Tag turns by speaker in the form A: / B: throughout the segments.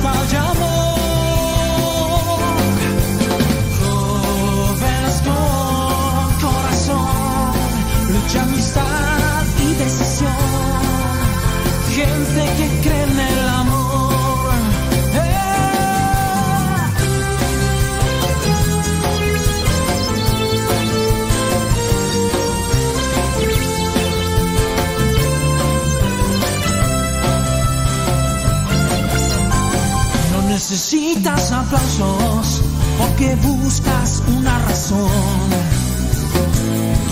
A: Sueños, fiesta necesitas aplausos porque buscas una razón.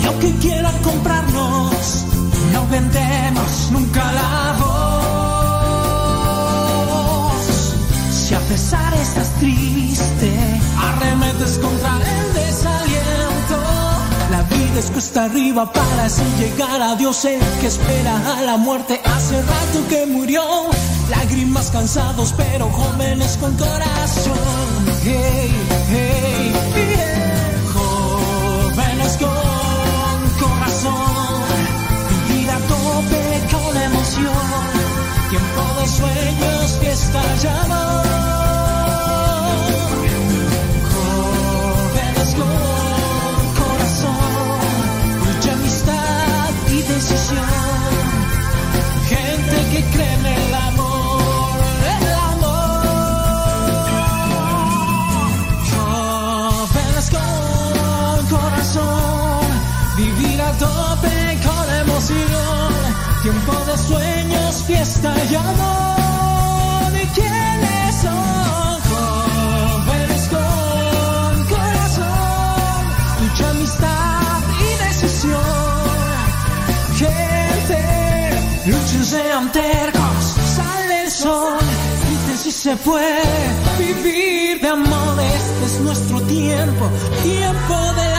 A: Y aunque quieran comprarnos, no vendemos nunca la voz. Si a pesar estás triste, arremetes contra el desaliento. La vida es cuesta arriba para así llegar a Dios, el que espera a la muerte hace rato que murió lágrimas cansados pero jóvenes con corazón. Hey, hey, Jóvenes con corazón, vivir a tope con emoción, tiempo de sueños, fiesta y tiempo de sueños, fiesta y amor. ¿Y quiénes son? Jóvenes con corazón, mucha amistad y decisión. Gente, luchen, sean tercos, sale el sol. Dicen si se puede vivir de amor. Este es nuestro tiempo, tiempo de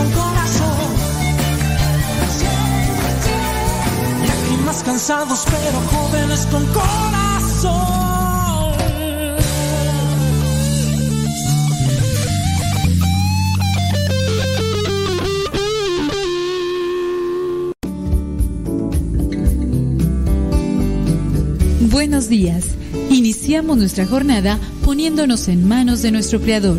A: con corazón. Lágrimas cansados pero jóvenes con corazón.
B: Buenos días. Iniciamos nuestra jornada poniéndonos en manos de nuestro Creador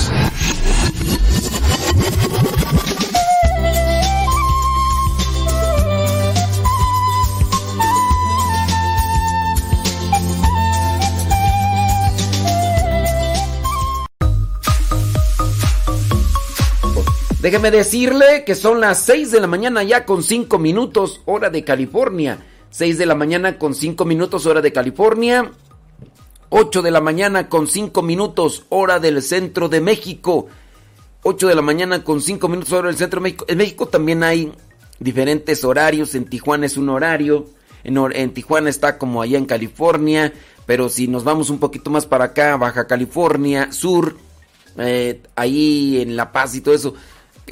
C: Déjeme decirle que son las 6 de la mañana ya con 5 minutos hora de California. 6 de la mañana con 5 minutos hora de California. 8 de la mañana con 5 minutos hora del centro de México. 8 de la mañana con 5 minutos hora del centro de México. En México también hay diferentes horarios. En Tijuana es un horario. En, Tijuana está como allá en California. Pero si nos vamos un poquito más para acá, Baja California, Sur, eh, ahí en La Paz y todo eso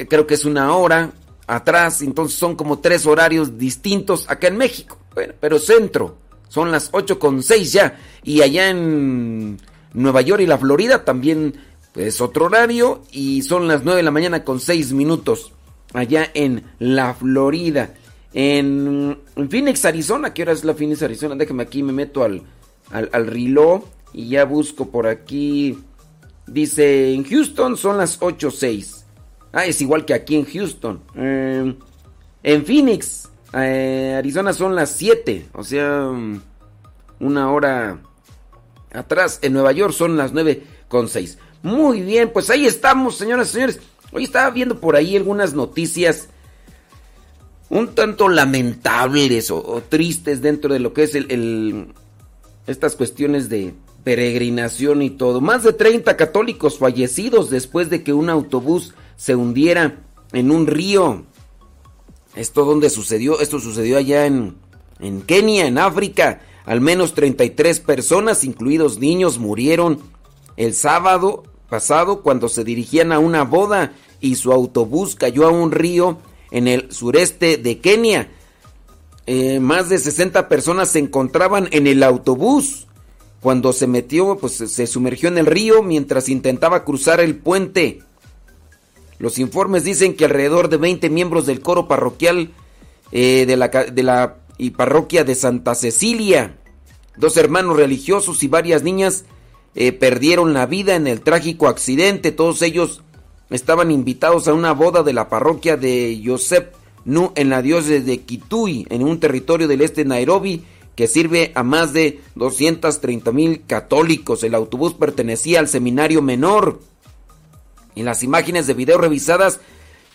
C: creo que es una hora atrás, entonces son como tres horarios distintos acá en México. pero centro, son las 8 con 6 ya. Y allá en Nueva York y la Florida también es otro horario y son las 9 de la mañana con 6 minutos. Allá en la Florida. En, Phoenix, Arizona, ¿qué hora es la Phoenix, Arizona? Déjame aquí, me meto al, al, al reloj y ya busco por aquí. Dice, en Houston son las 8.06. Ah, es igual que aquí en Houston. Em, en Phoenix, eh, Arizona son las 7, o sea, mm, una hora atrás. En Nueva York son las 9 con 6. Muy bien, pues ahí estamos, señoras y señores. Hoy estaba viendo por ahí algunas noticias un tanto lamentables o, tristes dentro de lo que es el, estas cuestiones de peregrinación y todo. Más de 30 católicos fallecidos después de que un autobús se hundiera en un río. ¿Esto dónde sucedió? Esto sucedió allá en, en Kenia, en África. Al menos 33 personas, incluidos niños, murieron el sábado pasado cuando se dirigían a una boda y su autobús cayó a un río en el sureste de Kenia. Eh, más de 60 personas se encontraban en el autobús cuando se metió, pues se sumergió en el río mientras intentaba cruzar el puente. Los informes dicen que alrededor de 20 miembros del coro parroquial eh, de, la, de la y parroquia de Santa Cecilia, dos hermanos religiosos y varias niñas eh, perdieron la vida en el trágico accidente. Todos ellos estaban invitados a una boda de la parroquia de Joseph Nu en la diócesis de Kitui, en un territorio del este de Nairobi que sirve a más de 230 mil católicos. El autobús pertenecía al seminario menor en las imágenes de video revisadas,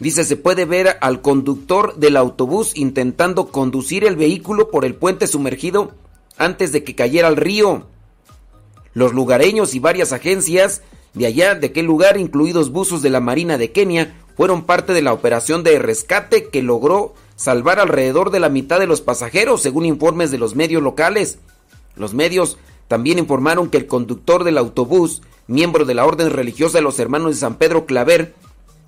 C: dice, se puede ver al conductor del autobús intentando conducir el vehículo por el puente sumergido antes de que cayera al río. Los lugareños y varias agencias de allá, de aquel lugar, incluidos buzos de la Marina de Kenia, fueron parte de la operación de rescate que logró salvar alrededor de la mitad de los pasajeros, según informes de los medios locales. Los medios también informaron que el conductor del autobús miembro de la orden religiosa de los hermanos de San Pedro Claver,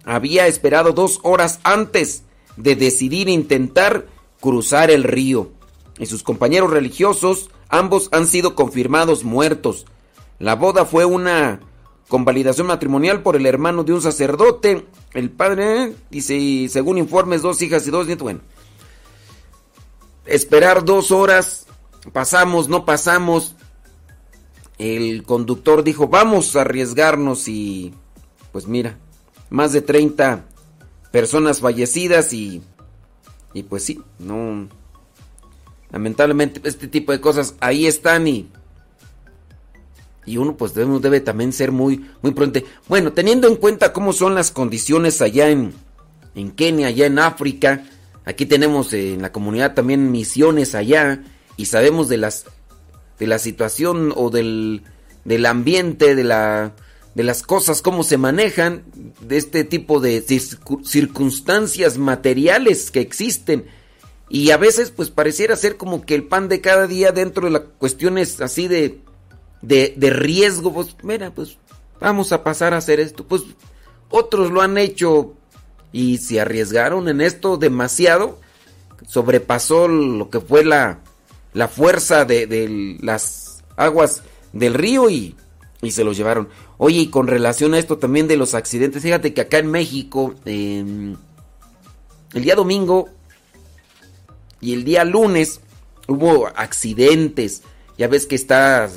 C: había esperado dos horas antes de decidir intentar cruzar el río. Y sus compañeros religiosos, ambos han sido confirmados muertos. La boda fue una convalidación matrimonial por el hermano de un sacerdote. El padre dice, según informes, dos hijas y dos nietos. Bueno, esperar dos horas, pasamos, no pasamos, el conductor dijo, vamos a arriesgarnos y pues mira, más de 30 personas fallecidas y, y pues sí, no, lamentablemente este tipo de cosas ahí están y, y uno pues debe, debe también ser muy, muy prudente. Bueno, teniendo en cuenta cómo son las condiciones allá en, en Kenia, allá en África, aquí tenemos en la comunidad también misiones allá y sabemos de las de la situación o del, del ambiente, de, la, de las cosas, cómo se manejan, de este tipo de circunstancias materiales que existen. Y a veces pues pareciera ser como que el pan de cada día dentro de las cuestiones así de, de, de riesgo, pues mira, pues vamos a pasar a hacer esto. Pues otros lo han hecho y se arriesgaron en esto demasiado, sobrepasó lo que fue la, la fuerza de, las aguas del río y, y, se los llevaron. Oye, y con relación a esto también de los accidentes, fíjate que acá en México, el día domingo, Y el día lunes hubo accidentes. Ya ves que está,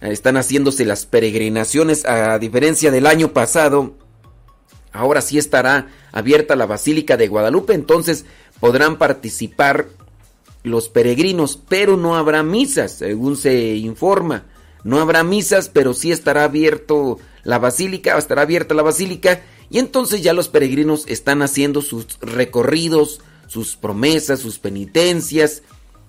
C: están haciéndose las peregrinaciones a diferencia del año pasado. Ahora sí estará abierta la Basílica de Guadalupe, entonces podrán participar los peregrinos, pero no habrá misas, según se informa. No habrá misas, pero sí estará abierto la basílica, estará abierta la basílica y entonces ya los peregrinos están haciendo sus recorridos, sus promesas, sus penitencias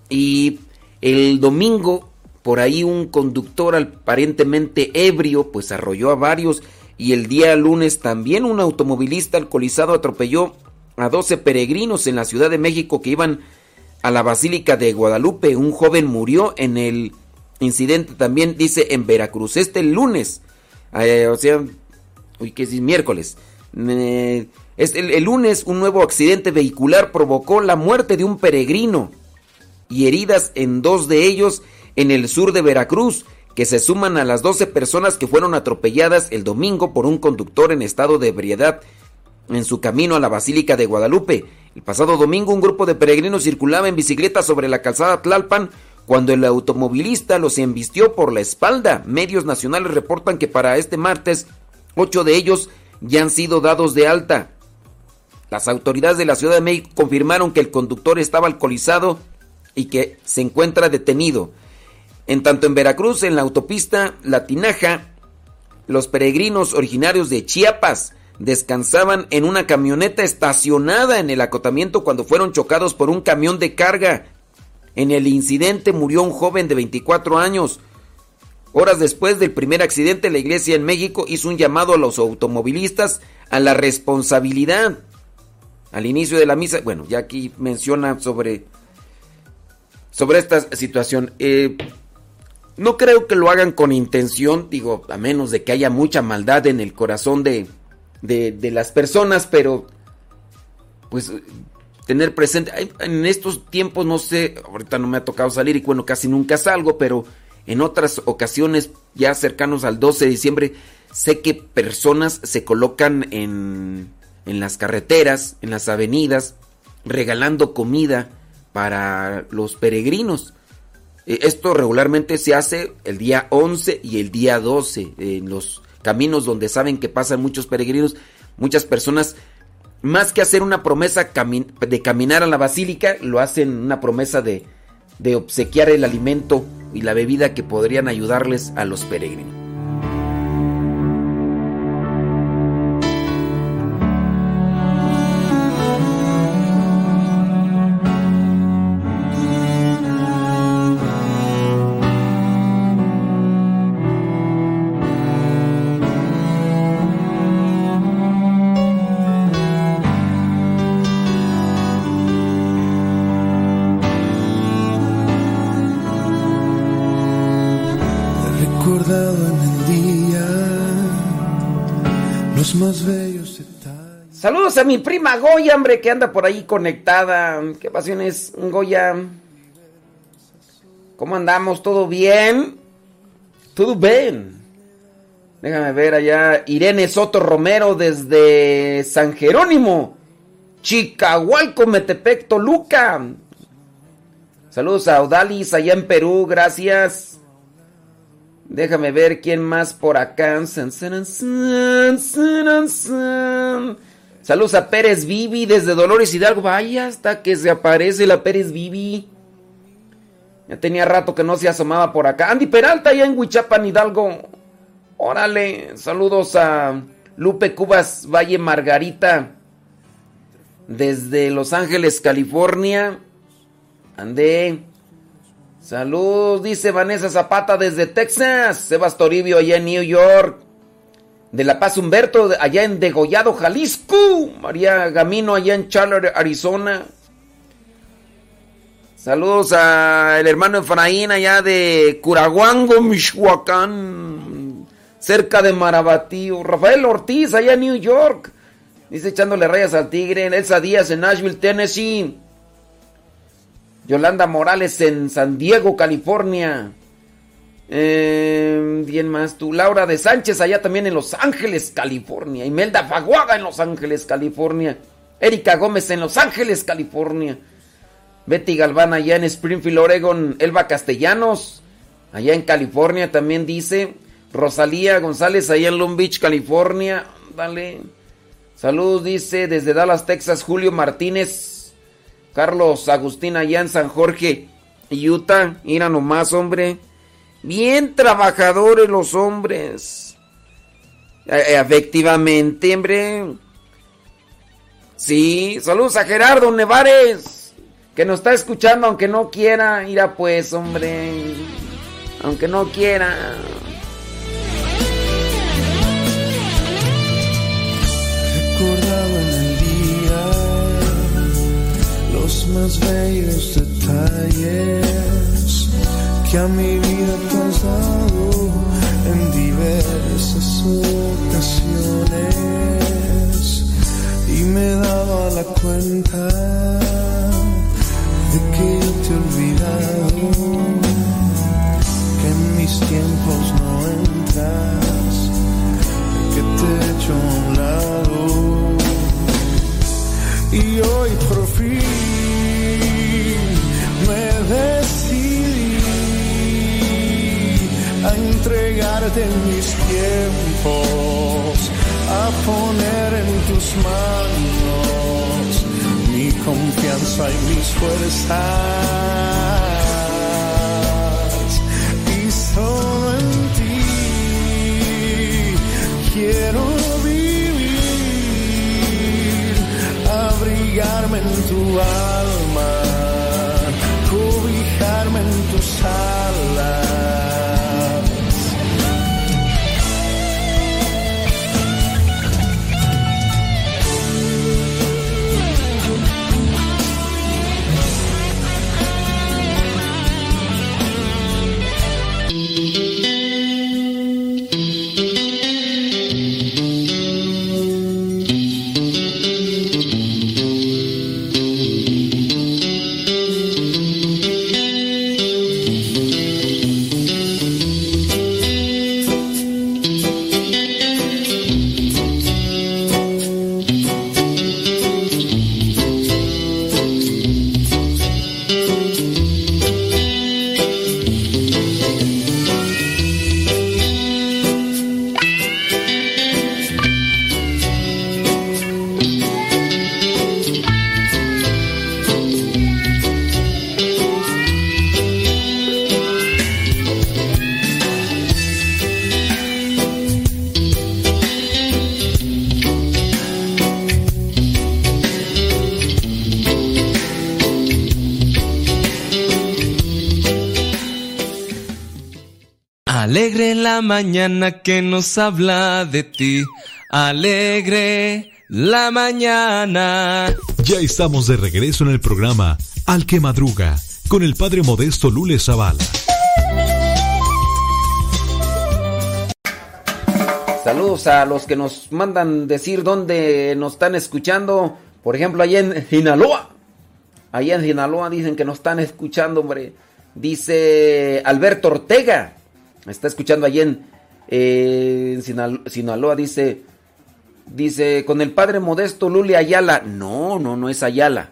C: y el domingo por ahí un conductor aparentemente ebrio pues arrolló a varios y el día lunes también un automovilista alcoholizado atropelló a 12 peregrinos en la Ciudad de México que iban a la Basílica de Guadalupe. Un joven murió en el incidente también, dice, en Veracruz. Este lunes, eh, o sea, uy, que es miércoles. es el, lunes un nuevo accidente vehicular provocó la muerte de un peregrino y heridas en dos de ellos en el sur de Veracruz, que se suman a las 12 personas que fueron atropelladas el domingo por un conductor en estado de ebriedad en su camino a la Basílica de Guadalupe. El pasado domingo un grupo de peregrinos circulaba en bicicleta sobre la calzada Tlalpan cuando el automovilista los embistió por la espalda. Medios nacionales reportan que para este martes ocho de ellos ya han sido dados de alta. Las autoridades de la Ciudad de México confirmaron que el conductor estaba alcoholizado y que se encuentra detenido. En tanto en Veracruz, en la autopista La Tinaja, los peregrinos originarios de Chiapas descansaban en una camioneta estacionada en el acotamiento cuando fueron chocados por un camión de carga. En el incidente murió un joven de 24 años. Horas después del primer accidente, la iglesia en México hizo un llamado a los automovilistas a la responsabilidad. Al inicio de la misa, bueno, ya aquí menciona sobre, sobre esta situación. Eh, no creo que lo hagan con intención, digo, a menos de que haya mucha maldad en el corazón de, de, las personas, pero pues tener presente, en estos tiempos no sé, ahorita no me ha tocado salir y bueno, casi nunca salgo, pero en otras ocasiones ya cercanos al 12 de diciembre, sé que personas se colocan en, en las carreteras, en las avenidas, regalando comida para los peregrinos. E, esto regularmente se hace el día 11 y el día 12 en los caminos donde saben que pasan muchos peregrinos, muchas personas, más que hacer una promesa de caminar a la basílica, lo hacen una promesa de, de obsequiar el alimento y la bebida que podrían ayudarles a los peregrinos. Prima Goya, hombre, que anda por ahí conectada. ¿Qué pasiones, Goya? ¿Cómo andamos? ¿Todo bien? ¿Todo bien? Déjame ver allá. Irene Soto Romero desde San Jerónimo. Chicahualco, Metepec, Toluca. Saludos a Odalis allá en Perú, gracias. Déjame ver quién más por acá. Saludos a Pérez Vivi desde Dolores Hidalgo. Vaya, hasta que se aparece la Pérez Vivi. Ya tenía rato que no se asomaba por acá. Andy Peralta allá en Huichapan, Hidalgo. Órale, saludos a Lupe Cubas Valle Margarita. Desde Los Ángeles, California. Andé. Saludos, dice Vanessa Zapata desde Texas. Sebas Toribio allá en New York de La Paz Humberto, allá en Degollado, Jalisco. María Gamino, allá en Charlotte, Arizona. Saludos al hermano Efraín, allá de Curaguango, Michoacán. Cerca de Marabatío. Rafael Ortiz, allá en New York. Dice echándole rayas al tigre. Elsa Díaz en Nashville, Tennessee. Yolanda Morales en San Diego, California. Bien más tú. Laura de Sánchez, allá también en Los Ángeles, California. Imelda Faguaga en Los Ángeles, California. Erika Gómez en Los Ángeles, California. Betty Galván allá en Springfield, Oregon. Elba Castellanos, allá en California también dice. Rosalía González allá en Long Beach, California. Dale. Saludos, dice desde Dallas, Texas, Julio Martínez. Carlos Agustín allá en San Jorge, Utah. Mira nomás, hombre. Bien trabajadores los hombres. E, efectivamente, hombre. Sí, saludos a Gerardo Nevares, que nos está escuchando aunque no quiera. Mira pues, hombre. Aunque no quiera.
D: El día los más bellos detalles que a mi vida tú has en diversas ocasiones. Y me daba la cuenta de que te he olvidado, que en mis tiempos no entras, que te he hecho a un lado. Y hoy por fin me decidí a entregarte mis tiempos, a poner en tus manos mi confianza y mis fuerzas. Y solo en ti quiero vivir, abrigarme en tu alma, cobijarme en tus alas.
E: La mañana que nos habla de ti. Alegre la mañana.
F: Ya estamos de regreso en el programa Al que Madruga con el padre modesto Lule Zavala.
C: Saludos a los que nos mandan decir dónde nos están escuchando. Por ejemplo, allá en Sinaloa. Allá en Sinaloa dicen que nos están escuchando, hombre. Dice Alberto Ortega. Me está escuchando allá en, en Sinalo- Sinaloa. Dice, dice, con el padre modesto Lule Ayala. No, no, no es Ayala.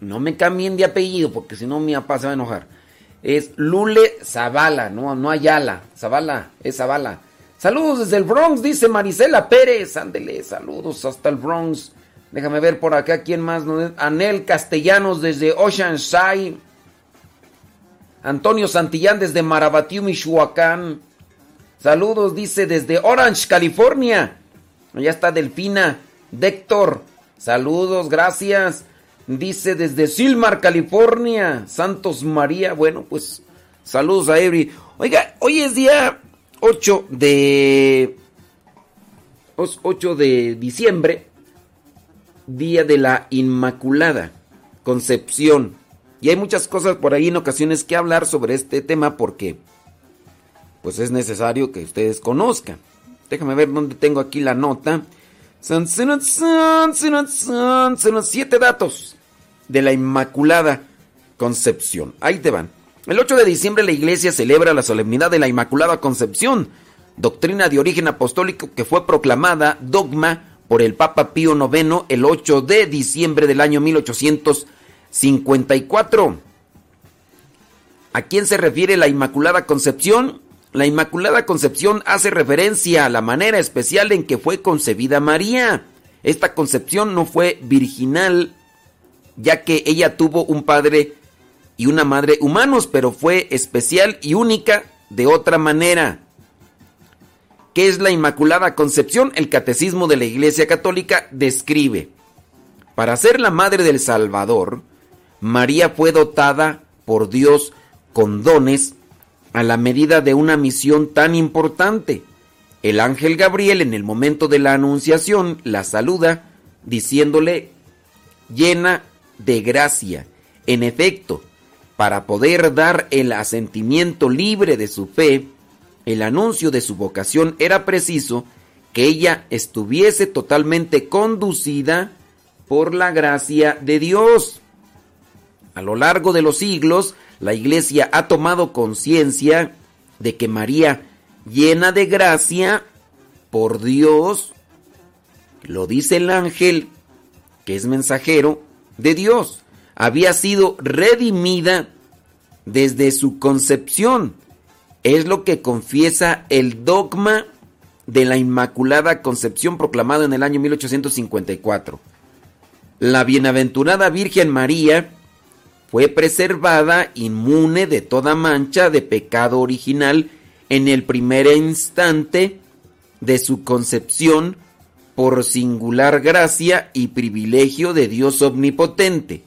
C: No me cambien de apellido porque si no mi papá se va a enojar. Es Lule Zavala, no, no Ayala. Zavala, es Zavala. Saludos desde el Bronx, dice Marisela Pérez. Ándele, saludos hasta el Bronx. Déjame ver por acá quién más. Anel Castellanos desde Oceanside. Antonio Santillán desde Marabatío, Michoacán. Saludos, dice desde Orange, California. Allá está Delfina. Déctor, saludos, gracias. Dice desde Silmar, California. Santos María. Bueno, pues saludos a Every. Oiga, hoy es día 8 de. os- 8 de diciembre. Día de la Inmaculada Concepción. Y hay muchas cosas por ahí en ocasiones que hablar sobre este tema porque pues es necesario que ustedes conozcan. Déjame ver dónde tengo aquí la nota. Son, son, son, son, siete datos de la Inmaculada Concepción. Ahí te van. El 8 de diciembre la iglesia celebra la solemnidad de la Inmaculada Concepción, doctrina de origen apostólico que fue proclamada dogma por el Papa Pío IX el 8 de diciembre del año 54. ¿A quién se refiere la Inmaculada Concepción? La Inmaculada Concepción hace referencia a la manera especial en que fue concebida María. Esta concepción no fue virginal, ya que ella tuvo un padre y una madre humanos, pero fue especial y única de otra manera. ¿Qué es la Inmaculada Concepción? El Catecismo de la Iglesia Católica describe. Para ser la madre del Salvador, María fue dotada por Dios con dones a la medida de una misión tan importante. El ángel Gabriel en el momento de la anunciación la saluda diciéndole llena de gracia. En efecto, para poder dar el asentimiento libre de su fe, el anuncio de su vocación era preciso que ella estuviese totalmente conducida por la gracia de Dios. A lo largo de los siglos, la iglesia ha tomado conciencia de que María, llena de gracia por Dios, lo dice el ángel, que es mensajero de Dios, había sido redimida desde su concepción. Es lo que confiesa el dogma de la Inmaculada Concepción proclamado en el año 1854. La bienaventurada Virgen María fue preservada inmune de toda mancha de pecado original en el primer instante de su concepción por singular gracia y privilegio de Dios omnipotente,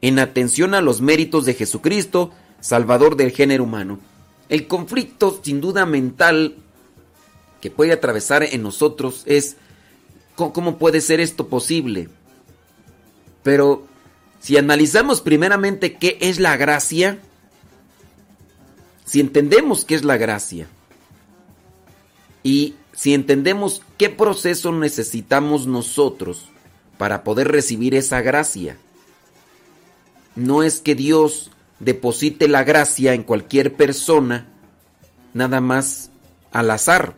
C: en atención a los méritos de Jesucristo, Salvador del género humano. El conflicto sin duda mental que puede atravesar en nosotros es ¿cómo puede ser esto posible? Pero si analizamos primeramente qué es la gracia, si entendemos qué es la gracia y si entendemos qué proceso necesitamos nosotros para poder recibir esa gracia, no es que Dios deposite la gracia en cualquier persona nada más al azar.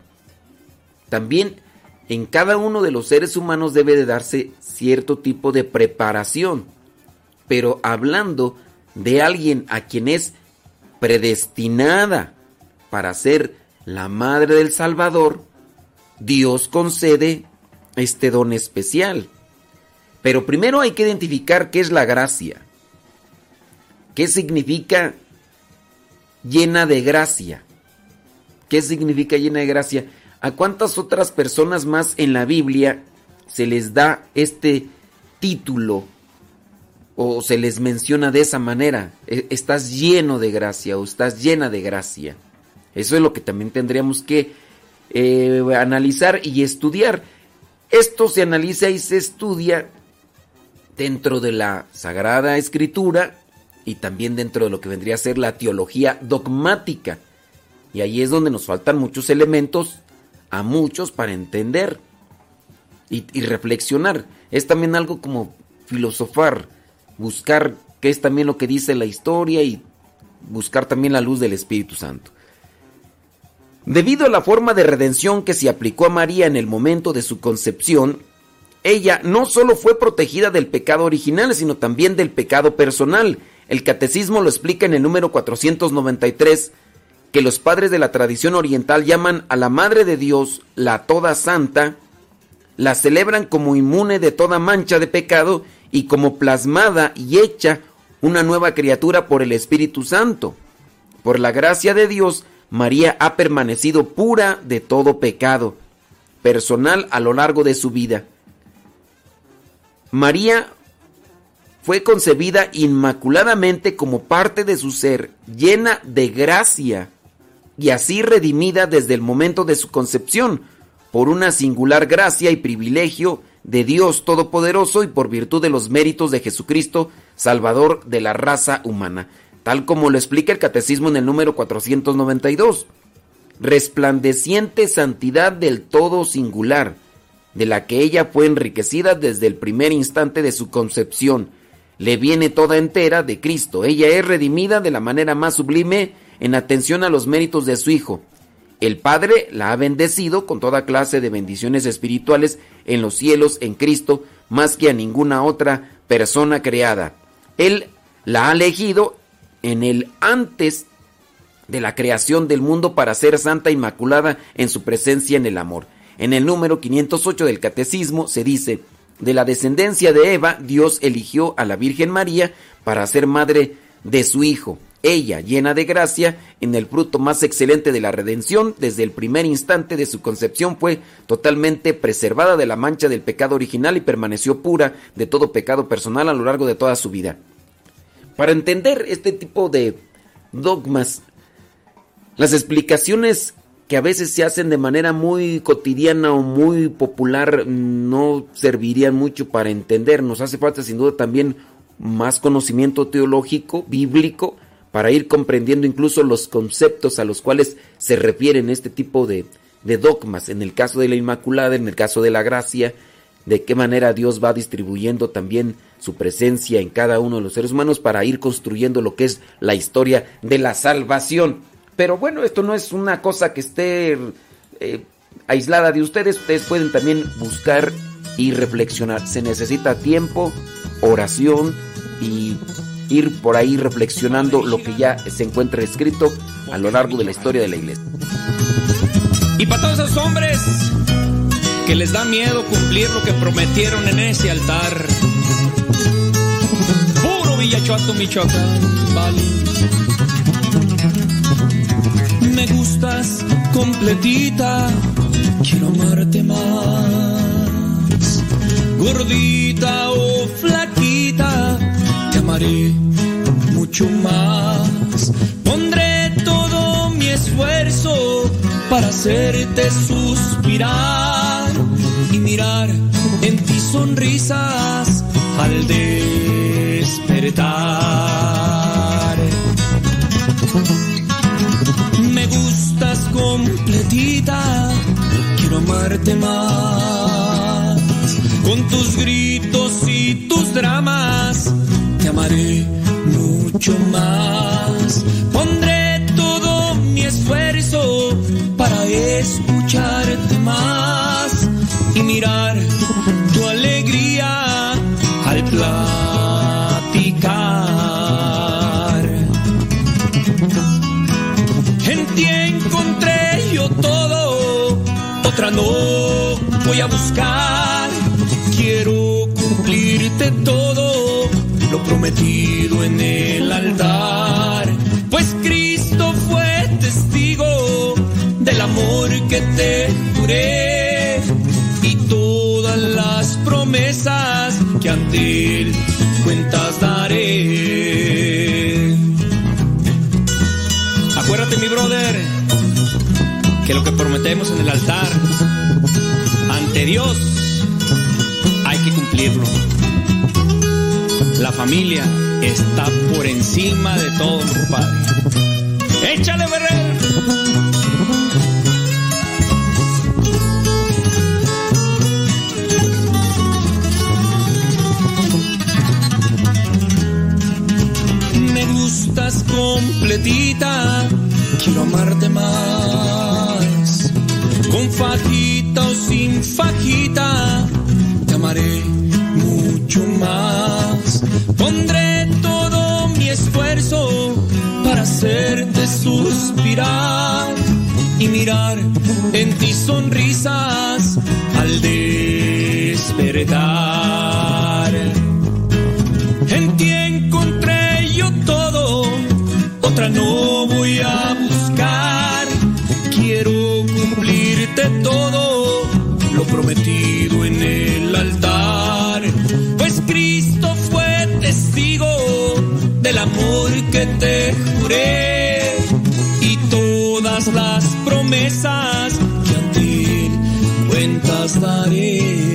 C: También en cada uno de los seres humanos debe de darse cierto tipo de preparación pero hablando de alguien a quien es predestinada para ser la madre del Salvador, Dios concede este don especial. Pero primero hay que identificar qué es la gracia. ¿Qué significa llena de gracia? ¿Qué significa llena de gracia? ¿A cuántas otras personas más en la Biblia se les da este título o se les menciona de esa manera, e, estás lleno de gracia o estás llena de gracia. Eso es lo que también tendríamos que eh, analizar y estudiar. Esto se analiza y se estudia dentro de la Sagrada Escritura y también dentro de lo que vendría a ser la teología dogmática. Y ahí es donde nos faltan muchos elementos a muchos para entender y, y reflexionar. Es también algo como filosofar buscar qué es también lo que dice la historia y buscar también la luz del Espíritu Santo. Debido a la forma de redención que se aplicó a María en el momento de su concepción, ella no solo fue protegida del pecado original, sino también del pecado personal. El catecismo lo explica en el número 493, que los padres de la tradición oriental llaman a la Madre de Dios la Toda Santa, la celebran como inmune de toda mancha de pecado y como plasmada y hecha una nueva criatura por el Espíritu Santo. Por la gracia de Dios, María ha permanecido pura de todo pecado personal a lo largo de su vida. María fue concebida inmaculadamente como parte de su ser, llena de gracia, y así redimida desde el momento de su concepción, por una singular gracia y privilegio de Dios Todopoderoso y por virtud de los méritos de Jesucristo, Salvador de la raza humana, tal como lo explica el Catecismo en el número 492. Resplandeciente santidad del todo singular, de la que ella fue enriquecida desde el primer instante de su concepción, le viene toda entera de Cristo. Ella es redimida de la manera más sublime en atención a los méritos de su Hijo el Padre la ha bendecido con toda clase de bendiciones espirituales en los cielos en Cristo, más que a ninguna otra persona creada. Él la ha elegido en el antes de la creación del mundo para ser santa inmaculada en su presencia en el amor. En el número 508 del Catecismo se dice, de la descendencia de Eva, Dios eligió a la Virgen María para ser madre de su Hijo. Ella, llena de gracia, en el fruto más excelente de la redención, desde el primer instante de su concepción fue totalmente preservada de la mancha del pecado original y permaneció pura de todo pecado personal a lo largo de toda su vida. Para entender este tipo de dogmas, las explicaciones que a veces se hacen de manera muy cotidiana o muy popular no servirían mucho para entender. Nos hace falta sin duda también más conocimiento teológico, bíblico, para ir comprendiendo incluso los conceptos a los cuales se refieren este tipo de, de dogmas. En el caso de la Inmaculada, en el caso de la gracia, de qué manera Dios va distribuyendo también su presencia en cada uno de los seres humanos para ir construyendo lo que es la historia de la salvación. Pero bueno, esto no es una cosa que esté eh, aislada de ustedes. Ustedes pueden también buscar y reflexionar. Se necesita tiempo, oración y ir por ahí reflexionando lo que ya se encuentra escrito a lo largo de la historia de la iglesia.
G: Y para todos esos hombres que les da miedo cumplir lo que prometieron en ese altar. Puro Villachuato, Michoacán, vale me gustas completita, quiero amarte más. Gordita o te amaré mucho más. Pondré todo mi esfuerzo para hacerte suspirar y mirar en ti sonrisas al despertar completita, quiero amarte más. Con tus gritos y tus dramas, amaré mucho más. Pondré todo mi esfuerzo para escucharte más y mirar tu alegría al platicar. En encontré yo todo, otra no voy a buscar. Quiero cumplirte todo, lo prometido en el altar. Pues Cristo fue testigo del amor que te juré y todas las promesas que ante él cuentas daré. Acuérdate mi brother que lo que prometemos en el altar ante Dios hay que cumplirlo. Familia está por encima de todo, compadre. ¡Échale, Ferrer! Me gustas completita, quiero amarte más. Con fajita o sin fajita, te amaré mucho más. Pondré todo mi esfuerzo para hacerte suspirar y mirar en ti sonrisas al despertar. En ti encontré yo todo, otra no voy a buscar. Quiero cumplirte todo, amor que te juré y todas las promesas que a ti cuentas daré.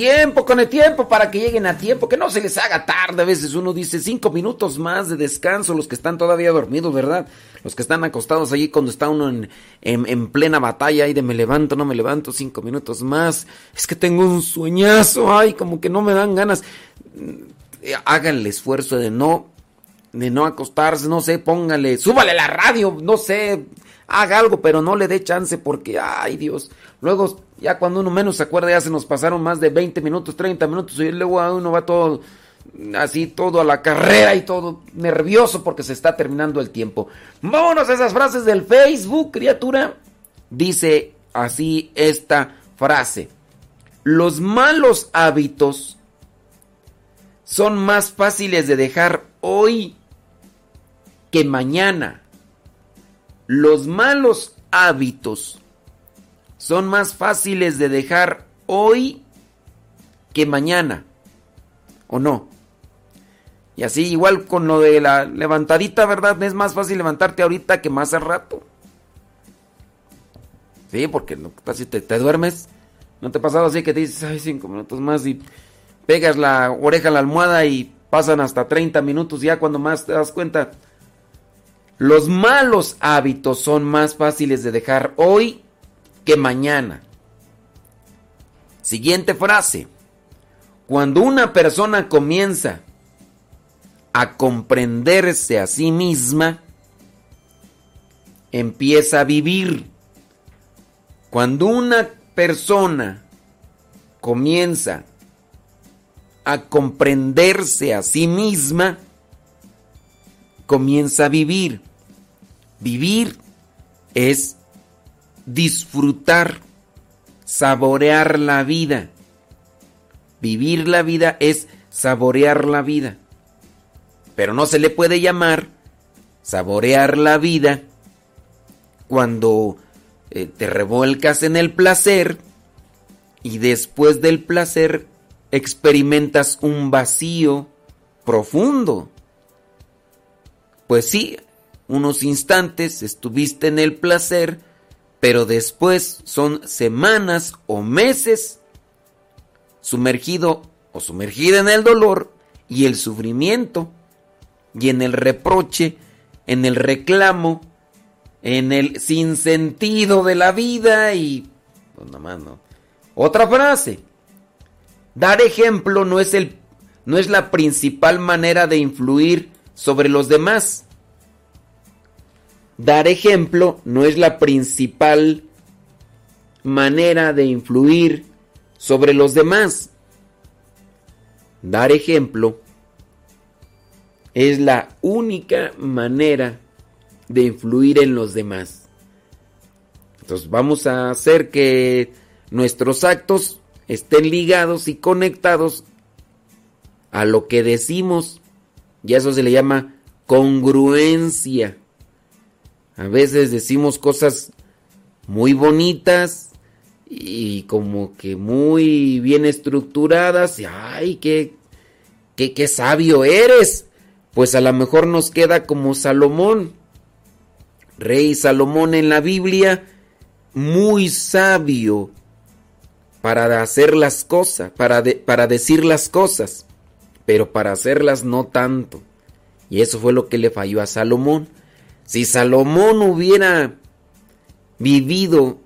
C: Tiempo, con el tiempo, para que lleguen a tiempo, que no se les haga tarde. A veces uno dice cinco minutos más de descanso, los que están todavía dormidos, ¿verdad? Los que están acostados allí cuando está uno en, en, en plena batalla y de me levanto, no me levanto, cinco minutos más. Es que tengo un sueñazo, ay, como que no me dan ganas. Eh, Hagan el esfuerzo de no, de no acostarse, no sé, póngale, súbale la radio, no sé, haga algo, pero no le dé chance porque, ay Dios, luego ya cuando uno menos se acuerda ya se nos pasaron más de 20 minutos, 30 minutos y luego uno va todo así, todo a la carrera y todo nervioso porque se está terminando el tiempo. Vámonos a esas frases del Facebook, criatura. Dice así esta frase. Los malos hábitos son más fáciles de dejar hoy que mañana. Los malos hábitos son más fáciles de dejar hoy que mañana. ¿O no? Y así igual con lo de la levantadita, ¿verdad? Es más fácil levantarte ahorita que más al rato. Sí, porque te duermes, ¿no te ha pasado así que te dices, ay, cinco minutos más y pegas la oreja a la almohada y pasan hasta 30 minutos ya cuando más te das cuenta? Los malos hábitos son más fáciles de dejar hoy que mañana. Siguiente frase. Cuando una persona comienza a comprenderse a sí misma, empieza a vivir. Cuando una persona comienza a comprenderse a sí misma, comienza a vivir. Vivir es disfrutar, saborear la vida. Vivir la vida es saborear la vida. Pero no se le puede llamar saborear la vida cuando eh, te revuelcas en el placer y después del placer experimentas un vacío profundo. Pues sí, unos instantes estuviste en el placer, pero después son semanas o meses sumergido o sumergida en el dolor y el sufrimiento y en el reproche, en el reclamo, en el sinsentido de la vida y pues. Otra frase. Dar ejemplo no es el no es la principal manera de influir sobre los demás. Dar ejemplo no es la principal manera de influir sobre los demás. Dar ejemplo es la única manera de influir en los demás. Entonces vamos a hacer que nuestros actos estén ligados y conectados a lo que decimos. Y a eso se le llama congruencia. A veces decimos cosas muy bonitas y como que muy bien estructuradas. Y, ¡Ay, qué, qué, qué sabio eres! Pues a lo mejor nos queda como Salomón. Rey Salomón en la Biblia, muy sabio. para hacer las cosas, para, para decir las cosas, pero para hacerlas no tanto. Y eso fue lo que le falló a Salomón. Si Salomón hubiera vivido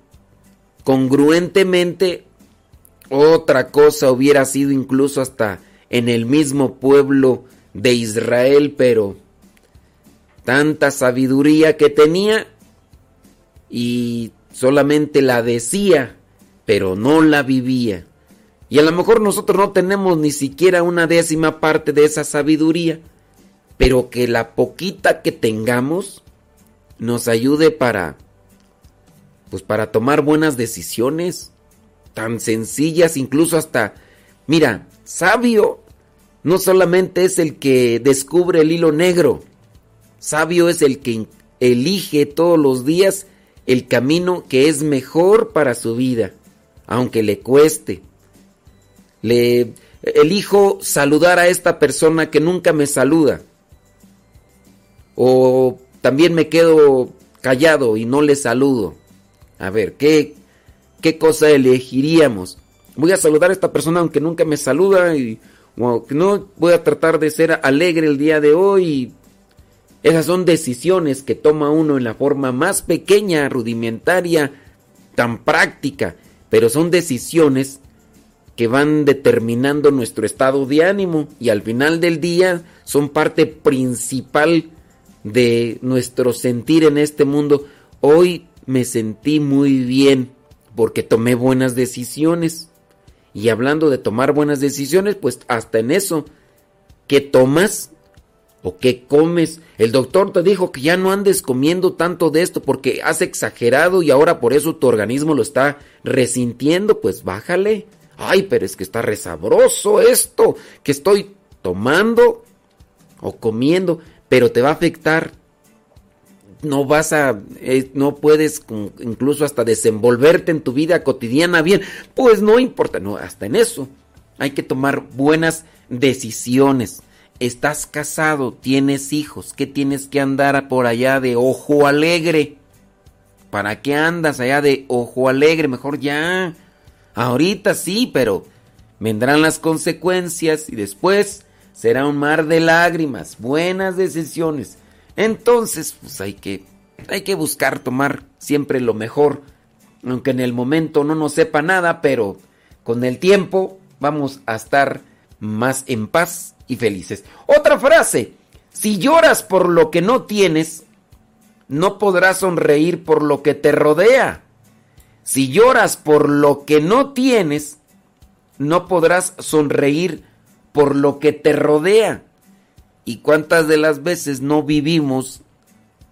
C: congruentemente, otra cosa hubiera sido incluso hasta en el mismo pueblo de Israel, pero tanta sabiduría que tenía y solamente la decía, pero no la vivía. Y a lo mejor nosotros no tenemos ni siquiera una décima parte de esa sabiduría, pero que la poquita que tengamos nos ayude para pues para tomar buenas decisiones tan sencillas, incluso hasta mira, sabio no solamente es el que descubre el hilo negro, sabio es el que elige todos los días el camino que es mejor para su vida, aunque le cueste. Le elijo saludar a esta persona que nunca me saluda. O también me quedo callado y no le saludo. A ver, ¿qué, qué cosa elegiríamos? Voy a saludar a esta persona aunque nunca me saluda y no voy a tratar de ser alegre el día de hoy. Esas son decisiones que toma uno en la forma más pequeña, rudimentaria, tan práctica, pero son decisiones que van determinando nuestro estado de ánimo y al final del día son parte principal de nuestro sentir en este mundo. Hoy me sentí muy bien porque tomé buenas decisiones. Y hablando de tomar buenas decisiones, pues hasta en eso, ¿qué tomas o qué comes? El doctor te dijo que ya no andes comiendo tanto de esto porque has exagerado y ahora por eso tu organismo lo está resintiendo, pues bájale. Ay, pero es que está resabroso esto que estoy tomando o comiendo, pero te va a afectar no vas a, eh, no puedes incluso hasta desenvolverte en tu vida cotidiana bien, pues no importa, no, hasta en eso hay que tomar buenas decisiones. Estás casado, tienes hijos, ¿qué tienes que andar por allá de ojo alegre? ¿Para qué andas allá de ojo alegre? Mejor ya. Ahorita sí, pero vendrán las consecuencias y después será un mar de lágrimas. Buenas decisiones entonces, pues hay que, hay que buscar tomar siempre lo mejor, aunque en el momento no nos sepa nada, pero con el tiempo vamos a estar más en paz y felices. Otra frase, si lloras por lo que no tienes, no podrás sonreír por lo que te rodea. Si lloras por lo que no tienes, no podrás sonreír por lo que te rodea. ¿Y cuántas de las veces no vivimos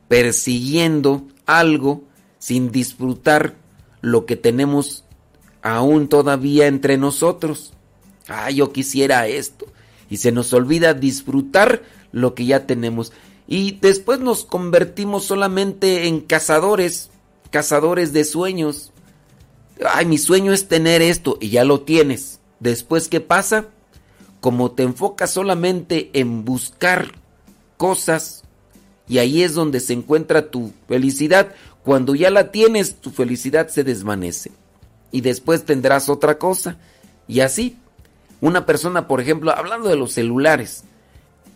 C: persiguiendo algo sin disfrutar lo que tenemos aún todavía entre nosotros? Ah, yo quisiera esto. Y se nos olvida disfrutar lo que ya tenemos. Y después nos convertimos solamente en cazadores, cazadores de sueños. Ay, mi sueño es tener esto y ya lo tienes. Después, ¿qué pasa? Como te enfocas solamente en buscar cosas, y ahí es donde se encuentra tu felicidad, cuando ya la tienes, tu felicidad se desvanece. Y después tendrás otra cosa. Y así, una persona, por ejemplo, hablando de los celulares,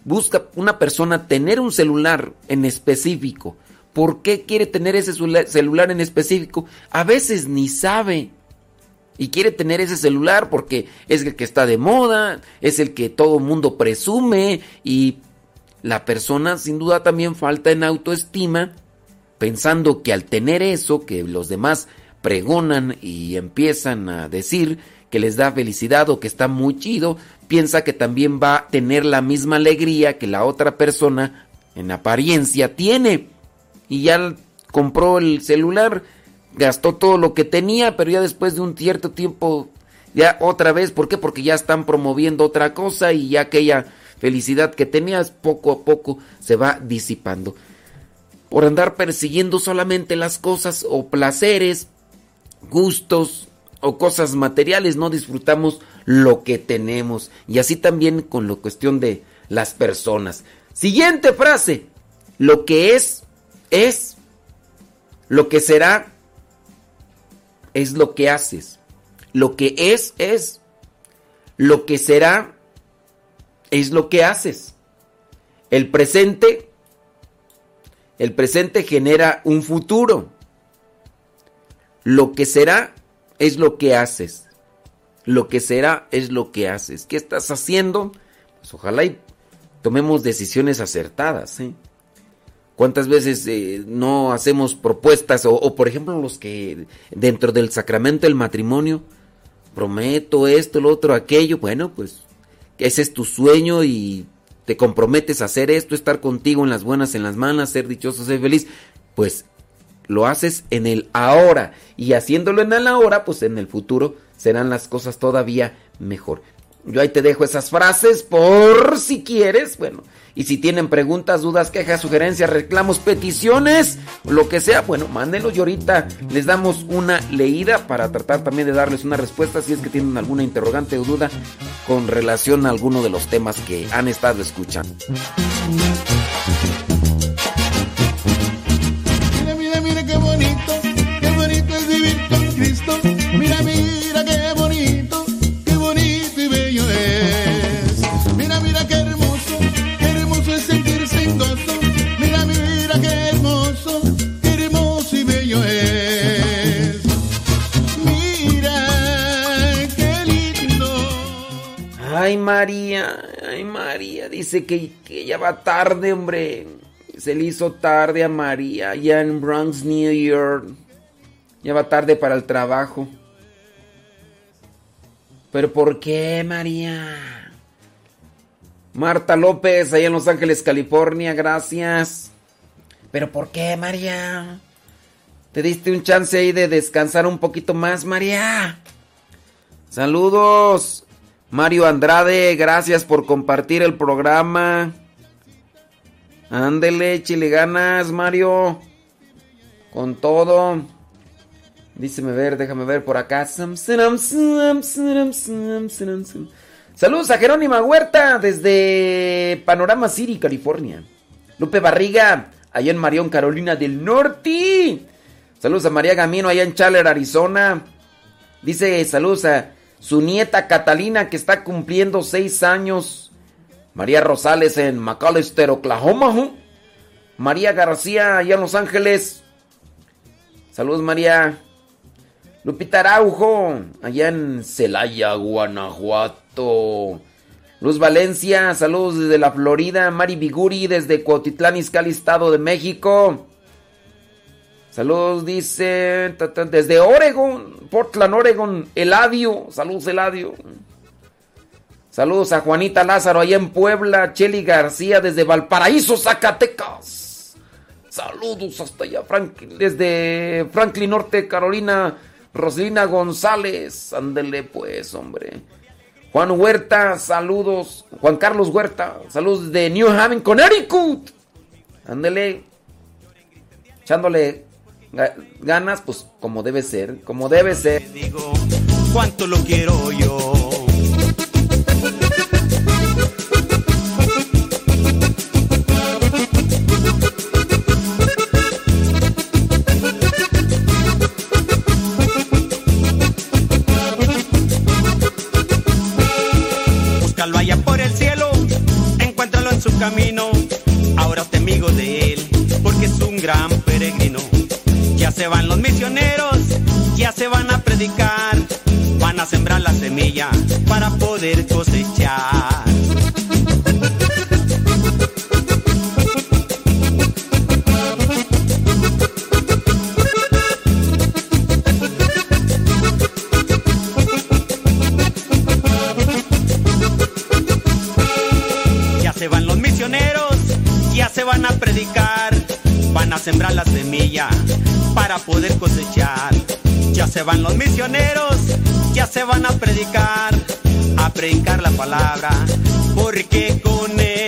C: busca una persona tener un celular en específico. ¿Por qué quiere tener ese celular en específico? A veces ni sabe y quiere tener ese celular porque es el que está de moda, es el que todo mundo presume y la persona sin duda también falta en autoestima pensando que al tener eso que los demás pregonan y empiezan a decir que les da felicidad o que está muy chido, piensa que también va a tener la misma alegría que la otra persona en apariencia tiene. Y ya compró el celular, gastó todo lo que tenía, pero ya después de un cierto tiempo, ya otra vez, ¿por qué? Porque ya están promoviendo otra cosa y ya aquella felicidad que tenías poco a poco se va disipando. Por andar persiguiendo solamente las cosas o placeres, gustos o cosas materiales, no disfrutamos lo que tenemos. Y así también con la cuestión de las personas. Siguiente frase. Lo que es, es. Lo que será, es lo que haces. Lo que es, es. Lo que será, es lo que haces. El presente, el presente genera un futuro. Lo que será, es lo que haces. Lo que será, es lo que haces. ¿Qué estás haciendo? Pues ojalá y tomemos decisiones acertadas. ¿eh? ¿Cuántas veces eh, no hacemos propuestas o, por ejemplo los que dentro del sacramento del matrimonio prometo esto, lo otro, aquello? Bueno, pues ese es tu sueño y te comprometes a hacer esto, estar contigo en las buenas, en las malas, ser dichoso, ser feliz. Pues lo haces en el ahora y haciéndolo en el ahora, pues en el futuro serán las cosas todavía mejor. Yo ahí te dejo esas frases por si quieres, bueno, y si tienen preguntas, dudas, quejas, sugerencias, reclamos, peticiones, lo que sea, bueno, mándenlo y ahorita les damos una leída para tratar también de darles una respuesta si es que tienen alguna interrogante o duda con relación a alguno de los temas que han estado escuchando. Ay, María, ay, María, dice que, que ya va tarde, hombre. Se le hizo tarde a María, ya en Bronx, New York. Ya va tarde para el trabajo. ¿Pero por qué, María? Marta López, allá en Los Ángeles, California, gracias. ¿Pero por qué, María? ¿Te diste un chance ahí de descansar un poquito más, María? Saludos. Mario Andrade, gracias por compartir el programa. Ándele, chile ganas, Mario. Con todo. Díceme ver, déjame ver por acá. Saludos a Jerónima Huerta desde Panorama City, California. Lupe Barriga, allá en Marión, Carolina del Norte. Saludos a María Gamino, allá en Chandler, Arizona. Dice saludos a su nieta Catalina, que está cumpliendo seis años. María Rosales en McAllister, Oklahoma. María García, allá en Los Ángeles. Saludos, María. Lupita Araujo, allá en Celaya, Guanajuato. Luz Valencia, saludos desde la Florida. Mari Biguri desde Cuautitlán, Izcalli, Estado de México. Saludos, dice, desde Oregon, Portland, Oregon, Eladio. Saludos, Eladio. Saludos a Juanita Lázaro allá en Puebla. Cheli García desde Valparaíso, Zacatecas. Saludos hasta allá, desde Franklin, Norte Carolina. Roslina González, ándele pues, hombre. Juan Huerta, saludos. Juan Carlos Huerta, saludos de New Haven, Connecticut. Ándele. Echándole ganas, pues como debe ser, como debe ser.
H: Digo, cuánto lo quiero yo. camino, ahora te amigo de él, porque es un gran peregrino. Ya se van los misioneros, ya se van a predicar, van a sembrar la semilla para poder cosechar. Poder cosechar. Ya se van los misioneros, ya se van a predicar, a predicar la palabra, porque con él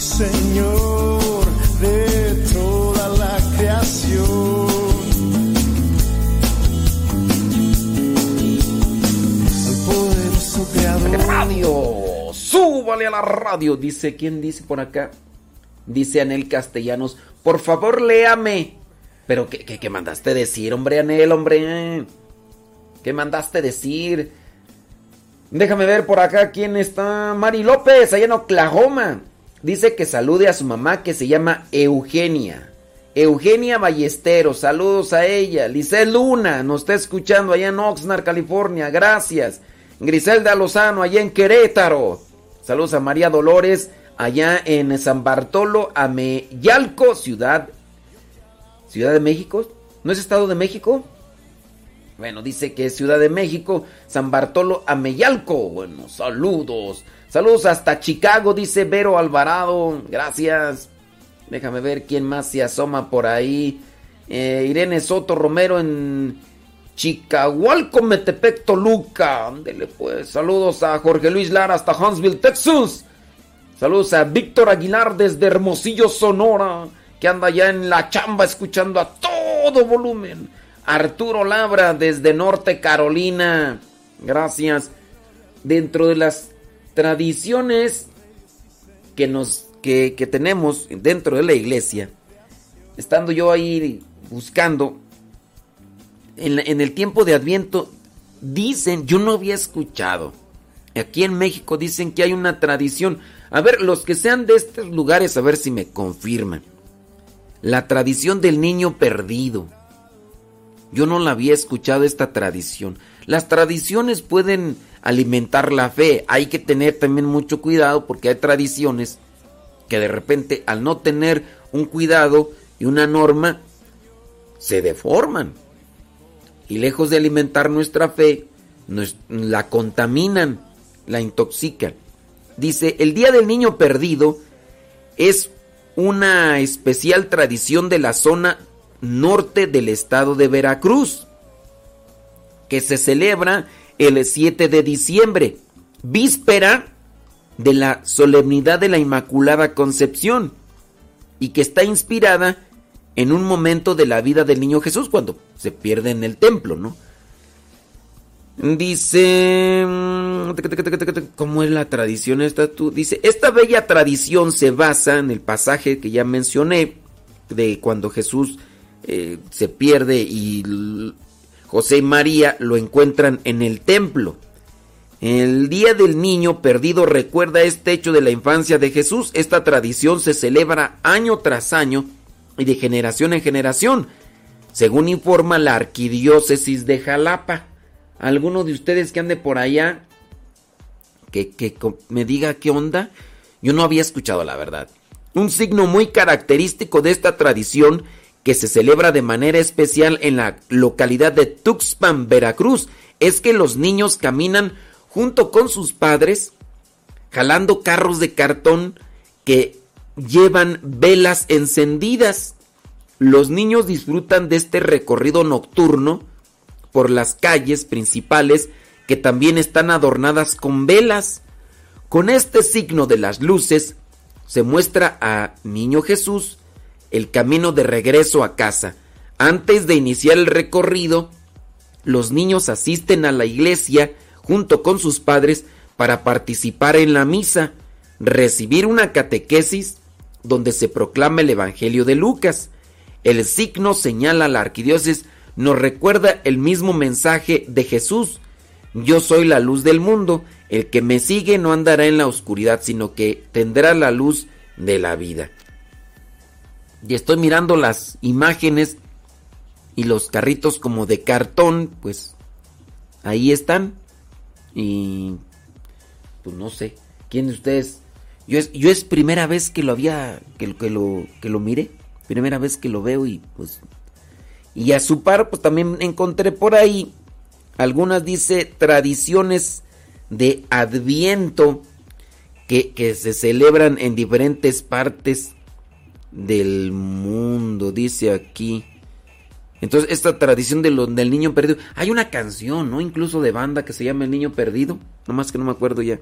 A: Señor de toda la creación.
C: Radio, súbale a la radio, dice, ¿quién dice por acá? Dice Anel Castellanos, por favor léame. Pero, ¿qué, qué, qué mandaste decir, hombre, Anel, hombre? ¿Qué mandaste decir? Déjame ver por acá quién está. Mari López, allá en Oklahoma. Dice que salude a su mamá que se llama Eugenia. Eugenia Ballesteros, saludos a ella. Lice Luna, nos está escuchando allá en Oxnard, California. Gracias. Griselda Lozano, allá en Querétaro. Saludos a María Dolores, allá en San Bartolo, Ameyalco, ciudad. Ciudad de México. ¿No es Estado de México? Bueno, dice que es Ciudad de México, San Bartolo Ameyalco. Bueno, saludos. Saludos hasta Chicago, dice Vero Alvarado. Gracias. Déjame ver quién más se asoma por ahí. Eh, Irene Soto Romero en Chicahualco, Metepec, Toluca. Ándele pues. Saludos a Jorge Luis Lara hasta Huntsville, Texas. Saludos a Víctor Aguilar desde Hermosillo, Sonora, que anda ya en la chamba escuchando a todo volumen. Arturo Labra desde Norte Carolina. Gracias. Dentro de las tradiciones que nos que, que tenemos dentro de la iglesia, estando yo ahí buscando, en, en el tiempo de Adviento, dicen, yo no había escuchado, aquí en México dicen que hay una tradición, a ver, los que sean de estos lugares, a ver si me confirman. La tradición del niño perdido. Yo no la había escuchado esta tradición. Las tradiciones pueden alimentar la fe. Hay que tener también mucho cuidado porque hay tradiciones que de repente al no tener un cuidado y una norma se deforman. Y lejos de alimentar nuestra fe, nos, la contaminan, la intoxican. Dice, el Día del Niño Perdido es una especial tradición de la zona norte del estado de Veracruz, que se celebra el 7 de diciembre, víspera de la solemnidad de la Inmaculada Concepción, y que está inspirada en un momento de la vida del niño Jesús cuando se pierde en el templo, ¿no? Dice, mm, ¿cómo es la tradición esta? Tú? Dice, esta bella tradición se basa en el pasaje que ya mencioné de cuando Jesús eh, se pierde y José y María lo encuentran en el templo. El Día del Niño Perdido recuerda este hecho de la infancia de Jesús. Esta tradición se celebra año tras año y de generación en generación, según informa la Arquidiócesis de Jalapa. ¿Alguno de ustedes que ande por allá que, que me diga qué onda? Yo no había escuchado la verdad. Un signo muy característico de esta tradición que se celebra de manera especial en la localidad de Tuxpan, Veracruz, es que los niños caminan junto con sus padres, jalando carros de cartón que llevan velas encendidas. Los niños disfrutan de este recorrido nocturno por las calles principales que también están adornadas con velas. Con este signo de las luces se muestra a Niño Jesús el camino de regreso a casa. Antes de iniciar el recorrido, los niños asisten a la iglesia junto con sus padres para participar en la misa, recibir una catequesis donde se proclama el Evangelio de Lucas. El signo señala a la arquidiócesis, nos recuerda el mismo mensaje de Jesús. Yo soy la luz del mundo, el que me sigue no andará en la oscuridad, sino que tendrá la luz de la vida y estoy mirando las imágenes y los carritos como de cartón, pues ahí están. Y pues no sé, ¿quién de ustedes? Yo es, yo es primera vez que lo había, que, que, lo, que lo mire, primera vez que lo veo y pues... Y a su par, pues también encontré por ahí algunas, dice, tradiciones de Adviento que, que se celebran en diferentes partes del mundo, dice aquí. Entonces, esta tradición de lo, del niño perdido. Hay una canción, ¿no? Incluso de banda que se llama El Niño Perdido. Nomás que no me acuerdo ya.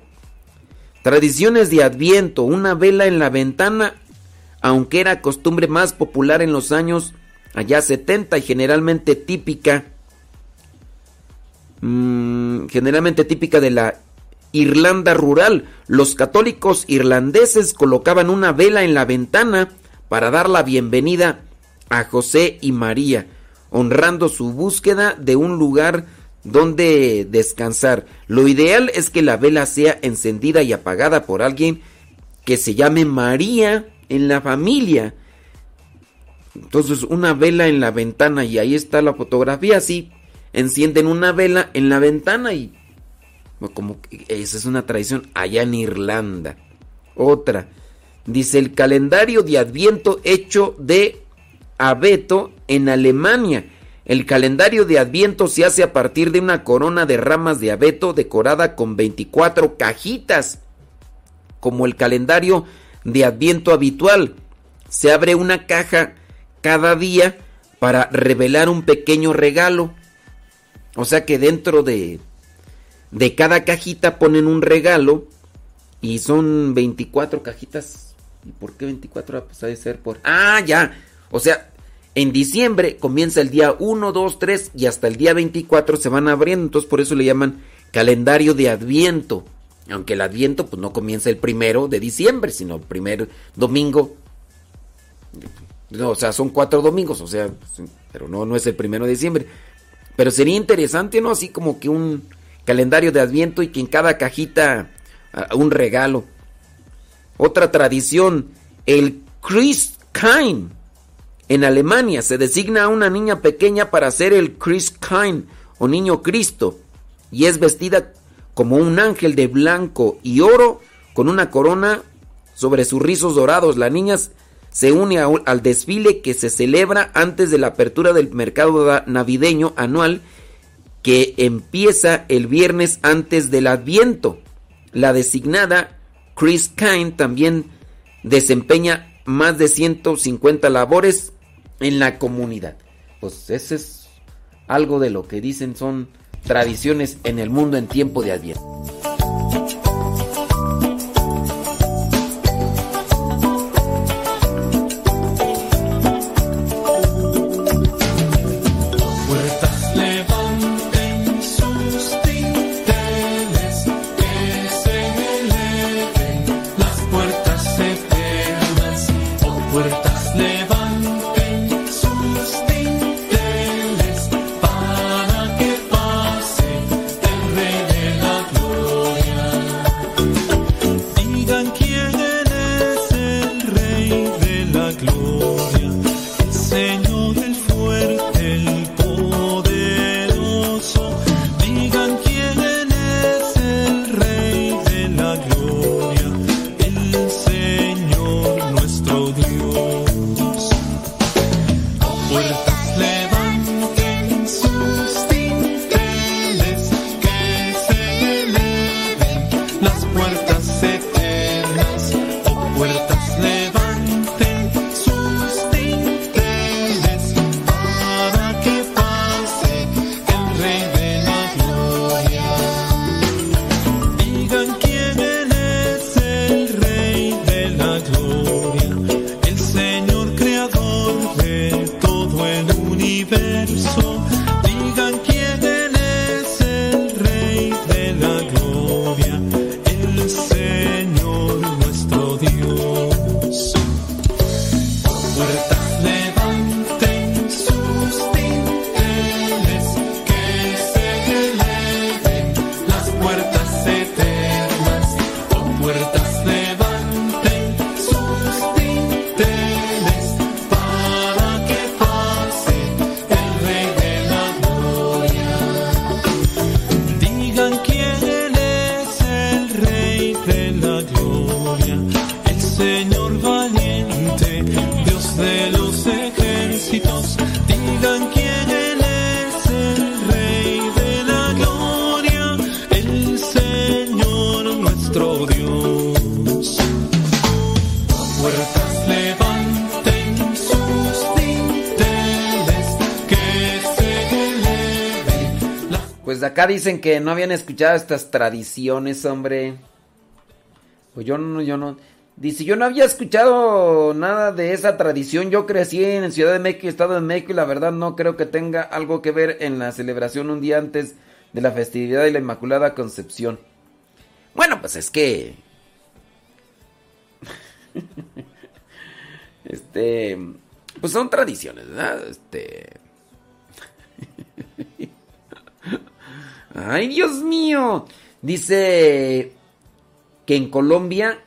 C: Tradiciones de Adviento. Una vela en la ventana. Aunque era costumbre más popular en los años allá 70 y generalmente típica. Mmm, generalmente típica de la Irlanda rural. Los católicos irlandeses colocaban una vela en la ventana para dar la bienvenida a José y María, honrando su búsqueda de un lugar donde descansar. Lo ideal es que la vela sea encendida y apagada por alguien que se llame María en la familia. Entonces una vela en la ventana y ahí está la fotografía, así encienden una vela en la ventana y como esa es una tradición allá en Irlanda. Otra, Dice el calendario de Adviento hecho de abeto en Alemania. El calendario de Adviento se hace a partir de una corona de ramas de abeto decorada con 24 cajitas, como el calendario de Adviento habitual. Se abre una caja cada día para revelar un pequeño regalo. O sea que dentro de, de cada cajita ponen un regalo y son 24 cajitas ¿Y por qué 24? Pues de ser por... Ah, ya. O sea, en diciembre comienza el día 1, 2, 3 y hasta el día 24 se van abriendo. Entonces por eso le llaman calendario de Adviento. Aunque el Adviento pues no comienza el primero de diciembre, sino el primer domingo. No, o sea, son cuatro domingos, o sea, pero no, no es el primero de diciembre. Pero sería interesante, ¿no? Así como que un calendario de Adviento y que en cada cajita ah, un regalo. Otra tradición, el Christkind. En Alemania se designa a una niña pequeña para ser el Christkind o niño Cristo y es vestida como un ángel de blanco y oro con una corona sobre sus rizos dorados. La niña se une al desfile que se celebra antes de la apertura del mercado navideño anual que empieza el viernes antes del Adviento. La designada Chris Kine también desempeña más de 150 labores en la comunidad. Pues ese es algo de lo que dicen son tradiciones en el mundo en tiempo de Adviento. Dicen que no habían escuchado estas tradiciones, hombre. Pues yo no, yo no. Dice, yo no había escuchado nada de esa tradición. Yo crecí en Ciudad de México, Estado de México, y la verdad no creo que tenga algo que ver en la celebración un día antes de la festividad de la Inmaculada Concepción. Bueno, pues es que. este. Pues son tradiciones, ¿verdad? Este. Ay, Dios mío. Dice que en Colombia,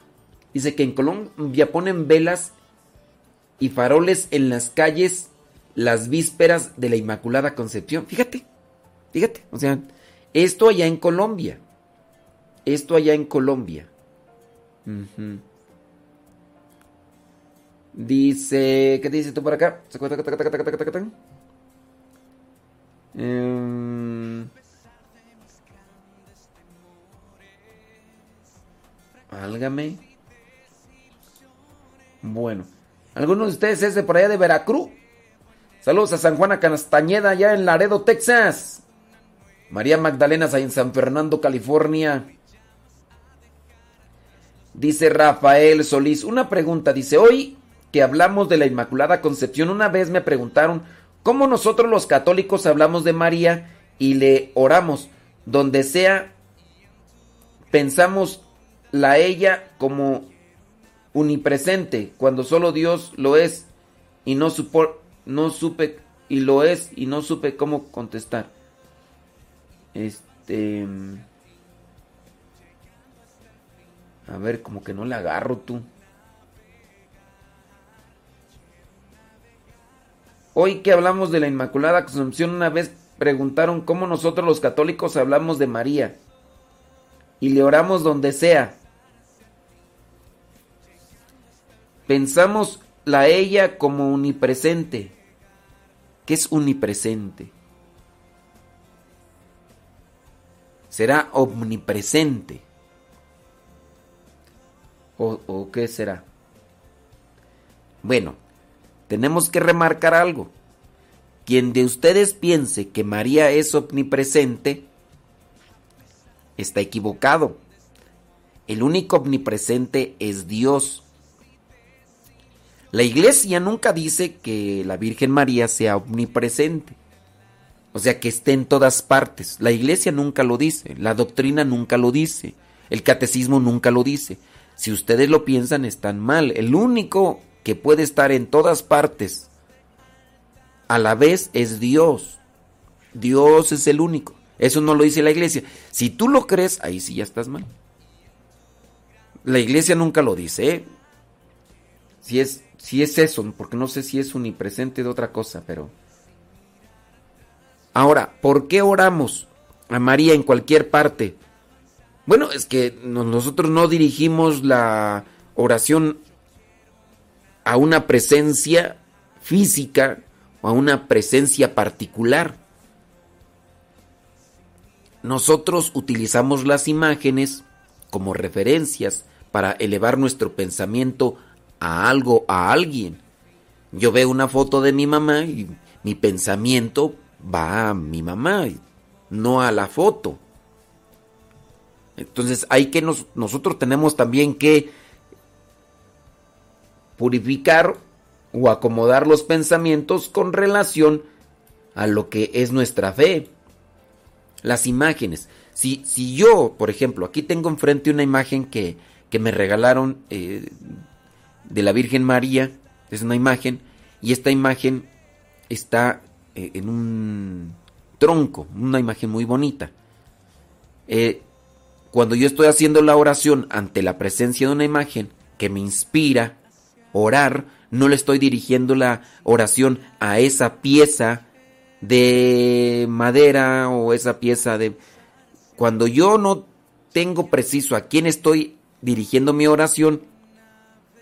C: dice que en Colombia ponen velas y faroles en las calles las vísperas de la Inmaculada Concepción. Fíjate, fíjate, o sea, esto allá en Colombia. Esto allá en Colombia. Dice, ¿qué dice tú por acá? Eh, Álgame. Bueno. ¿Alguno de ustedes es de por allá de Veracruz? Saludos a San Juana Castañeda, allá en Laredo, Texas. María Magdalena, en San Fernando, California. Dice Rafael Solís, una pregunta, dice, hoy que hablamos de la Inmaculada Concepción, una vez me preguntaron cómo nosotros los católicos hablamos de María y le oramos, donde sea, pensamos la ella como unipresente, cuando solo Dios lo es y no, supo, no supe y lo es y no supe cómo contestar. Este A ver, como que no le agarro tú. Hoy que hablamos de la Inmaculada Concepción, una vez preguntaron cómo nosotros los católicos hablamos de María y le oramos donde sea. Pensamos la ella como unipresente. ¿Qué es unipresente? Será omnipresente. ¿O, o qué será? Bueno, tenemos que remarcar algo. Quien de ustedes piense que María es omnipresente, está equivocado. El único omnipresente es Dios. La iglesia nunca dice que la Virgen María sea omnipresente. O sea, que esté en todas partes. La iglesia nunca lo dice. La doctrina nunca lo dice. El catecismo nunca lo dice. Si ustedes lo piensan, están mal. El único que puede estar en todas partes a la vez es Dios. Dios es el único. Eso no lo dice la iglesia. Si tú lo crees, ahí sí ya estás mal. La iglesia nunca lo dice. ¿eh? Si, es, si es eso, porque no sé si es unipresente de otra cosa, pero... Ahora, ¿por qué oramos a María en cualquier parte? Bueno, es que nosotros no dirigimos la oración a una presencia física o a una presencia particular. Nosotros utilizamos las imágenes como referencias para elevar nuestro pensamiento a algo, a alguien. Yo veo una foto de mi mamá y mi pensamiento va a mi mamá, no a la foto. Entonces hay que nosotros tenemos también que purificar o acomodar los pensamientos con relación a lo que es nuestra fe. Las imágenes. Si, si yo, por ejemplo, aquí tengo enfrente una imagen que, que me regalaron eh, de la Virgen María, es una imagen, y esta imagen está eh, en un tronco, una imagen muy bonita. Eh, cuando yo estoy haciendo la oración ante la presencia de una imagen que me inspira, orar, no le estoy dirigiendo la oración a esa pieza de madera o esa pieza de... Cuando yo no tengo preciso a quién estoy dirigiendo mi oración,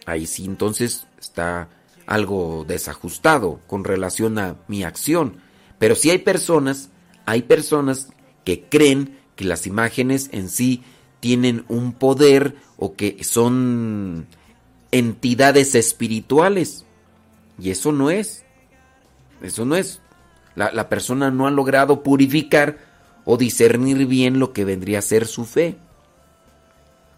C: ahí sí entonces está algo desajustado con relación a mi acción. Pero si hay personas, hay personas que creen que las imágenes en sí tienen un poder o que son entidades espirituales. Y eso no es. Eso no es. La, persona no ha logrado purificar o discernir bien lo que vendría a ser su fe.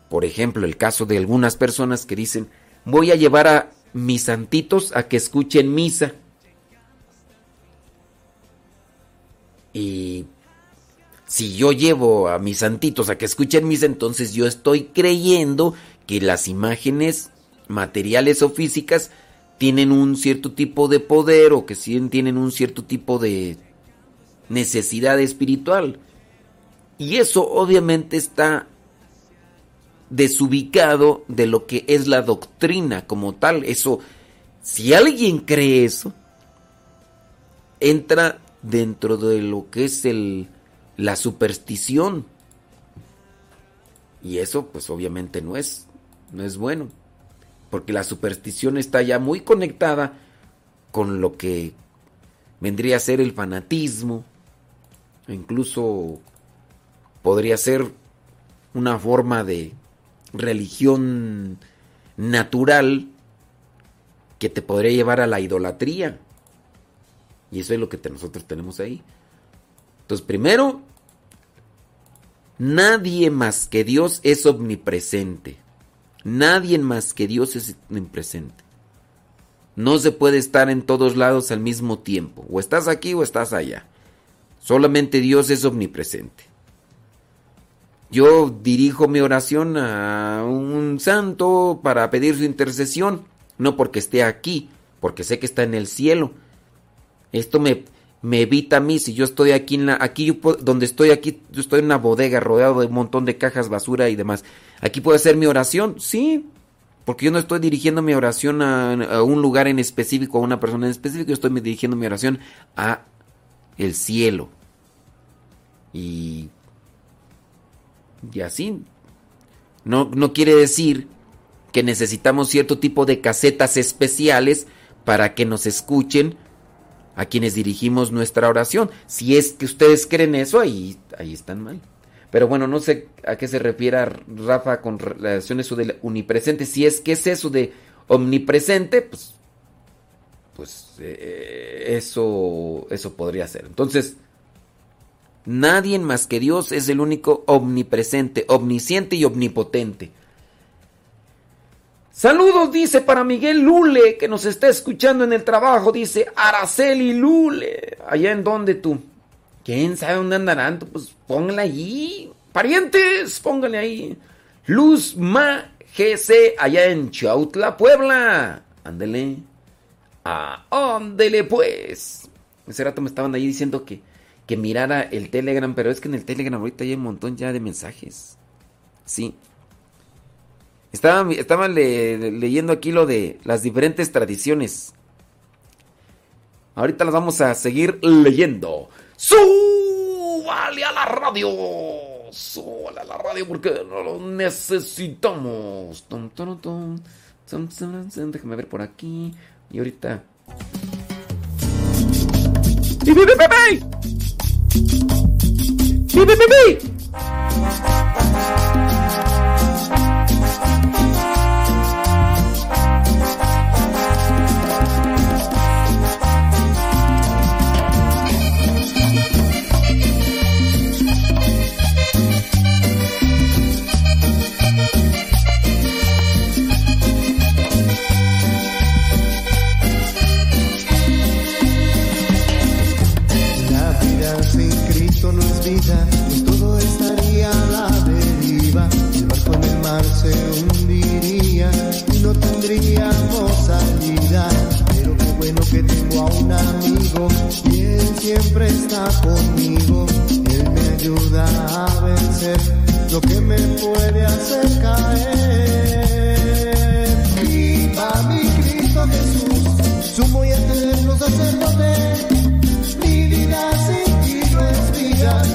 C: Por ejemplo, el caso de algunas personas que dicen, voy a llevar a mis santitos a que escuchen misa. Y si yo llevo a mis santitos a que escuchen misa, entonces yo estoy creyendo que las imágenes materiales o físicas tienen un cierto tipo de poder o que tienen un cierto tipo de necesidad espiritual. Y eso obviamente está desubicado de lo que es la doctrina como tal. Eso, si alguien cree eso, entra dentro de lo que es la superstición. Y eso pues obviamente no es, no es bueno porque la superstición está ya muy conectada con lo que vendría a ser el fanatismo, incluso podría ser una forma de religión natural que te podría llevar a la idolatría. Y eso es lo que nosotros tenemos ahí. Entonces, primero, nadie más que Dios es omnipresente. Nadie más que Dios es presente. No se puede estar en todos lados al mismo tiempo. O estás aquí o estás allá. Solamente Dios es omnipresente. Yo dirijo mi oración a un santo para pedir su intercesión, no porque esté aquí, porque sé que está en el cielo. Esto me, me evita a mí si yo estoy aquí en la aquí yo donde estoy aquí yo estoy en una bodega rodeado de un montón de cajas basura y demás aquí puedo hacer mi oración sí Porque yo no estoy dirigiendo mi oración a, un lugar en específico, a una persona en específico, yo estoy dirigiendo mi oración a el cielo. Y, y así. No, no quiere decir que necesitamos cierto tipo de casetas especiales para que nos escuchen a quienes dirigimos nuestra oración. Si es que ustedes creen eso, ahí, ahí están mal. Pero bueno, no sé a qué se refiere Rafa con relación a eso del omnipresente. Si es que es eso de omnipresente, pues, pues eh, eso, eso podría ser. Entonces, nadie más que Dios es el único omnipresente, omnisciente y omnipotente. Saludos, dice para Miguel Lule, que nos está escuchando en el trabajo. Dice Araceli Lule. ¿Allá en dónde tú? ¿Quién sabe dónde andarán? Pues pónganla allí. Parientes, pónganle ahí. Luz Ma GC, allá en Chautla, Puebla. Ándele. Ah, ándele pues. Ese rato me estaban ahí diciendo que, que mirara el Telegram, pero es que en el Telegram ahorita hay un montón ya de mensajes. Sí. Estaba, estaba leyendo aquí lo de las diferentes tradiciones. Ahorita las vamos a seguir leyendo. ¡Súbale a la radio! ¡Súbale a la radio porque no lo necesitamos! Déjame ver por aquí. Y ahorita. ¡Bi, bi,
D: pues todo se hundiría y no tendríamos salida. Pero qué bueno que tengo a un amigo y él siempre está conmigo. Él me ayuda a vencer lo que me puede hacer caer. Viva mi Cristo Jesús, sumo y eterno sacerdote. Mi vida sin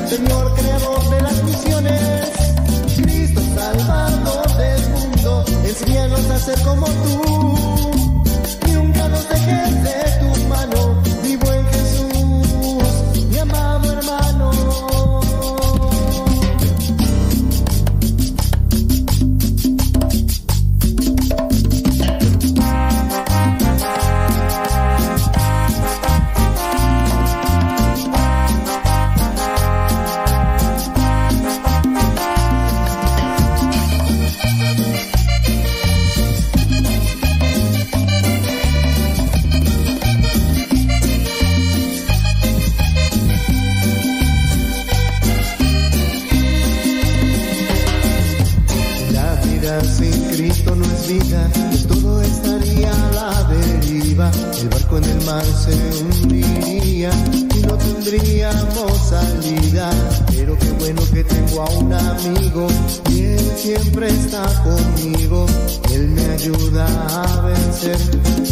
D: Señor creador de las misiones, enséñanos a ser como tú, nunca nos dejes de tu mano, en el mar
G: se hundiría y
I: no tendríamos salida. Pero qué bueno que tengo a un amigo y él siempre está conmigo. Él me ayuda a vencer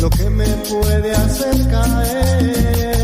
I: lo que
G: me puede hacer caer.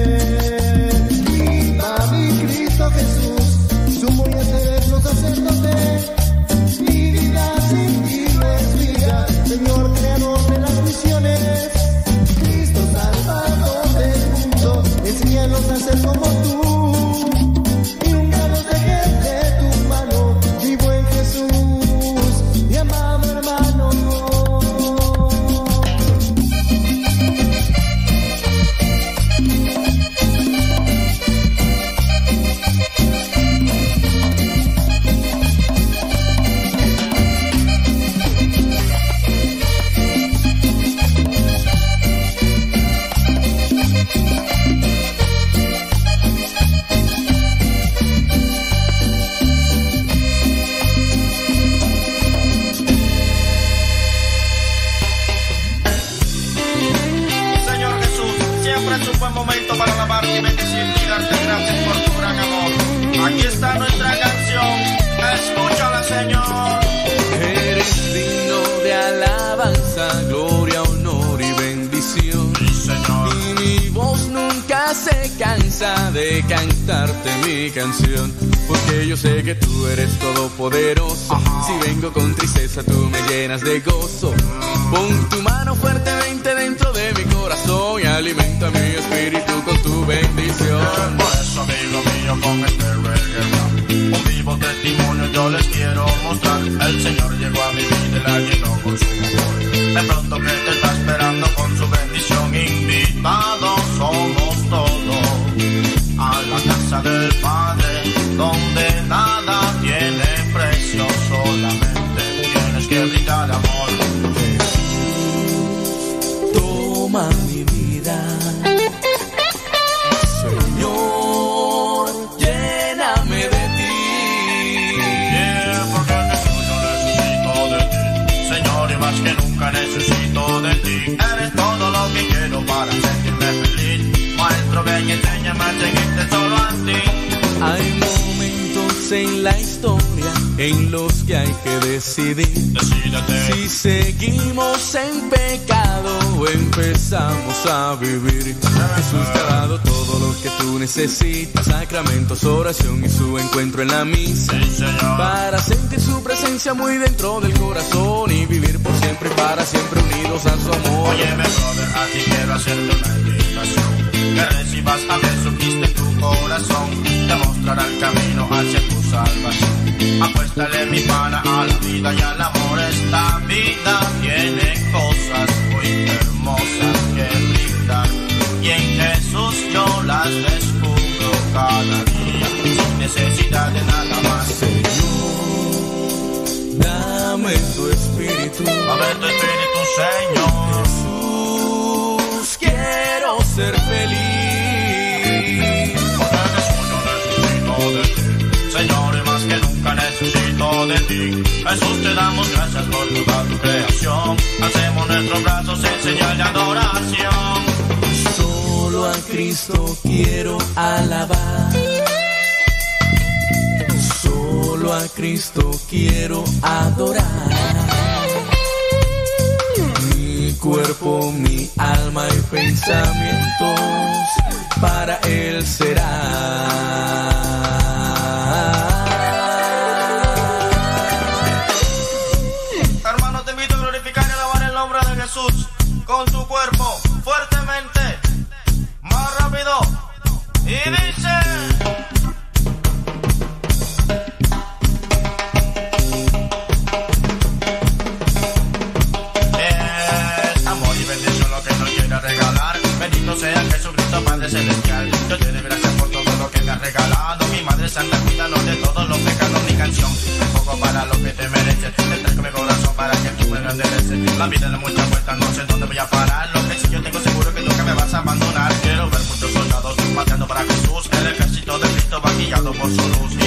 G: Tú necesitas, sacramentos, oración y su encuentro en la misa. Para sentir su presencia muy dentro del corazón y vivir por siempre y para siempre unidos a su amor.
I: Óyeme, brother, a ti quiero hacerte una invitación. Que recibas a Jesucristo en tu corazón. Te mostrará el camino hacia tu salvación. Apuéstale mi pana a la vida y al amor. Esta vida tiene cosas
G: Dame tu espíritu,
I: Señor.
G: Jesús, quiero ser feliz.
I: Porque yo necesito de ti. Señor, y más que nunca necesito de ti. Jesús, te damos gracias por toda tu creación. Hacemos nuestros brazos en señal de adoración.
G: Solo a Cristo quiero alabar. Solo a Cristo quiero adorar. Cuerpo, mi alma y pensamientos para Él será.
I: Hermano, te invito a glorificar y alabar el nombre de Jesús con tu cuerpo fuertemente. Más rápido. Y dice. A parar. Lo que yo tengo seguro que nunca me vas a abandonar. Quiero ver muchos soldados marchando para Jesús. El ejército de Cristo va guiado por su luz.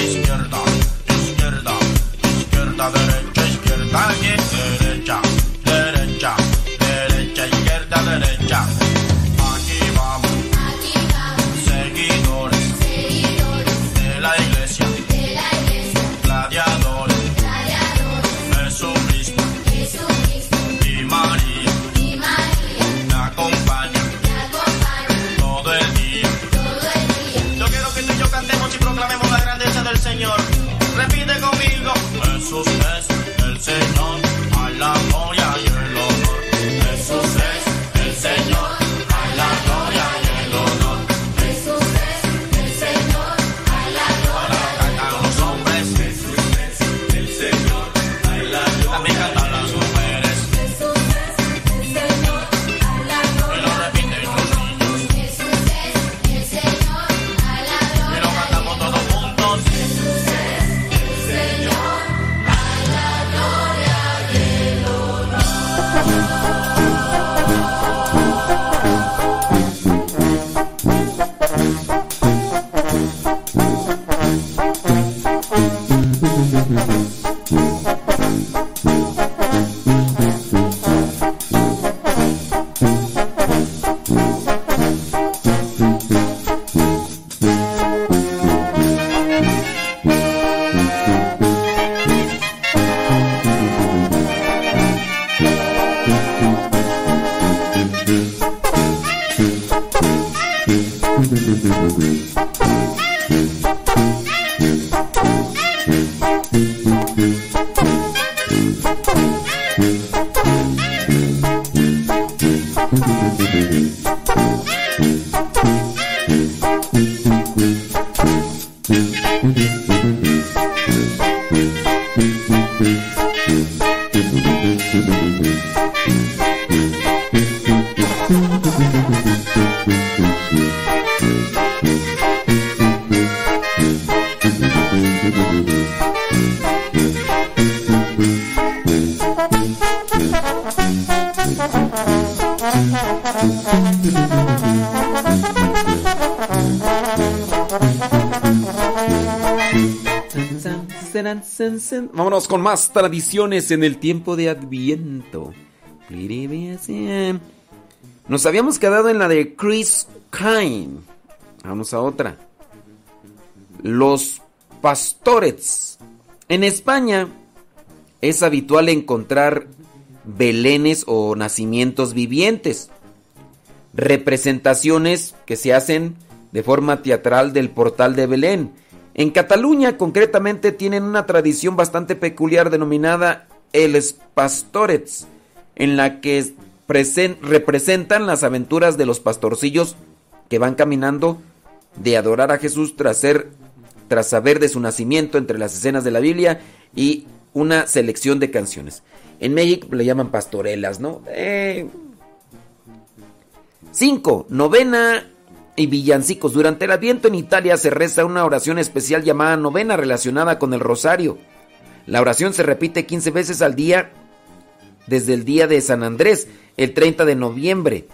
C: Vámonos con más tradiciones en el tiempo de Adviento. Nos habíamos quedado en la de Chris Kine. Vamos a otra. Los pastores. En España es habitual encontrar belenes o nacimientos vivientes. Representaciones que se hacen de forma teatral del portal de Belén en Cataluña, concretamente, tienen una tradición bastante peculiar denominada el Pastorets, en la que representan las aventuras de los pastorcillos que van caminando de adorar a Jesús tras, ser, tras saber de su nacimiento entre las escenas de la Biblia y una selección de canciones. En México le llaman pastorelas, ¿no? 5. Eh, novena y villancicos. Durante el Adviento en Italia se reza una oración especial llamada novena relacionada con el rosario. La oración se repite 15 veces al día desde el día de San Andrés, el 30 de noviembre,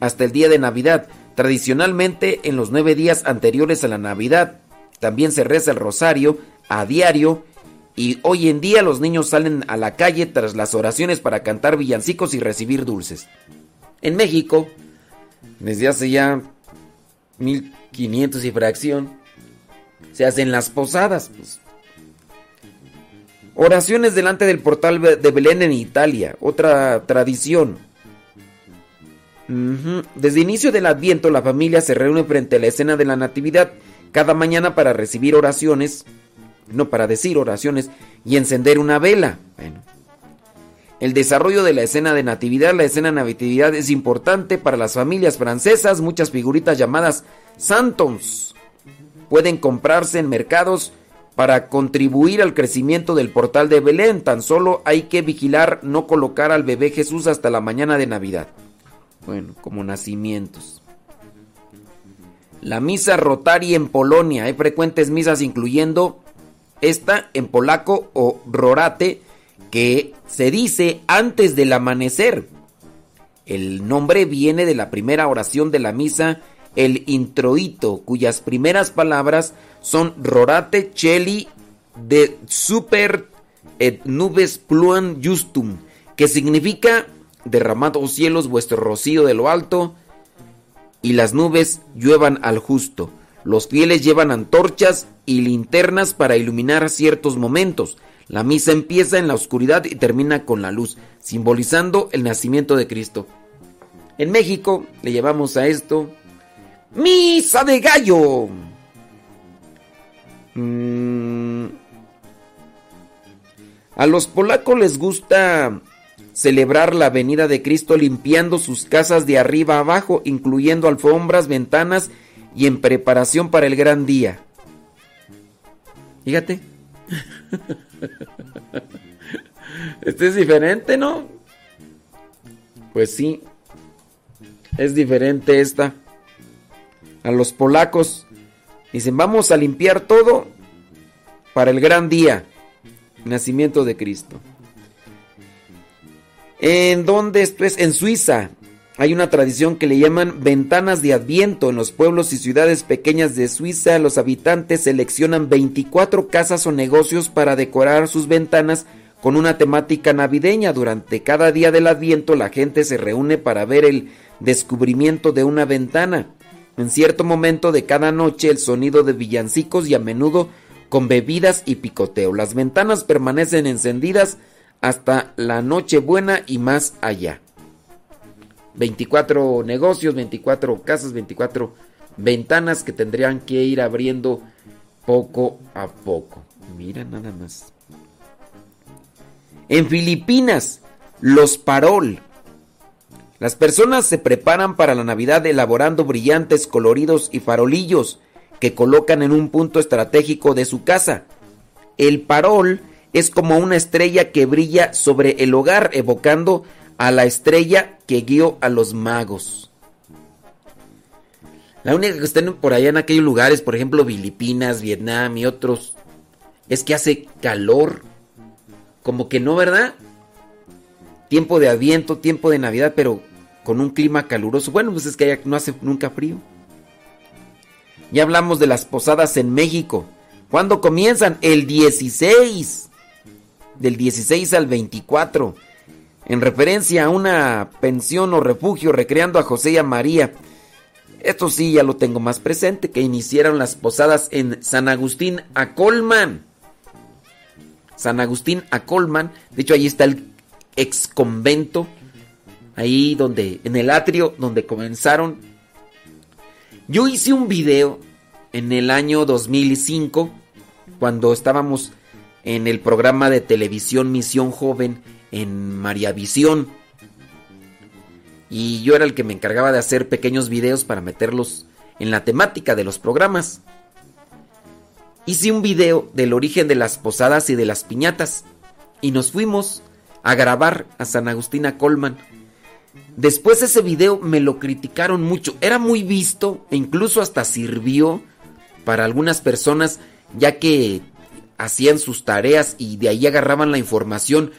C: hasta el día de Navidad. Tradicionalmente en los nueve días anteriores a la Navidad también se reza el rosario a diario y hoy en día los niños salen a la calle tras las oraciones para cantar villancicos y recibir dulces. En México, desde hace ya 1500 y fracción. Se hacen las posadas. Pues. Oraciones delante del portal de Belén en Italia. Otra tradición. Desde inicio del Adviento la familia se reúne frente a la escena de la Natividad cada mañana para recibir oraciones, no para decir oraciones, y encender una vela. Bueno, el desarrollo de la escena de natividad, la escena de natividad es importante para las familias francesas. Muchas figuritas llamadas santons pueden comprarse en mercados para contribuir al crecimiento del portal de Belén. Tan solo hay que vigilar no colocar al bebé Jesús hasta la mañana de Navidad. Bueno, como nacimientos. La misa rotaria en Polonia. Hay frecuentes misas incluyendo esta en polaco o rorate que se dice antes del amanecer. El nombre viene de la primera oración de la misa, el introito, cuyas primeras palabras son Rorate Cheli de Super et Nubes Pluan Justum, que significa derramados cielos vuestro rocío de lo alto y las nubes lluevan al justo. Los fieles llevan antorchas y linternas para iluminar ciertos momentos. La misa empieza en la oscuridad y termina con la luz, simbolizando el nacimiento de Cristo. En México le llamamos a esto Misa de Gallo. Mm. A los polacos les gusta celebrar la venida de Cristo limpiando sus casas de arriba abajo, incluyendo alfombras, ventanas y en preparación para el gran día. Fíjate. Este es diferente, ¿no? Pues sí. Es diferente esta. A los polacos dicen, vamos a limpiar todo para el gran día, nacimiento de Cristo. ¿En dónde esto es? En Suiza. Hay una tradición que le llaman ventanas de Adviento. En los pueblos y ciudades pequeñas de Suiza, los habitantes seleccionan 24 casas o negocios para decorar sus ventanas con una temática navideña. Durante cada día del Adviento la gente se reúne para ver el descubrimiento de una ventana. En cierto momento de cada noche el sonido de villancicos y a menudo con bebidas y picoteo. Las ventanas permanecen encendidas hasta la noche buena y más allá. 24 negocios, 24 casas, 24 Ventanas que tendrían que ir abriendo poco a poco. Mira nada más. En Filipinas, los parol. Las personas se preparan para la Navidad elaborando brillantes coloridos y farolillos que colocan en un punto estratégico de su casa. El parol es como una estrella que brilla sobre el hogar, evocando a la estrella que guió a los magos. La única que estén por allá en aquellos lugares, por ejemplo, Filipinas, Vietnam y otros, es que hace calor. Como que no, ¿verdad? Tiempo de aviento, tiempo de Navidad, pero con un clima caluroso. Bueno, pues es que no hace nunca frío. Ya hablamos de las posadas en México. ¿Cuándo comienzan? El 16. Del 16 al 24. En referencia a una pensión o refugio recreando a José y a María. Esto sí ya lo tengo más presente, que iniciaron las posadas en San Agustín a Colman. San Agustín a Colman. De hecho, ahí está el ex convento. Ahí donde, en el atrio donde comenzaron. Yo hice un video en el año 2005, cuando estábamos en el programa de televisión Misión Joven en María Visión. Y yo era el que me encargaba de hacer pequeños videos para meterlos en la temática de los programas. Hice un video del origen de las posadas y de las piñatas. Y nos fuimos a grabar a San Agustina Colman. Después ese video me lo criticaron mucho. Era muy visto e incluso hasta sirvió para algunas personas ya que hacían sus tareas y de ahí agarraban la información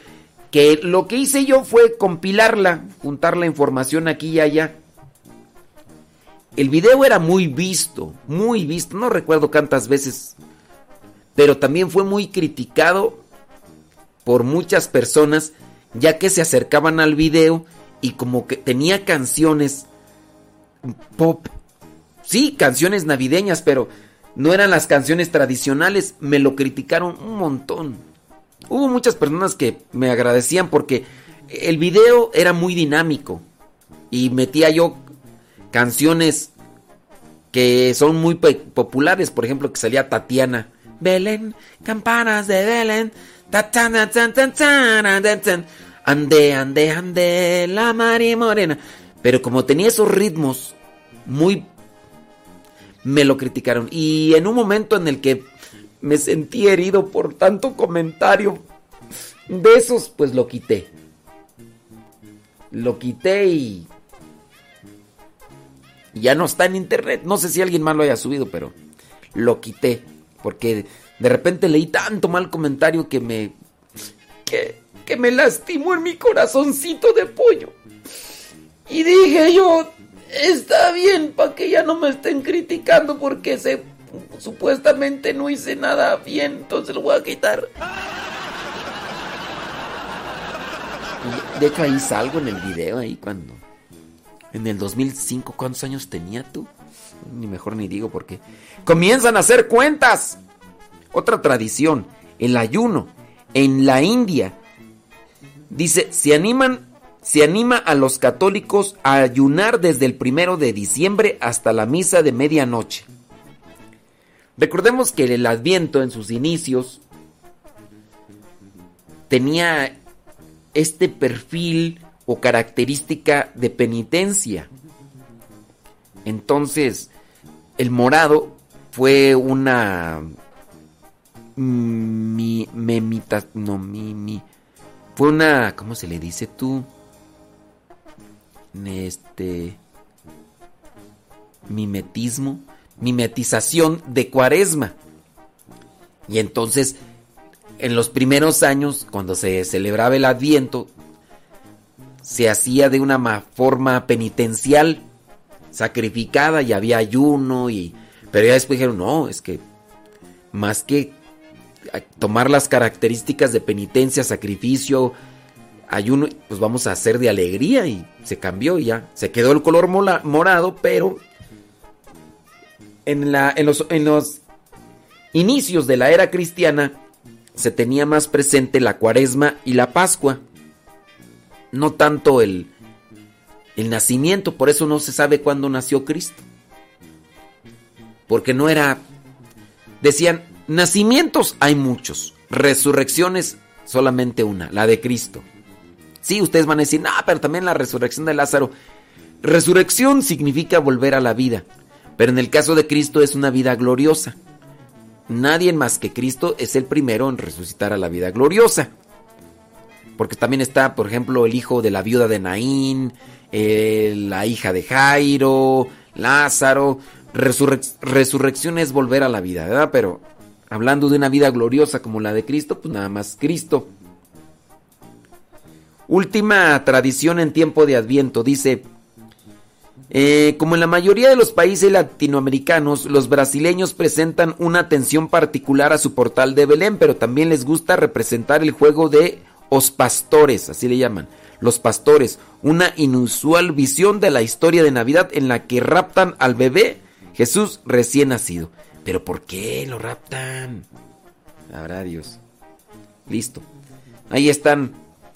C: que lo que hice yo fue compilarla, juntar la información aquí y allá. El video era muy visto, muy visto, no recuerdo cuántas veces, pero también fue muy criticado por muchas personas ya que se acercaban al video y como que tenía canciones pop, sí, canciones navideñas, pero no eran las canciones tradicionales, me lo criticaron un montón. Hubo muchas personas que me agradecían porque el video era muy dinámico y metía yo canciones que son muy populares, por ejemplo, que salía Tatiana. Belén, campanas de Belén. Ande, ande, ande, la María Morena. Pero como tenía esos ritmos muy... Me lo criticaron. Y en un momento en el que me sentí herido por tanto comentario de esos, pues lo quité. Lo quité y... Ya no está en internet. No sé si alguien más lo haya subido, pero lo quité. Porque de repente leí tanto mal comentario que me... Que, que me lastimó en mi corazoncito de pollo. Y dije yo, está bien, para que ya no me estén criticando porque se supuestamente no hice nada bien, entonces lo voy a quitar. De hecho ahí salgo en el video ahí cuando... En el 2005, ¿cuántos años tenía tú? Ni mejor ni digo porque... Comienzan a hacer cuentas. Otra tradición, el ayuno. En la India, dice, se animan, se anima a los católicos a ayunar desde el primero de diciembre hasta la misa de medianoche. Recordemos que el Adviento en sus inicios tenía este perfil o característica de penitencia. Entonces, el morado fue una mi memita no mi, mi fue una ¿cómo se le dice tú? Este mimetismo mimetización de cuaresma. Y entonces, en los primeros años, cuando se celebraba el adviento, se hacía de una forma penitencial, sacrificada, y había ayuno, y... pero ya después dijeron, no, es que más que tomar las características de penitencia, sacrificio, ayuno, pues vamos a hacer de alegría y se cambió y ya. Se quedó el color morado, pero en, los, inicios de la era cristiana se tenía más presente la cuaresma y la pascua, no tanto el, el nacimiento, por eso no se sabe cuándo nació Cristo. Porque no era... Decían, nacimientos hay muchos, resurrecciones solamente una, la de Cristo. Sí, ustedes van a decir, no, pero también la resurrección de Lázaro. Resurrección significa volver a la vida, pero en el caso de Cristo es una vida gloriosa. Nadie más que Cristo es el primero en resucitar a la vida gloriosa. Porque también está, por ejemplo, el hijo de la viuda de Naín, eh, la hija de Jairo, Lázaro. resurrección es volver a la vida, ¿verdad? Pero hablando de una vida gloriosa como la de Cristo, pues nada más Cristo. Última tradición en tiempo de Adviento, dice, eh, como en la mayoría de los países latinoamericanos, los brasileños presentan una atención particular a su portal de Belén, pero también les gusta representar el juego de os pastores, así le llaman, los pastores, una inusual visión de la historia de Navidad en la que raptan al bebé Jesús recién nacido. Pero ¿por qué lo raptan? Habrá Dios. Listo. Ahí están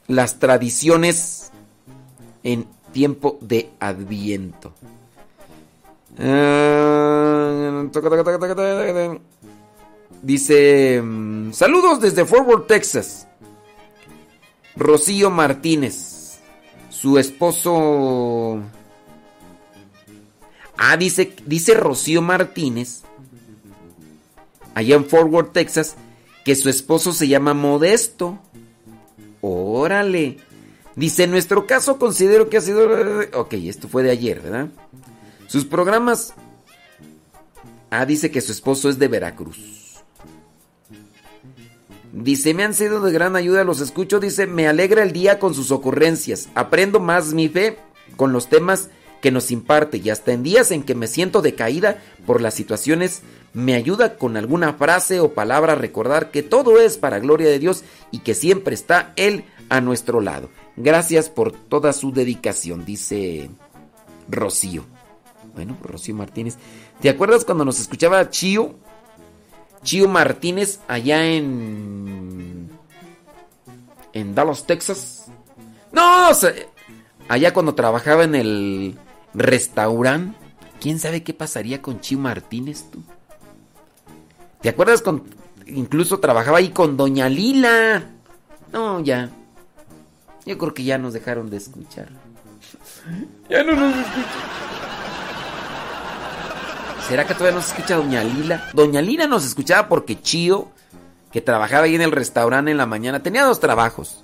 C: las tradiciones en tiempo de Adviento. Dice, mm, saludos desde Fort Worth, Texas. Rocío Martínez, su esposo... Ah, dice, dice Rocío Martínez, allá en Fort Worth, Texas, que su esposo se llama Modesto. Órale. Dice, en nuestro caso considero que ha sido... Ok, esto fue de ayer, ¿verdad? Sus programas... Ah, dice que su esposo es de Veracruz. Dice, me han sido de gran ayuda, los escucho. Dice, me alegra el día con sus ocurrencias. Aprendo más mi fe con los temas que nos imparte y hasta en días en que me siento decaída por las situaciones, me ayuda con alguna frase o palabra a recordar que todo es para gloria de Dios y que siempre está Él a nuestro lado. Gracias por toda su dedicación, dice Rocío. Bueno, Rocío Martínez. ¿Te acuerdas cuando nos escuchaba Chío? Chío Martínez allá en... En Dallas, Texas. No, allá cuando trabajaba en el restaurante. ¿Quién sabe qué pasaría con Chío Martínez tú? ¿Te acuerdas con... Incluso trabajaba ahí con Doña Lila. No, ya. Yo creo que ya nos dejaron de escuchar. ya no nos escuchan. ¿Será que todavía nos escucha Doña Lila? Doña Lila nos escuchaba porque Chío, que trabajaba ahí en el restaurante en la mañana, tenía dos trabajos.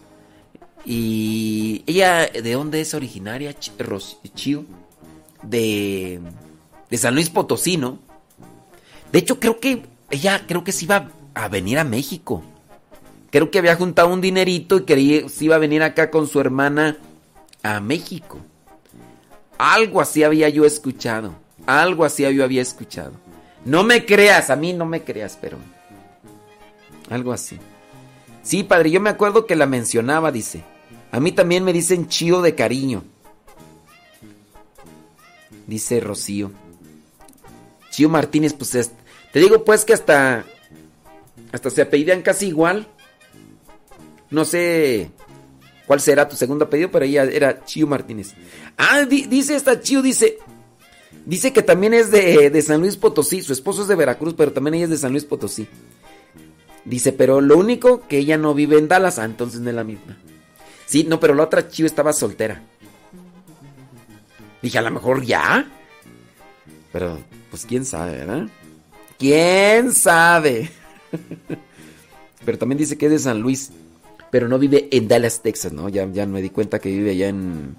C: Y ella, ¿de dónde es originaria? Chío. De, de San Luis Potosí, ¿no? De hecho, creo que ella, creo que se iba a venir a México creo que había juntado un dinerito y quería, se iba a venir acá con su hermana a México. Algo así había yo escuchado. Algo así yo había escuchado. No me creas, a mí no me creas, pero... Algo así. Sí, padre, yo me acuerdo que la mencionaba, dice. A mí también me dicen chío de cariño. Dice Rocío. Chío Martínez, pues es, te digo pues que hasta... Hasta se apellidan casi igual. No sé cuál será tu segundo apellido, pero ella era Chío Martínez. Ah, dice esta Chío, dice. Dice que también es de, San Luis Potosí. Su esposo es de Veracruz, pero también ella es de San Luis Potosí. Dice, pero lo único que ella no vive en Dallas, ah, entonces no es la misma. Sí, no, pero la otra Chío estaba soltera. Dije, a lo mejor ya. Pero, pues quién sabe, ¿verdad? ¿Quién sabe? pero también dice que es de San Luis pero no vive en Dallas, Texas, ¿no? Ya, ya me di cuenta que vive allá en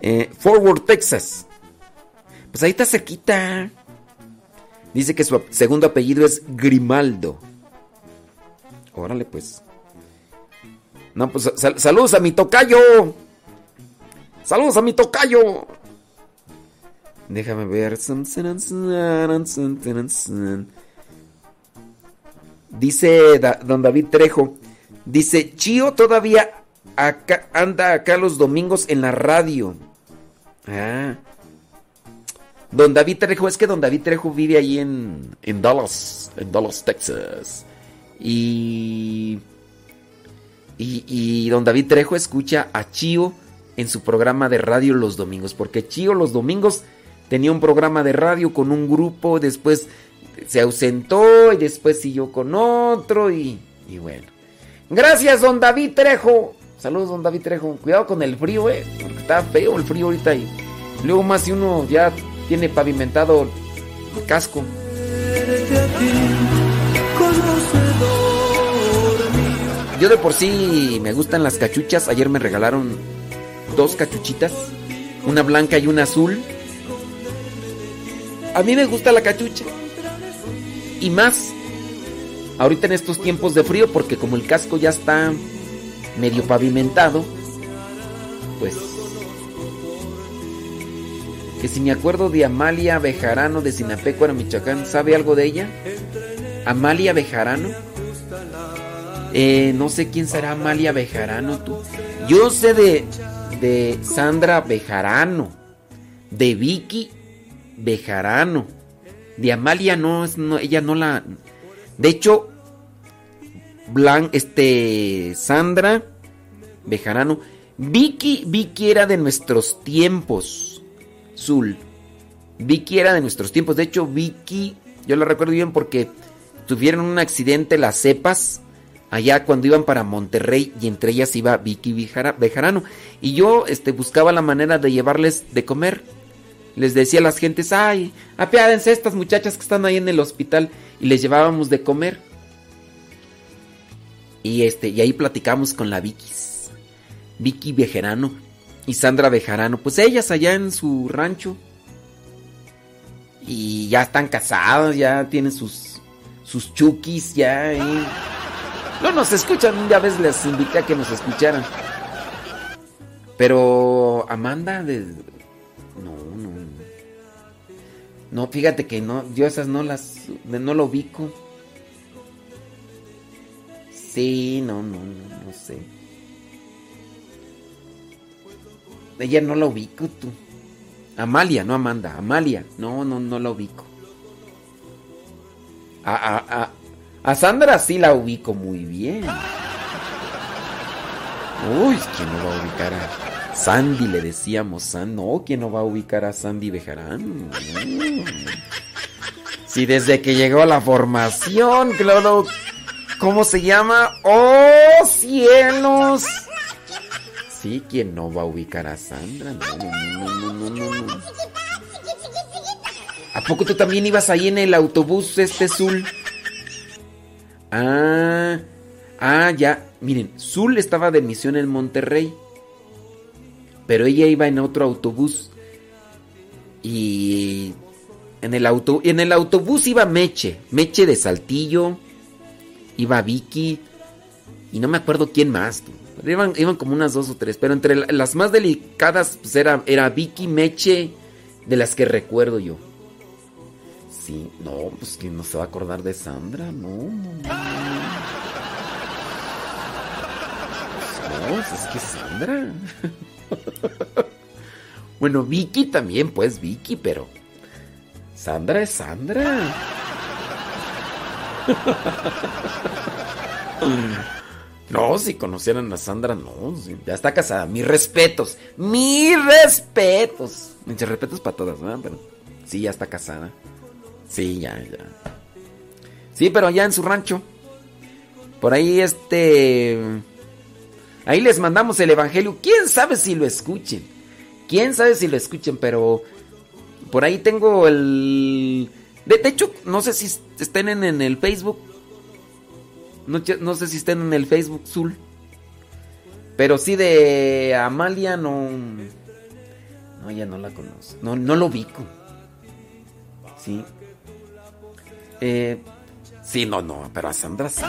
C: eh, Fort Worth, Texas. Pues ahí está cerquita. Dice que su segundo apellido es Grimaldo. Órale, pues. No, pues saludos a mi tocayo. Saludos a mi tocayo. Déjame ver. Dice don David Trejo. Dice, Chío todavía anda acá los domingos en la radio. Ah. Don David Trejo, es que Don David Trejo vive ahí en, en Dallas, en Dallas, Texas. Y, y, y Don David Trejo escucha a Chío en su programa de radio los domingos, porque Chío los domingos tenía un programa de radio con un grupo, después se ausentó y después siguió con otro y, y bueno. Gracias, don David Trejo. Saludos, don David Trejo. Cuidado con el frío, eh, porque está feo el frío ahorita y luego más si uno ya tiene pavimentado el casco. Yo de por sí me gustan las cachuchas. Ayer me regalaron dos cachuchitas, una blanca y una azul. A mí me gusta la cachucha. Y más ahorita en estos tiempos de frío, porque como el casco ya está medio pavimentado, pues que si me acuerdo de Amalia Bejarano de Sinapecuara, Michoacán, ¿sabe algo de ella? Amalia Bejarano. Eh, no sé quién será Amalia Bejarano tú. Yo sé de, de Sandra Bejarano, de Vicky Bejarano, de Amalia no, no ella no la. De hecho, Blan, este Sandra Bejarano, Vicky, Vicky era de nuestros tiempos, Zul. Vicky era de nuestros tiempos. De hecho, Vicky, yo la recuerdo bien porque tuvieron un accidente las cepas allá cuando iban para Monterrey y entre ellas iba Vicky Bejarano. Y yo este, buscaba la manera de llevarles de comer. Les decía a las gentes, ay, apiádense estas muchachas que están ahí en el hospital. Y les llevábamos de comer. Y, este, y ahí platicamos con la Vicky. Vicky Bejarano y Sandra Bejarano. Pues ellas allá en su rancho. Y ya están casadas, ya tienen sus, sus chukis, ya. Y... No nos escuchan, día vez les invité a que nos escucharan. Pero Amanda de... No, no. No, fíjate que no, yo esas no las... No lo ubico. Sí, no, no, no, no sé. Ella no la ubico tú. Amalia, no Amanda, Amalia. No, no, no la ubico. A, a, a, a Sandra sí la ubico muy bien. Uy, ¿quién no va a ubicar a Sandy? Le decíamos, no, ¿quién no va a ubicar a Sandy Bejarán? Si sí, desde que llegó la formación, claro. ¿Cómo se llama? ¡Oh, cielos! Sí, ¿quién no va a ubicar a Sandra? No, no. ¿A poco tú también ibas ahí en el autobús este Zul? Ah, ah, ya. Miren, Zul estaba de misión en Monterrey. Pero ella iba en otro autobús. Y en el autobús iba Meche, Meche de Saltillo, iba Vicky y no me acuerdo quién más. Iban, iban, como unas dos o tres, pero entre las más delicadas pues era, era Vicky Meche, de las que recuerdo yo. Sí, no, pues que no se va a acordar de Sandra, no, no, no. No, es que Sandra. bueno, Vicky también, pues Vicky, pero Sandra es Sandra. No, si conocieran a Sandra, no, ya está casada. Mis respetos, mis respetos. Mis respetos para todas, ¿verdad? Pero sí, ya está casada. Sí, ya, ya. Sí, pero ya en su rancho. Por ahí este... Ahí les mandamos el Evangelio. ¿Quién sabe si lo escuchen? ¿Quién sabe si lo escuchen? Pero por ahí tengo el... De, de hecho, no sé si estén en, en el Facebook. No, no, sé si estén en el Facebook Zul. Pero sí de Amalia no... No, ya no la conozco. No, no lo ubico. Sí. Eh, sí, no, no, pero a Sandra sí.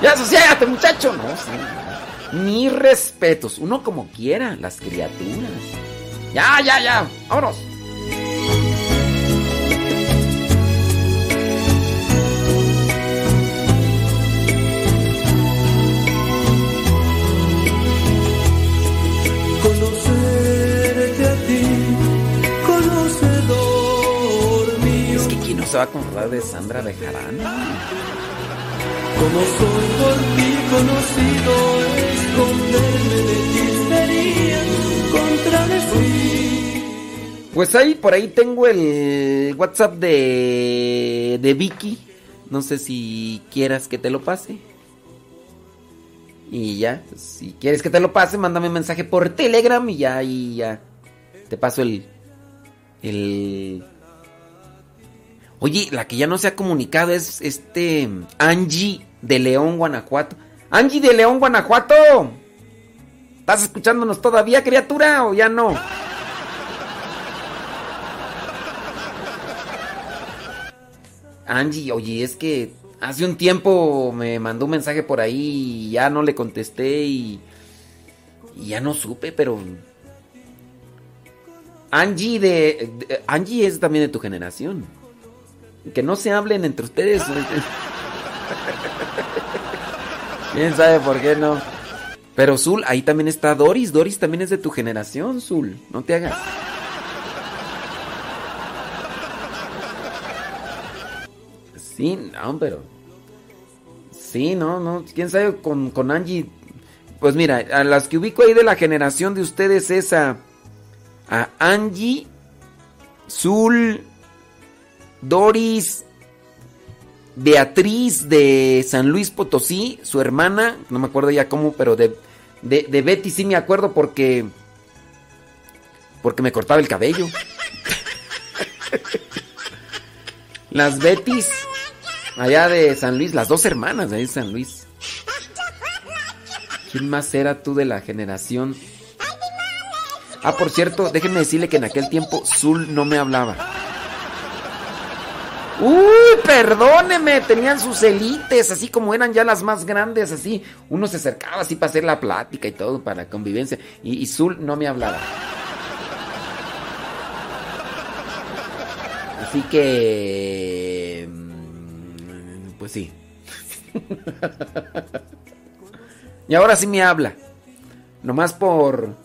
C: ya asociate, muchacho. No, sí. Ni respetos. Uno como quiera, las criaturas. Ya, ya, ya. Vámonos. Se va a acordar de Sandra Bejarán.
A: Como soy por ti conocido, esconderme de ti sería contra fui.
C: Pues ahí, por ahí tengo el WhatsApp de, de Vicky. No sé si quieras que te lo pase. Y ya, si quieres que te lo pase, mándame un mensaje por Telegram y ya, y ya. Te paso el. El. Oye, la que ya no se ha comunicado es este. Angie de León, Guanajuato. Angie de León, Guanajuato. ¿Estás escuchándonos todavía, criatura, o ya no? Angie, oye, es que hace un tiempo me mandó un mensaje por ahí y ya no le contesté y, y ya no supe, pero Angie de, de- Angie es también de tu generación. Que no se hablen entre ustedes. ¿Quién sabe por qué no? Pero Zul, ahí también está Doris. Doris también es de tu generación, Zul. No te hagas. Sí, no, pero. Sí, no, no. Quién sabe con, con Angie. Pues mira, a las que ubico ahí de la generación de ustedes es a. A Angie, Zul, Doris, Beatriz de San Luis Potosí, su hermana, no me acuerdo ya cómo, pero de, de, de Betty sí me acuerdo porque. Porque me cortaba el cabello. Las Betis, allá de San Luis, las dos hermanas de ahí de San Luis. ¿Quién más era tú de la generación? Ah, por cierto, déjenme decirle que en aquel tiempo Zul no me hablaba. Uy, perdóneme, tenían sus élites, así como eran ya las más grandes, así. Uno se acercaba así para hacer la plática y todo, para convivencia. Y, Zul no me hablaba. Así que... mm, Pues sí. y ahora sí me habla. Nomás por...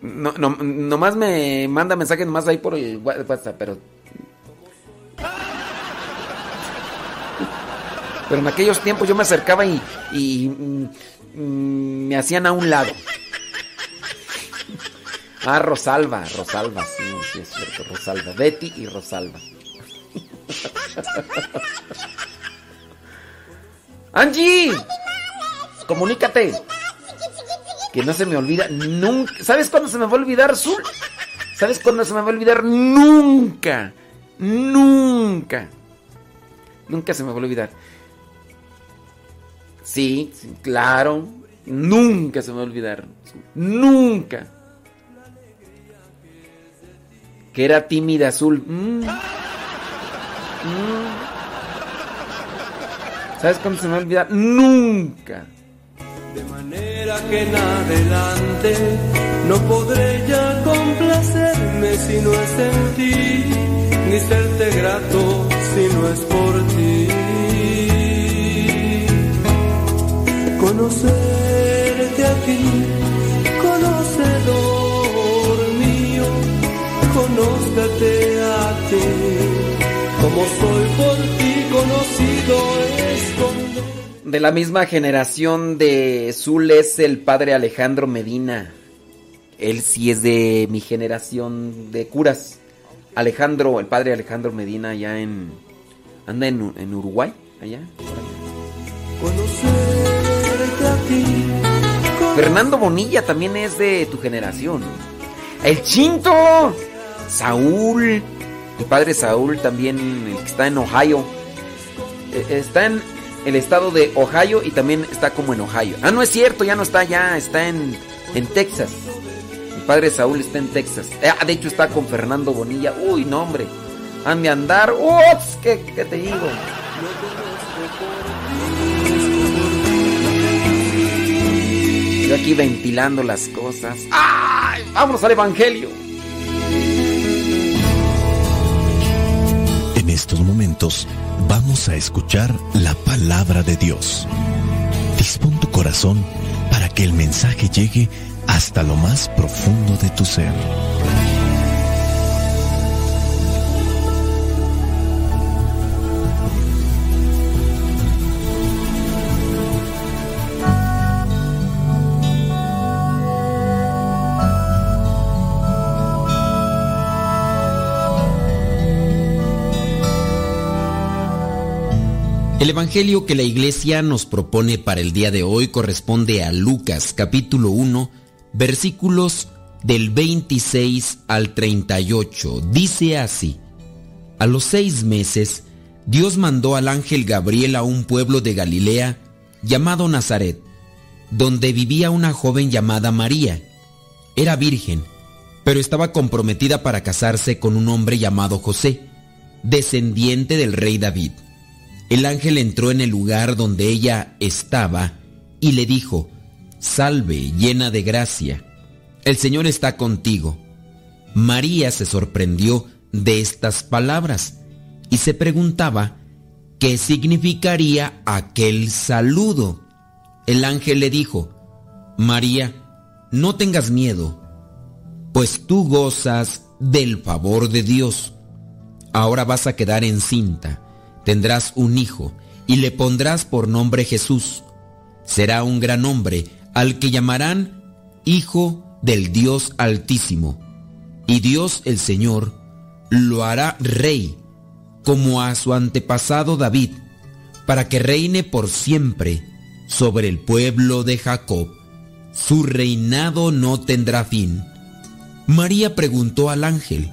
C: No, no, nomás me manda mensajes nomás ahí por el pero... Pero en aquellos tiempos yo me acercaba y, y mm, mm, me hacían a un lado. Ah, Rosalba, Rosalba, sí, sí es cierto, Rosalba. Betty y Rosalba. Angie, comunícate. Que no se me olvida nunca. ¿Sabes cuándo se me va a olvidar, Zul? ¿Sabes cuándo se me va a olvidar? Nunca. Nunca. Nunca se me va a olvidar. Sí, sí, claro. Nunca se me va a olvidar. Nunca. Que era tímida azul. Mm. Mm. ¿Sabes cuándo se me va a olvidar? Nunca.
A: De manera que en adelante no podré ya complacerme si no es en ti, ni serte grato si no es por ti. Conocerte a ti, conocedor mío, conózcate a ti, como soy por ti conocido es con
C: De la misma generación de Zul es el padre Alejandro Medina. Él sí es de mi generación de curas. Alejandro, el padre Alejandro Medina allá en... Anda en, en Uruguay, allá.
A: ti.
C: Fernando Bonilla también es de tu generación. El Chinto. Saúl. Mi padre Saúl también, el que está en Ohio. Eh, Está en el estado de Ohio y también está como en Ohio. Ah, no es cierto, ya no está allá, está en, en Texas. Mi padre Saúl está en Texas. Ah, de hecho está con Fernando Bonilla. Uy, no, hombre. Han de andar. ¡Ups! ¿Qué, qué te digo? Yo aquí ventilando las cosas. ¡Ay! Vámonos al Evangelio.
J: En estos momentos vamos a escuchar la palabra de Dios. Dispón tu corazón para que el mensaje llegue hasta lo más profundo de tu ser.
C: El Evangelio que la iglesia nos propone para el día de hoy corresponde a Lucas capítulo 1 versículos del 26 al 38. Dice así, a los seis meses, Dios mandó al ángel Gabriel a un pueblo de Galilea llamado Nazaret, donde vivía una joven llamada María. Era virgen, pero estaba comprometida para casarse con un hombre llamado José, descendiente del rey David. El ángel entró en el lugar donde ella estaba y le dijo, Salve, llena de gracia, el Señor está contigo. María se sorprendió de estas palabras y se preguntaba qué significaría aquel saludo. El ángel le dijo, María, no tengas miedo, pues tú gozas del favor de Dios. Ahora vas a quedar encinta tendrás un hijo y le pondrás por nombre Jesús. Será un gran hombre al que llamarán Hijo del Dios Altísimo. Y Dios el Señor lo hará rey, como a su antepasado David, para que reine por siempre sobre el pueblo de Jacob. Su reinado no tendrá fin. María preguntó al ángel,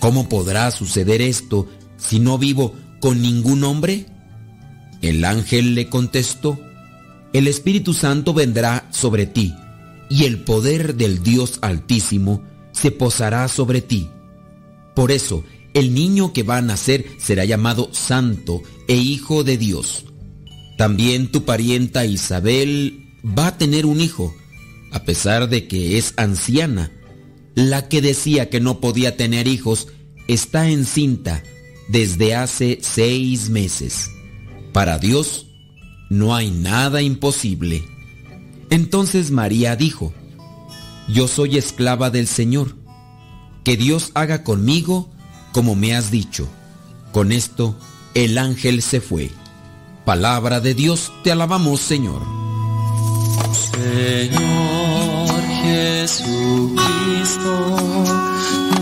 C: ¿cómo podrá suceder esto si no vivo con ningún hombre? El ángel le contestó, el Espíritu Santo vendrá sobre ti, y el poder del Dios Altísimo se posará sobre ti. Por eso, el niño que va a nacer será llamado Santo e Hijo de Dios. También tu parienta Isabel va a tener un hijo, a pesar de que es anciana. La que decía que no podía tener hijos está encinta desde hace seis meses. Para Dios no hay nada imposible. Entonces María dijo, Yo soy esclava del Señor, que Dios haga conmigo como me has dicho. Con esto el ángel se fue. Palabra de Dios, te alabamos Señor.
K: Señor Jesucristo,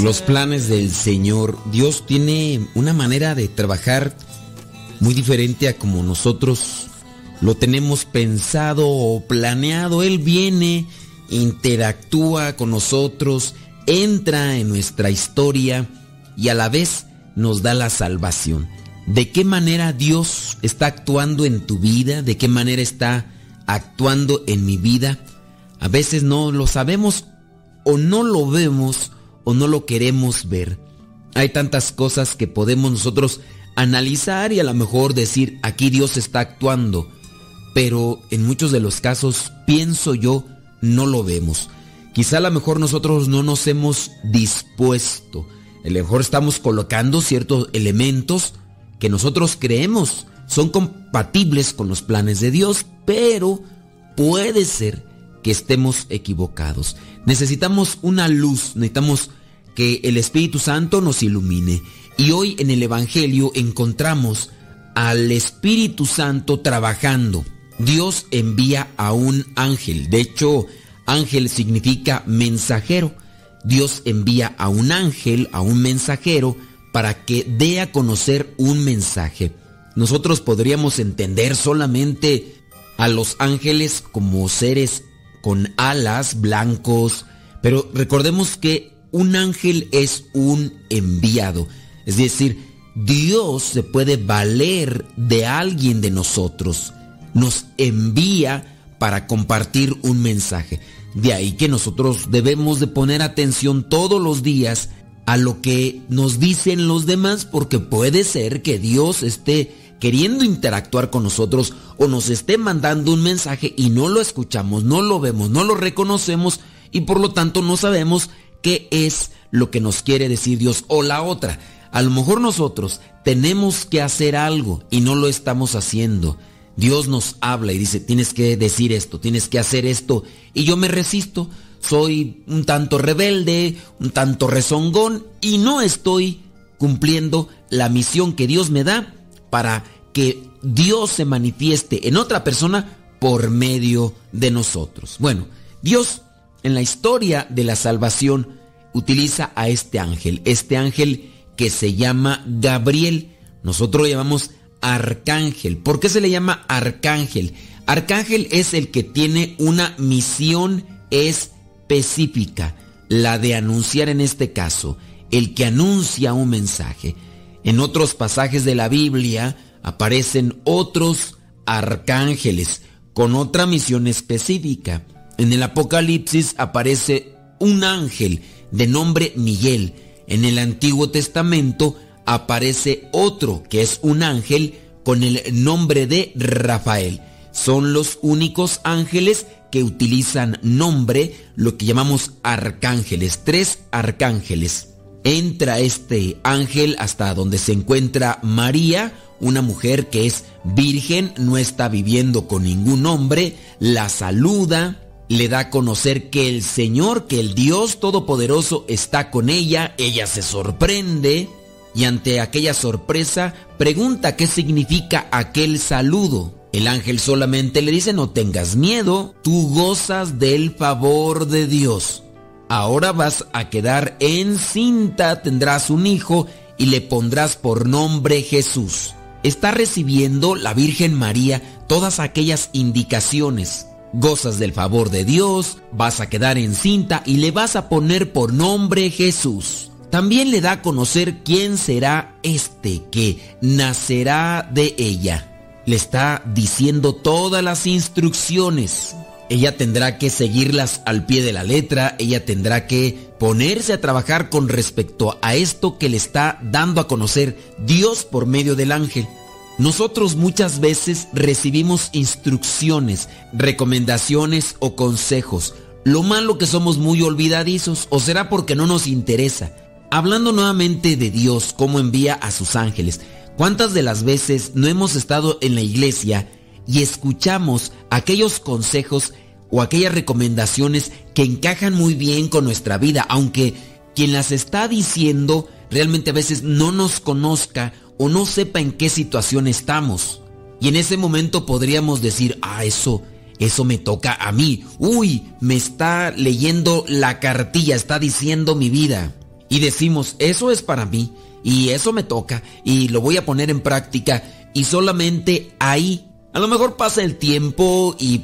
C: Los planes del Señor, Dios tiene una manera de trabajar muy diferente a como nosotros lo tenemos pensado o planeado. Él viene, interactúa con nosotros, entra en nuestra historia y a la vez nos da la salvación. ¿De qué manera Dios está actuando en tu vida? ¿De qué manera está actuando en mi vida? A veces no lo sabemos o no lo vemos o no lo queremos ver. Hay tantas cosas que podemos nosotros analizar y a lo mejor decir, aquí Dios está actuando pero en muchos de los casos, pienso yo, no lo vemos. Quizá a lo mejor nosotros no nos hemos dispuesto. A lo mejor estamos colocando ciertos elementos que nosotros creemos son compatibles con los planes de Dios, pero puede ser que estemos equivocados. Necesitamos una luz, necesitamos que el Espíritu Santo nos ilumine. Y hoy en el Evangelio encontramos al Espíritu Santo trabajando. Dios envía a un ángel. De hecho, ángel significa mensajero. Dios envía a un ángel, a un mensajero, para que dé a conocer un mensaje. Nosotros podríamos entender solamente a los ángeles como seres con alas blancos, pero recordemos que un ángel es un enviado. Es decir, Dios se puede valer de alguien de nosotros nos envía para compartir un mensaje. De ahí que nosotros debemos de poner atención todos los días a lo que nos dicen los demás porque puede ser que Dios esté queriendo interactuar con nosotros o nos esté mandando un mensaje y no lo escuchamos, no lo vemos, no lo reconocemos y por lo tanto no sabemos qué es lo que nos quiere decir Dios o la otra. A lo mejor nosotros tenemos que hacer algo y no lo estamos haciendo. Dios nos habla y dice, tienes que decir esto, tienes que hacer esto y yo me resisto. Soy un tanto rebelde, un tanto rezongón y no estoy cumpliendo la misión que Dios me da para que Dios se manifieste en otra persona por medio de nosotros. Bueno, Dios en la historia de la salvación utiliza a este ángel, este ángel que se llama Gabriel. Nosotros lo llamamos arcángel. ¿Por qué se le llama arcángel? Arcángel es el que tiene una misión específica, la de anunciar en este caso, el que anuncia un mensaje. En otros pasajes de la Biblia aparecen otros arcángeles con otra misión específica. En el Apocalipsis aparece un ángel de nombre Miguel. En el Antiguo Testamento aparece otro que es un ángel con el nombre de Rafael. Son los únicos ángeles que utilizan nombre, lo que llamamos arcángeles, tres arcángeles entra este ángel hasta donde se encuentra María, una mujer que es virgen, no está viviendo con ningún hombre, la saluda, le da a conocer que el Señor, que el Dios Todopoderoso está con ella, ella se sorprende y ante aquella sorpresa pregunta qué significa aquel saludo. El ángel solamente le dice no tengas miedo, tú gozas del favor de Dios ahora vas a quedar encinta, tendrás un hijo y le pondrás por nombre Jesús. Está recibiendo la Virgen María todas aquellas indicaciones. Gozas del favor de Dios, vas a quedar encinta y le vas a poner por nombre Jesús. También le da a conocer quién será este que nacerá de ella. Le está diciendo todas las instrucciones ella tendrá que seguirlas al pie de la letra, ella tendrá que ponerse a trabajar con respecto a esto que le está dando a conocer Dios por medio del ángel. Nosotros muchas veces recibimos instrucciones, recomendaciones o consejos. Lo malo que somos muy olvidadizos o será porque no nos interesa. Hablando nuevamente de Dios, cómo envía a sus ángeles, ¿cuántas de las veces no hemos estado en la iglesia y escuchamos aquellos consejos o aquellas recomendaciones que encajan muy bien con nuestra vida, aunque quien las está diciendo realmente a veces no nos conozca o no sepa en qué situación estamos. Y en ese momento podríamos decir, ah, eso, eso me toca a mí. Uy, me está leyendo la cartilla, está diciendo mi vida. Y decimos, eso es para mí, y eso me toca, y lo voy a poner en práctica, y solamente ahí. A lo mejor pasa el tiempo y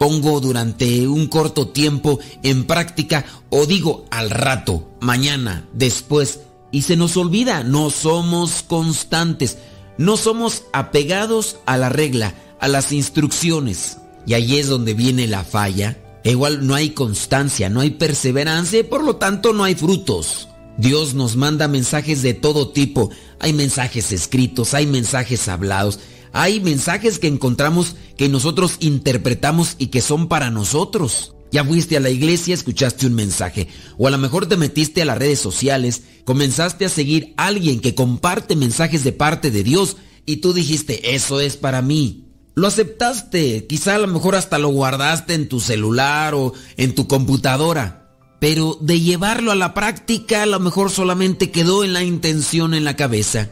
C: pongo durante un corto tiempo en práctica o digo al rato, mañana, después, y se nos olvida, no somos constantes, no somos apegados a la regla, a las instrucciones. Y ahí es donde viene la falla. igual no hay constancia, no hay perseverancia y por lo tanto no hay frutos. Dios nos manda mensajes de todo tipo. Hay mensajes escritos, hay mensajes hablados, hay mensajes que encontramos que nosotros interpretamos y que son para nosotros. Ya fuiste a la iglesia, escuchaste un mensaje, o a lo mejor te metiste a las redes sociales, comenzaste a seguir a alguien que comparte mensajes de parte de Dios y tú dijiste, eso es para mí. Lo aceptaste, quizá a lo mejor hasta lo guardaste en tu celular o en tu computadora, pero de llevarlo a la práctica a lo mejor solamente quedó en la intención en la cabeza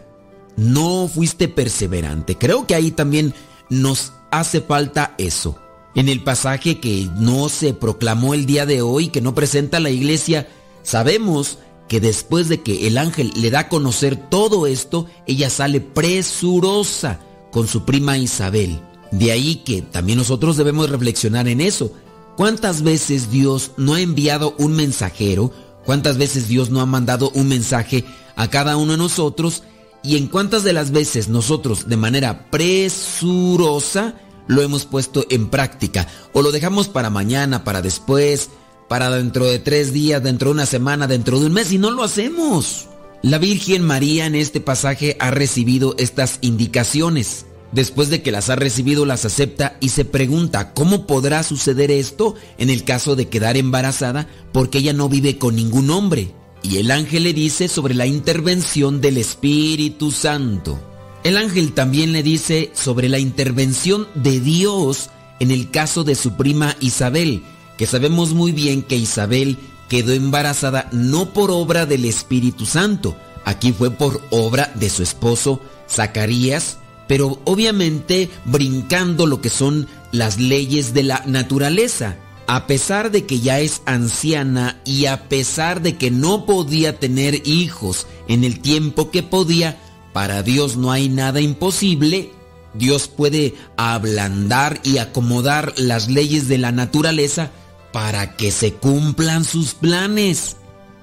C: no fuiste perseverante. Creo que ahí también nos hace falta eso. En el pasaje que no se proclamó el día de hoy, que no presenta la iglesia, sabemos que después de que el ángel le da a conocer todo esto, ella sale presurosa con su prima Isabel. De ahí que también nosotros debemos reflexionar en eso. ¿Cuántas veces Dios no ha enviado un mensajero? ¿Cuántas veces Dios no ha mandado un mensaje a cada uno de nosotros y en cuántas de las veces nosotros de manera presurosa lo hemos puesto en práctica o lo dejamos para mañana, para después, para dentro de tres días, dentro de una semana, dentro de un mes y no lo hacemos. La Virgen María en este pasaje ha recibido estas indicaciones. Después de que las ha recibido, las acepta y se pregunta cómo podrá suceder esto en el caso de quedar embarazada porque ella no vive con ningún hombre. Y el ángel le dice sobre la intervención del Espíritu Santo. El ángel también le dice sobre la intervención de Dios en el caso de su prima Isabel, que sabemos muy bien que Isabel quedó embarazada no por obra del Espíritu Santo, aquí fue por obra de su esposo Zacarías, pero obviamente brincando lo que son las leyes de la naturaleza. A pesar de que ya es anciana y a pesar de que no podía tener hijos en el tiempo que podía, para Dios no hay nada imposible. Dios puede ablandar y acomodar las leyes de la naturaleza para que se cumplan sus planes.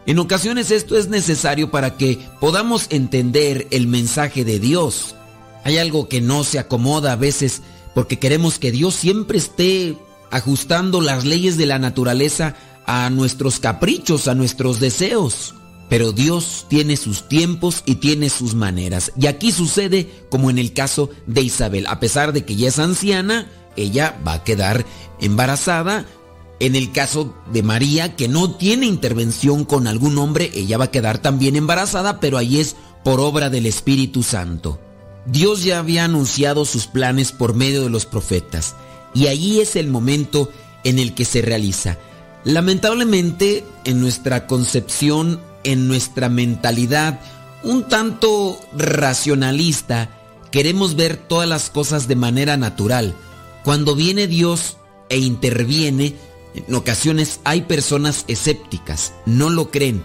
C: En ocasiones esto es necesario para que podamos entender el mensaje de Dios. Hay algo que no se acomoda a veces porque queremos que Dios siempre esté ajustando las leyes de la naturaleza a nuestros caprichos, a nuestros deseos. Pero Dios tiene sus tiempos y tiene sus maneras. Y aquí sucede como en el caso de Isabel. A pesar de que ya es anciana, ella va a quedar embarazada. En el caso de María, que no tiene intervención con algún hombre, ella va a quedar también embarazada, pero ahí es por obra del Espíritu Santo. Dios ya había anunciado sus planes por medio de los profetas y ahí es el momento en el que se realiza. Lamentablemente, en nuestra concepción, en nuestra mentalidad, un tanto racionalista, queremos ver todas las cosas de manera natural. Cuando viene Dios e interviene, en ocasiones hay personas escépticas, no lo creen,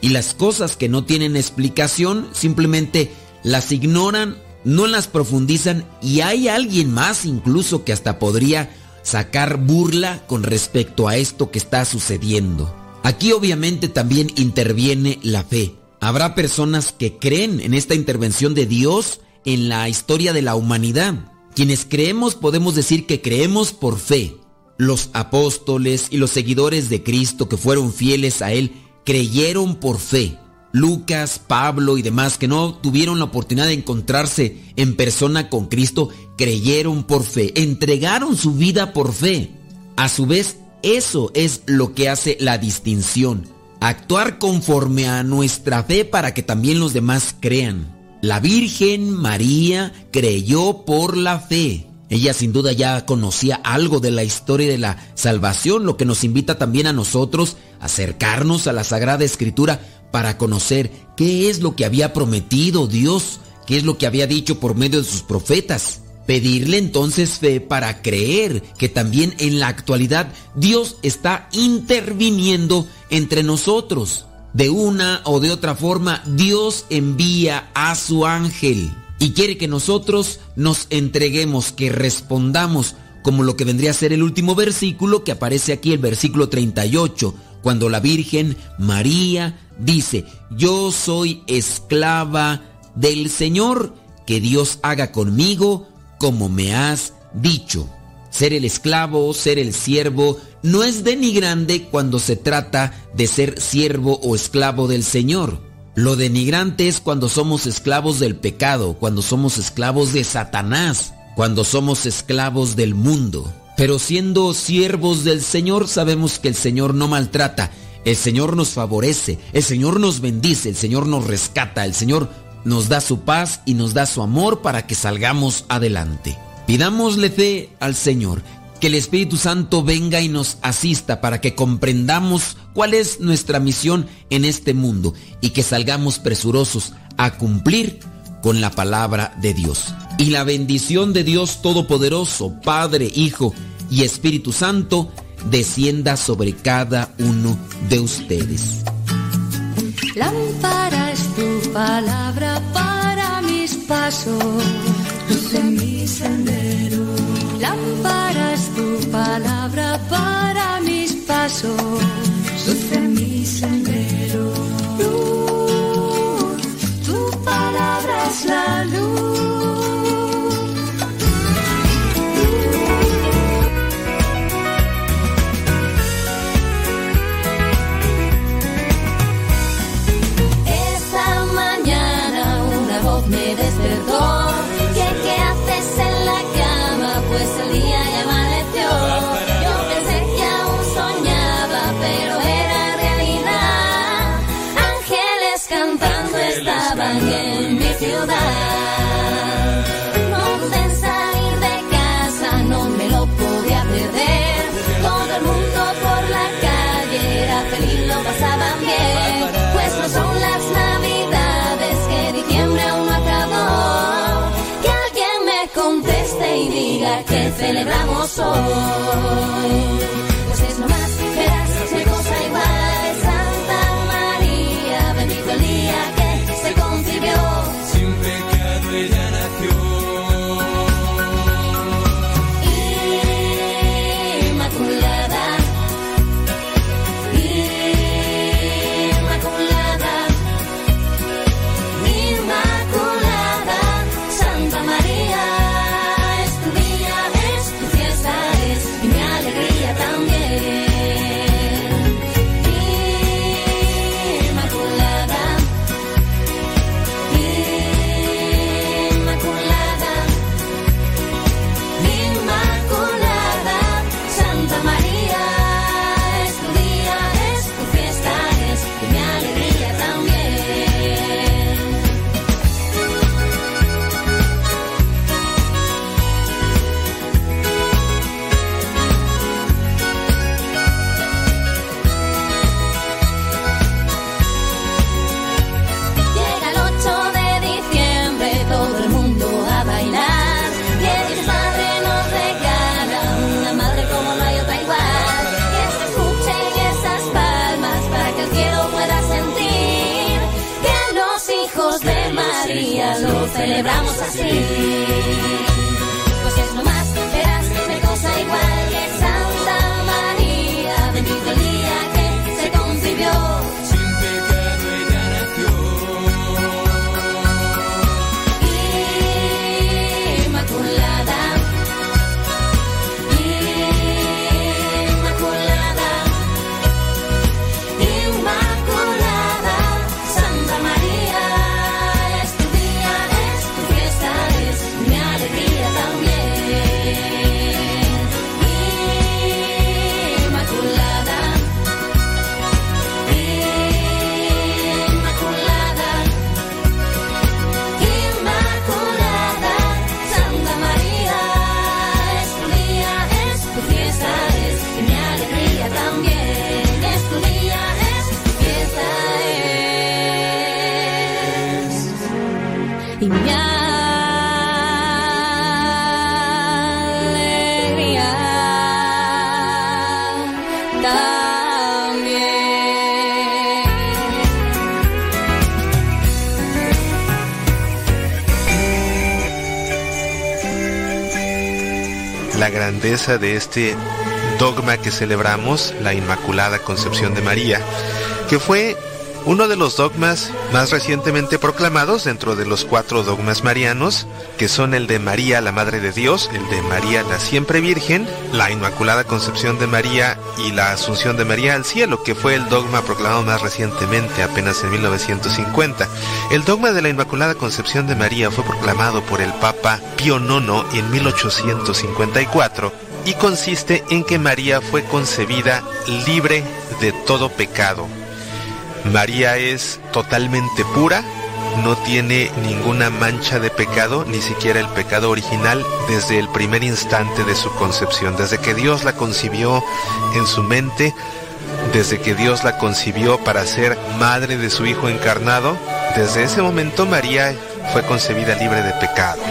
C: y las cosas que no tienen explicación simplemente las ignoran no las profundizan y hay alguien más incluso que hasta podría sacar burla con respecto a esto que está sucediendo. Aquí obviamente también interviene la fe. Habrá personas que creen en esta intervención de Dios en la historia de la humanidad. Quienes creemos podemos decir que creemos por fe. Los apóstoles y los seguidores de Cristo que fueron fieles a Él creyeron por fe. Lucas, Pablo y demás que no tuvieron la oportunidad de encontrarse en persona con Cristo, creyeron por fe, entregaron su vida por fe. A su vez, eso es lo que hace la distinción, actuar conforme a nuestra fe para que también los demás crean. La Virgen María creyó por la fe. Ella sin duda ya conocía algo de la historia de la salvación, lo que nos invita también a nosotros a acercarnos a la Sagrada Escritura para conocer qué es lo que había prometido Dios, qué es lo que había dicho por medio de sus profetas. Pedirle entonces fe para creer que también en la actualidad Dios está interviniendo entre nosotros. De una o de otra forma, Dios envía a su ángel y quiere que nosotros nos entreguemos, que respondamos como lo que vendría a ser el último versículo que aparece aquí, el versículo 38, cuando la Virgen María dice, yo soy esclava del Señor, que Dios haga conmigo como me has dicho. Ser el esclavo, ser el siervo, no es denigrante cuando se trata de ser siervo o esclavo del Señor. Lo denigrante es cuando somos esclavos del pecado, cuando somos esclavos de Satanás, cuando somos esclavos del mundo. Pero siendo siervos del Señor sabemos que el Señor no maltrata, el Señor nos favorece, el Señor nos bendice, el Señor nos rescata, el Señor nos da su paz y nos da su amor para que salgamos adelante. Pidámosle fe al Señor, que el Espíritu Santo venga y nos asista para que comprendamos cuál es nuestra misión en este mundo y que salgamos presurosos a cumplir con la palabra de Dios. Y la bendición de Dios Todopoderoso, Padre, Hijo y Espíritu Santo, descienda sobre cada uno de ustedes.
L: Lámpara tu palabra para mis pasos, luz en mi sendero. Lámpara tu palabra para mis pasos, luz en mi sendero. Luz, tu palabra es la luz.
M: Celebramos hoy. Celebramos así.
N: De este dogma que celebramos, la Inmaculada Concepción de María, que fue uno de los dogmas más recientemente proclamados dentro de los cuatro dogmas marianos, que son el de María, la Madre de Dios, el de María, la Siempre Virgen, la Inmaculada Concepción de María y la Asunción de María al cielo, que fue el dogma proclamado más recientemente, apenas en 1950. El dogma de la Inmaculada Concepción de María fue proclamado por el Papa Pío IX en 1854 y consiste en que María fue concebida libre de todo pecado. María es totalmente pura, no tiene ninguna mancha de pecado, ni siquiera el pecado original, desde el primer instante de su concepción, desde que Dios la concibió en su mente, desde que Dios la concibió para ser madre de su Hijo encarnado, desde ese momento María fue concebida libre de pecado.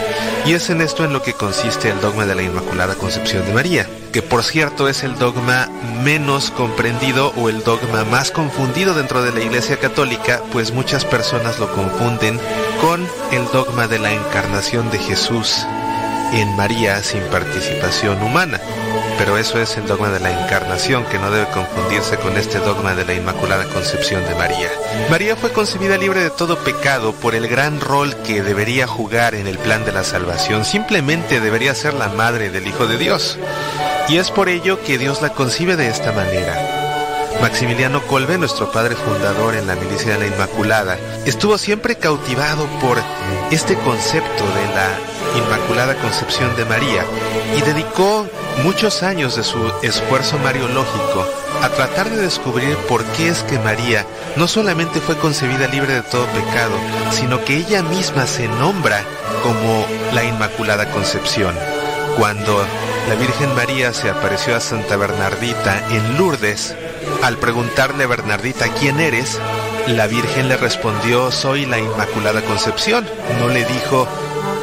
N: Y es en esto en lo que consiste el dogma de la Inmaculada Concepción de María, que por cierto es el dogma menos comprendido o el dogma más confundido dentro de la Iglesia Católica, pues muchas personas lo confunden con el dogma de la encarnación de Jesús en María sin participación humana. Pero eso es el dogma de la encarnación que no debe confundirse con este dogma de la Inmaculada Concepción de María. María fue concebida libre de todo pecado por el gran rol que debería jugar en el plan de la salvación. Simplemente debería ser la madre del Hijo de Dios. Y es por ello que Dios la concibe de esta manera. Maximiliano Colbe, nuestro padre fundador en la milicia de la Inmaculada, estuvo siempre cautivado por este concepto de la Inmaculada Concepción de María y dedicó muchos años de su esfuerzo mariológico a tratar de descubrir por qué es que María no solamente fue concebida libre de todo pecado, sino que ella misma se nombra como la Inmaculada Concepción. Cuando la Virgen María se apareció a Santa Bernardita en Lourdes, al preguntarle a Bernardita quién eres, la Virgen le respondió soy la Inmaculada Concepción. No le dijo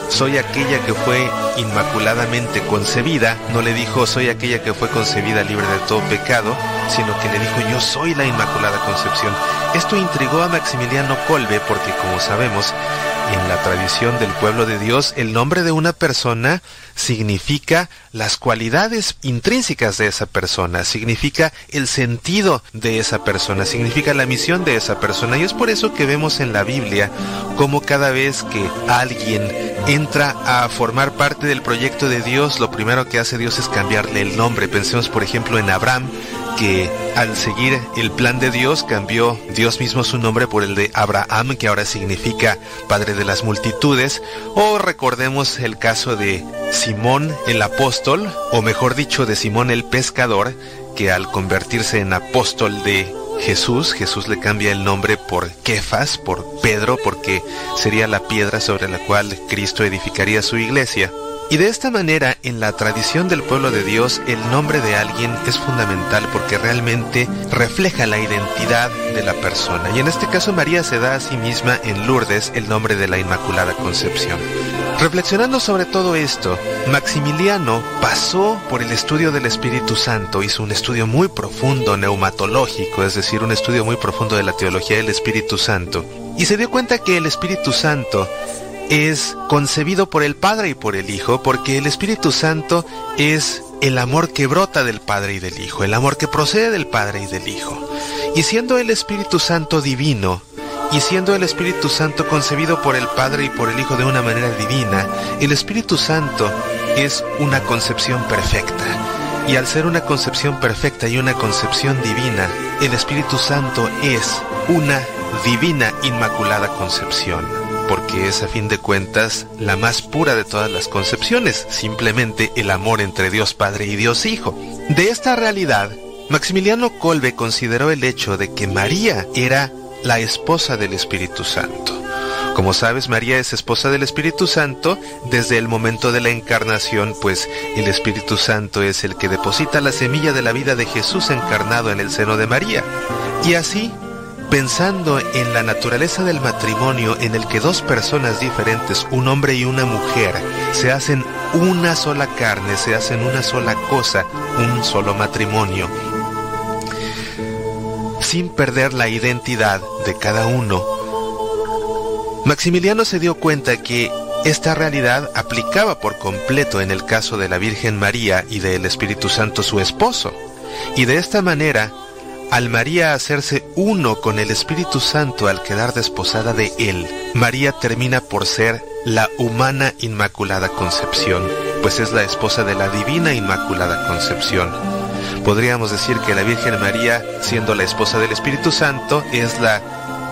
N: soy aquella que fue inmaculadamente concebida, no le dijo soy aquella que fue concebida libre de todo pecado, sino que le dijo yo soy la Inmaculada Concepción. Esto intrigó a Maximiliano Kolbe porque como sabemos, en la tradición del pueblo de Dios, el nombre de una persona significa las cualidades intrínsecas de esa persona, significa el sentido de esa persona, significa la misión de esa persona. Y es por eso que vemos en la Biblia como cada vez que alguien entra a formar parte del proyecto de Dios, lo primero que hace Dios es cambiarle el nombre. Pensemos por ejemplo en Abraham, que al seguir el plan de Dios cambió Dios mismo su nombre por el de Abraham, que ahora significa Padre de las multitudes, o recordemos el caso de Simón el apóstol, o mejor dicho de Simón el pescador, que al convertirse en apóstol de Jesús, Jesús le cambia el nombre por Kefas, por Pedro, porque sería la piedra sobre la cual Cristo edificaría su iglesia. Y de esta manera, en la tradición del pueblo de Dios, el nombre de alguien es fundamental porque realmente refleja la identidad de la persona. Y en este caso María se da a sí misma en Lourdes el nombre de la Inmaculada Concepción. Reflexionando sobre todo esto, Maximiliano pasó por el estudio del Espíritu Santo, hizo un estudio muy profundo neumatológico, es decir, un estudio muy profundo de la teología del Espíritu Santo, y se dio cuenta que el Espíritu Santo es concebido por el Padre y por el Hijo, porque el Espíritu Santo es el amor que brota del Padre y del Hijo, el amor que procede del Padre y del Hijo. Y siendo el Espíritu Santo divino, y siendo el Espíritu Santo concebido por el Padre y por el Hijo de una manera divina, el Espíritu Santo es una concepción perfecta. Y al ser una concepción perfecta y una concepción divina, el Espíritu Santo es una divina inmaculada concepción porque es a fin de cuentas la más pura de todas las concepciones, simplemente el amor entre Dios Padre y Dios Hijo. De esta realidad, Maximiliano Kolbe consideró el hecho de que María era la esposa del Espíritu Santo. Como sabes, María es esposa del Espíritu Santo desde el momento de la encarnación, pues el Espíritu Santo es el que deposita la semilla de la vida de Jesús encarnado en el seno de María. Y así, pensando en la naturaleza del matrimonio en el que dos personas diferentes, un hombre y una mujer, se hacen una sola carne, se hacen una sola cosa, un solo matrimonio, sin perder la identidad de cada uno. Maximiliano se dio cuenta que esta realidad aplicaba por completo en el caso de la Virgen María y del Espíritu Santo su esposo, y de esta manera al María hacerse uno con el Espíritu Santo al quedar desposada de él, María termina por ser la humana Inmaculada Concepción, pues es la esposa de la Divina Inmaculada Concepción. Podríamos decir que la Virgen María, siendo la esposa del Espíritu Santo, es la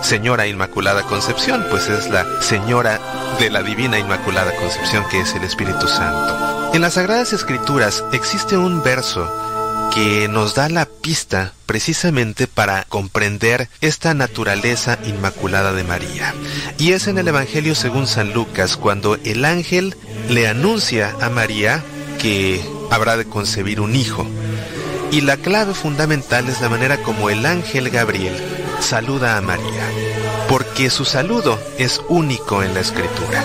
N: Señora Inmaculada Concepción, pues es la Señora de la Divina Inmaculada Concepción que es el Espíritu Santo. En las Sagradas Escrituras existe un verso que nos da la pista precisamente para comprender esta naturaleza inmaculada de María. Y es en el Evangelio según San Lucas cuando el ángel le anuncia a María que habrá de concebir un hijo. Y la clave fundamental es la manera como el ángel Gabriel saluda a María, porque su saludo es único en la escritura.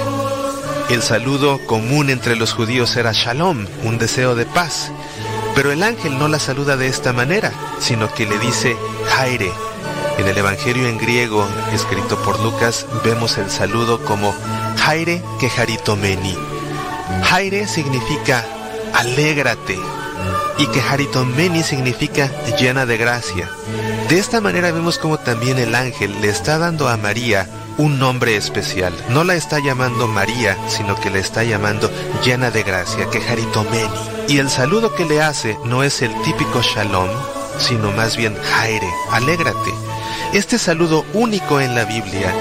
N: El saludo común entre los judíos era shalom, un deseo de paz, pero el ángel no la saluda de esta manera, sino que le dice Jaire. En el Evangelio en griego, escrito por Lucas, vemos el saludo como Jaire Keharitomeni. Jaire significa alégrate y Keharitomeni significa llena de gracia. De esta manera vemos como también el ángel le está dando a María un nombre especial. No la está llamando María, sino que le está llamando llena de gracia, Keharitomeni. Y el saludo que le hace no es el típico shalom, sino más bien jaire, alégrate. Este saludo único en la Biblia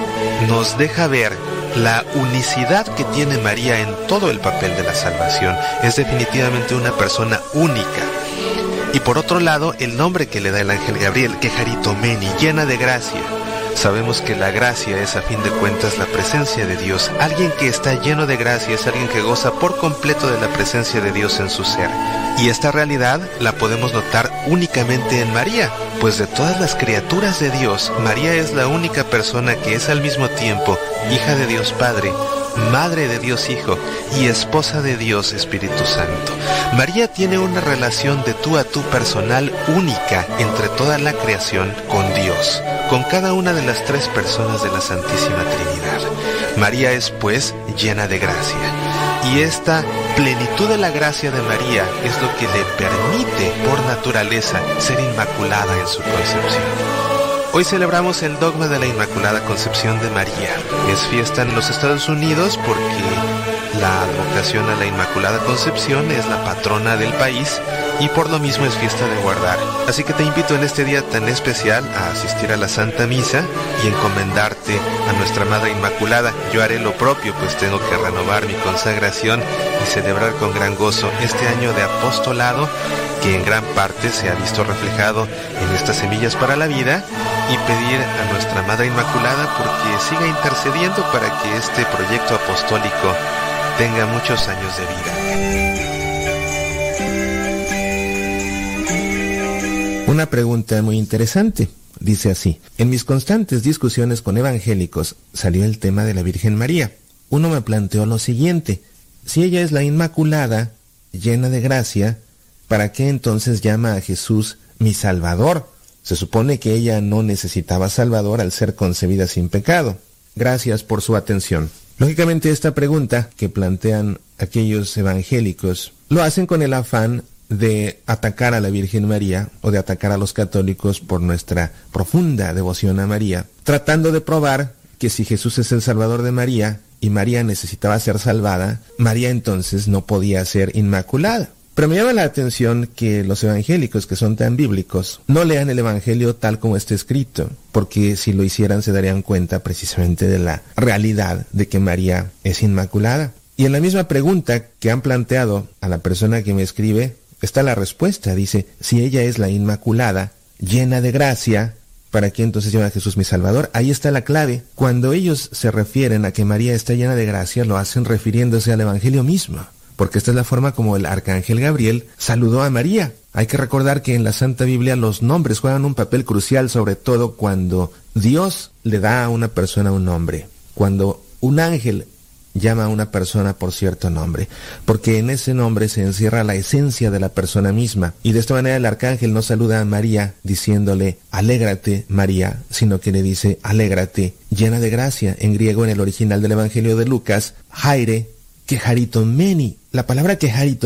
N: nos deja ver la unicidad que tiene María en todo el papel de la salvación. Es definitivamente una persona única. Y por otro lado, el nombre que le da el ángel Gabriel, Keharitomeni, llena de gracia. Sabemos que la gracia es a fin de cuentas la presencia de Dios. Alguien que está lleno de gracia es alguien que goza por completo de la presencia de Dios en su ser. Y esta realidad la podemos notar únicamente en María, pues de todas las criaturas de Dios, María es la única persona que es al mismo tiempo hija de Dios Padre,
O: Madre de Dios Hijo y esposa de Dios Espíritu Santo. María tiene una relación de tú a tú personal única entre toda la creación con Dios, con cada una de las tres personas de la Santísima Trinidad. María es pues llena de gracia. Y esta plenitud de la gracia de María es lo que le permite por naturaleza ser inmaculada en su concepción. Hoy celebramos el dogma de la Inmaculada Concepción de María. Es fiesta en los Estados Unidos porque la advocación a la Inmaculada Concepción es la patrona del país y por lo mismo es fiesta de guardar. Así que te invito en este día tan especial a asistir a la Santa Misa y encomendarte a nuestra Madre Inmaculada. Yo haré lo propio, pues tengo que renovar mi consagración y celebrar con gran gozo este año de apostolado que en gran parte se ha visto reflejado en estas semillas para la vida y pedir a nuestra Madre Inmaculada porque siga intercediendo para que este proyecto apostólico tenga muchos años de
N: vida. Una pregunta muy interesante. Dice así, en mis constantes discusiones con evangélicos salió el tema de la Virgen María. Uno me planteó lo siguiente, si ella es la Inmaculada, llena de gracia, ¿para qué entonces llama a Jesús mi Salvador? Se supone que ella no necesitaba Salvador al ser concebida sin pecado. Gracias por su atención. Lógicamente esta pregunta que plantean aquellos evangélicos lo hacen con el afán de atacar a la Virgen María o de atacar a los católicos por nuestra profunda devoción a María, tratando de probar que si Jesús es el Salvador de María y María necesitaba ser salvada, María entonces no podía ser inmaculada. Pero me llama la atención que los evangélicos que son tan bíblicos no lean el Evangelio tal como está escrito, porque si lo hicieran se darían cuenta precisamente de la realidad de que María es inmaculada. Y en la misma pregunta que han planteado a la persona que me escribe, está la respuesta. Dice, si ella es la Inmaculada, llena de gracia, ¿para qué entonces llama a Jesús mi Salvador? Ahí está la clave. Cuando ellos se refieren a que María está llena de gracia, lo hacen refiriéndose al Evangelio mismo porque esta es la forma como el arcángel Gabriel saludó a María. Hay que recordar que en la Santa Biblia los nombres juegan un papel crucial, sobre todo cuando Dios le da a una persona un nombre, cuando un ángel llama a una persona por cierto nombre, porque en ese nombre se encierra la esencia de la persona misma. Y de esta manera el arcángel no saluda a María diciéndole, alégrate María, sino que le dice, alégrate, llena de gracia. En griego, en el original del Evangelio de Lucas, Jaire, meni. La palabra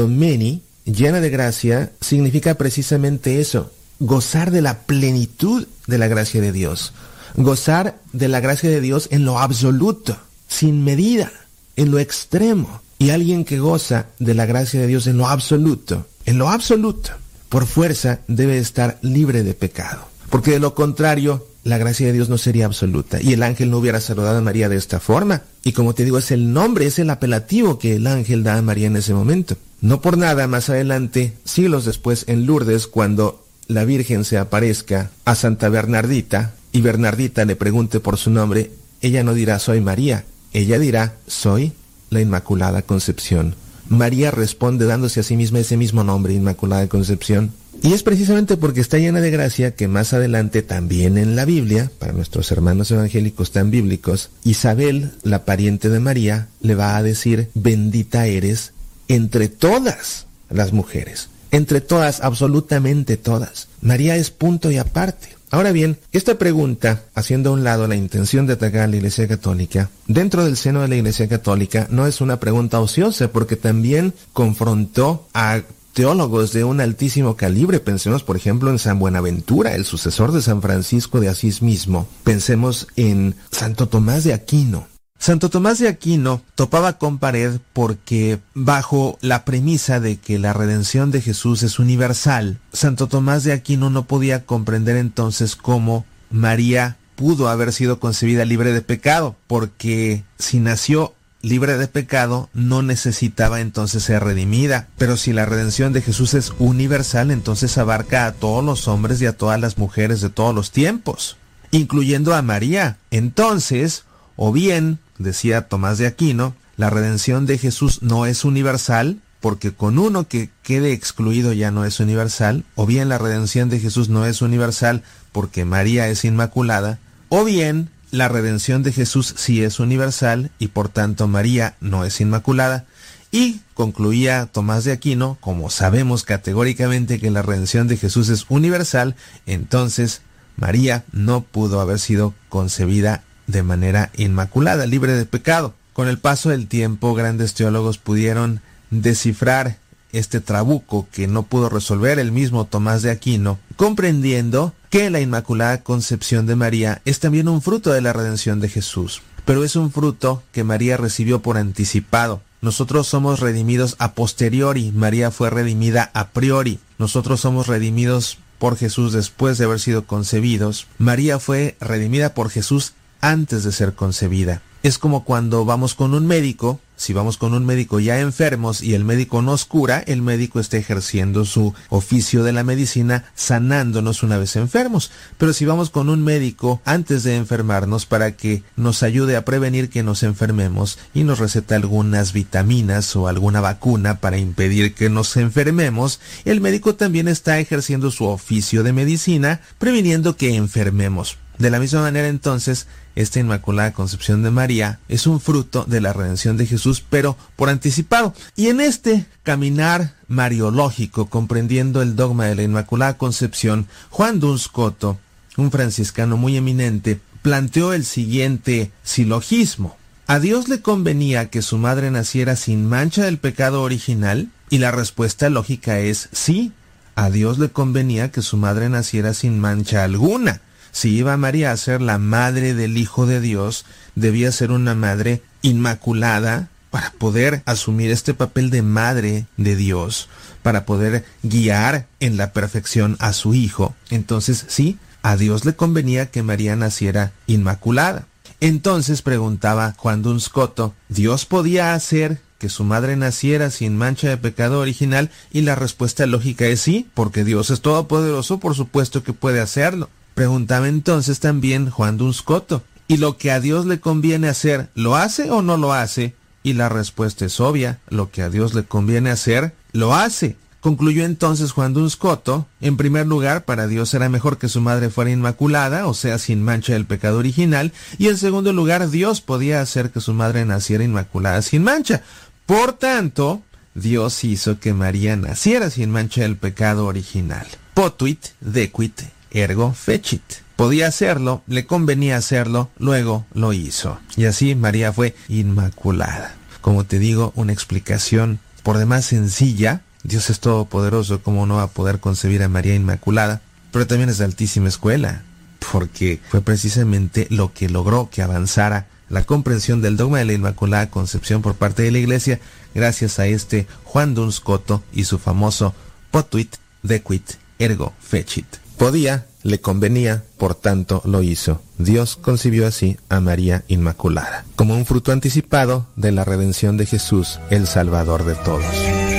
N: meni, llena de gracia, significa precisamente eso, gozar de la plenitud de la gracia de Dios, gozar de la gracia de Dios en lo absoluto, sin medida, en lo extremo. Y alguien que goza de la gracia de Dios en lo absoluto, en lo absoluto, por fuerza debe estar libre de pecado. Porque de lo contrario, la gracia de Dios no sería absoluta y el ángel no hubiera saludado a María de esta forma. Y como te digo, es el nombre, es el apelativo que el ángel da a María en ese momento. No por nada, más adelante, siglos después, en Lourdes, cuando la Virgen se aparezca a Santa Bernardita y Bernardita le pregunte por su nombre, ella no dirá soy María, ella dirá soy la Inmaculada Concepción. María responde dándose a sí misma ese mismo nombre, Inmaculada Concepción. Y es precisamente porque está llena de gracia que más adelante también en la Biblia, para nuestros hermanos evangélicos tan bíblicos, Isabel, la pariente de María, le va a decir, bendita eres entre todas las mujeres, entre todas, absolutamente todas. María es punto y aparte. Ahora bien, esta pregunta, haciendo a un lado la intención de atacar a la Iglesia Católica, dentro del seno de la Iglesia Católica no es una pregunta ociosa porque también confrontó a teólogos de un altísimo calibre. Pensemos, por ejemplo, en San Buenaventura, el sucesor de San Francisco de Asís mismo. Pensemos en Santo Tomás de Aquino. Santo Tomás de Aquino topaba con pared porque bajo la premisa de que la redención de Jesús es universal, Santo Tomás de Aquino no podía comprender entonces cómo María pudo haber sido concebida libre de pecado, porque si nació libre de pecado, no necesitaba entonces ser redimida. Pero si la redención de Jesús es universal, entonces abarca a todos los hombres y a todas las mujeres de todos los tiempos, incluyendo a María. Entonces, o bien, decía Tomás de Aquino, la redención de Jesús no es universal, porque con uno que quede excluido ya no es universal, o bien la redención de Jesús no es universal porque María es inmaculada, o bien la redención de Jesús sí es universal y por tanto María no es inmaculada. Y concluía Tomás de Aquino, como sabemos categóricamente que la redención de Jesús es universal, entonces María no pudo haber sido concebida de manera inmaculada, libre de pecado. Con el paso del tiempo, grandes teólogos pudieron descifrar este trabuco que no pudo resolver el mismo Tomás de Aquino, comprendiendo que la Inmaculada Concepción de María es también un fruto de la redención de Jesús, pero es un fruto que María recibió por anticipado. Nosotros somos redimidos a posteriori, María fue redimida a priori. Nosotros somos redimidos por Jesús después de haber sido concebidos. María fue redimida por Jesús antes de ser concebida. Es como cuando vamos con un médico, si vamos con un médico ya enfermos y el médico nos cura, el médico está ejerciendo su oficio de la medicina sanándonos una vez enfermos. Pero si vamos con un médico antes de enfermarnos para que nos ayude a prevenir que nos enfermemos y nos receta algunas vitaminas o alguna vacuna para impedir que nos enfermemos, el médico también está ejerciendo su oficio de medicina previniendo que enfermemos. De la misma manera entonces, esta Inmaculada Concepción de María es un fruto de la redención de Jesús, pero por anticipado. Y en este caminar mariológico, comprendiendo el dogma de la Inmaculada Concepción, Juan Duns Coto, un franciscano muy eminente, planteó el siguiente silogismo. ¿A Dios le convenía que su madre naciera sin mancha del pecado original? Y la respuesta lógica es sí. A Dios le convenía que su madre naciera sin mancha alguna si iba María a ser la madre del Hijo de Dios, debía ser una madre inmaculada para poder asumir este papel de madre de Dios, para poder guiar en la perfección a su Hijo. Entonces, sí, a Dios le convenía que María naciera inmaculada. Entonces preguntaba Juan Dunscoto, ¿Dios podía hacer que su madre naciera sin mancha de pecado original? Y la respuesta lógica es sí, porque Dios es todopoderoso, por supuesto que puede hacerlo. Preguntaba entonces también Juan Dunscoto, ¿y lo que a Dios le conviene hacer, lo hace o no lo hace? Y la respuesta es obvia, lo que a Dios le conviene hacer, lo hace. Concluyó entonces Juan Dunscoto, en primer lugar, para Dios era mejor que su madre fuera inmaculada, o sea, sin mancha del pecado original, y en segundo lugar, Dios podía hacer que su madre naciera inmaculada sin mancha. Por tanto, Dios hizo que María naciera sin mancha del pecado original. Potuit dequit ergo fecit. Podía hacerlo, le convenía hacerlo, luego lo hizo. Y así María fue inmaculada. Como te digo, una explicación por demás sencilla. Dios es todopoderoso, ¿cómo no va a poder concebir a María Inmaculada? Pero también es de altísima escuela, porque fue precisamente lo que logró que avanzara la comprensión del dogma de la Inmaculada Concepción por parte de la Iglesia, gracias a este Juan Duns Coto y su famoso potuit dequit ergo fecit. Podía, le convenía, por tanto lo hizo. Dios concibió así a María Inmaculada, como un fruto anticipado de la redención de Jesús, el Salvador de todos.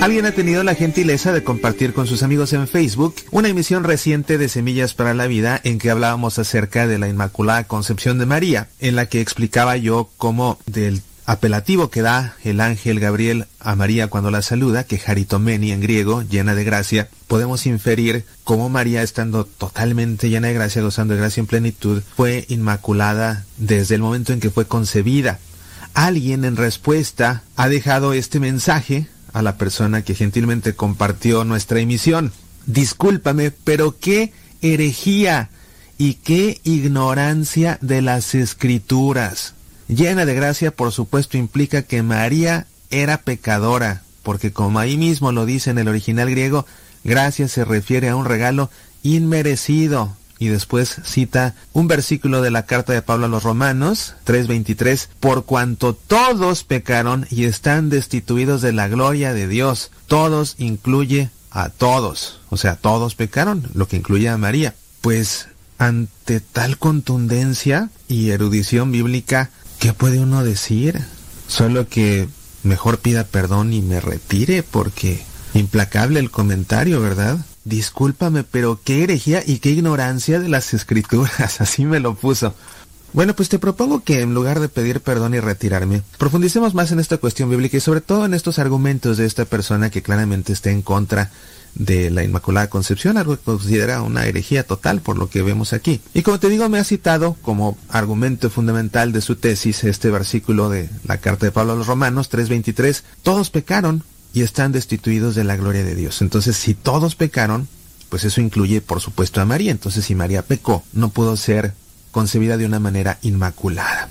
N: Alguien ha tenido la gentileza de compartir con sus amigos en Facebook una emisión reciente de Semillas para la Vida en que hablábamos acerca de la Inmaculada Concepción de María, en la que explicaba yo cómo del apelativo que da el ángel Gabriel a María cuando la saluda, que Haritomeni en griego, llena de gracia, podemos inferir cómo María, estando totalmente llena de gracia, gozando de gracia en plenitud, fue inmaculada desde el momento en que fue concebida. Alguien en respuesta ha dejado este mensaje a la persona que gentilmente compartió nuestra emisión. Discúlpame, pero qué herejía y qué ignorancia de las escrituras. Llena de gracia, por supuesto, implica que María era pecadora, porque como ahí mismo lo dice en el original griego, gracia se refiere a un regalo inmerecido, y después cita un versículo de la carta de Pablo a los Romanos 3:23, por cuanto todos pecaron y están destituidos de la gloria de Dios. Todos incluye a todos, o sea, todos pecaron, lo que incluye a María. Pues ante tal contundencia y erudición bíblica, ¿qué puede uno decir? Solo que mejor pida perdón y me retire porque implacable el comentario, ¿verdad? Discúlpame, pero qué herejía y qué ignorancia de las escrituras, así me lo puso. Bueno, pues te propongo que en lugar de pedir perdón y retirarme, profundicemos más en esta cuestión bíblica y sobre todo en estos argumentos de esta persona que claramente está en contra de la Inmaculada Concepción, algo que considera una herejía total por lo que vemos aquí. Y como te digo, me ha citado como argumento fundamental de su tesis este versículo de la carta de Pablo a los Romanos 3:23, todos pecaron y están destituidos de la gloria de Dios. Entonces, si todos pecaron, pues eso incluye por supuesto a María. Entonces, si María pecó, no pudo ser concebida de una manera inmaculada.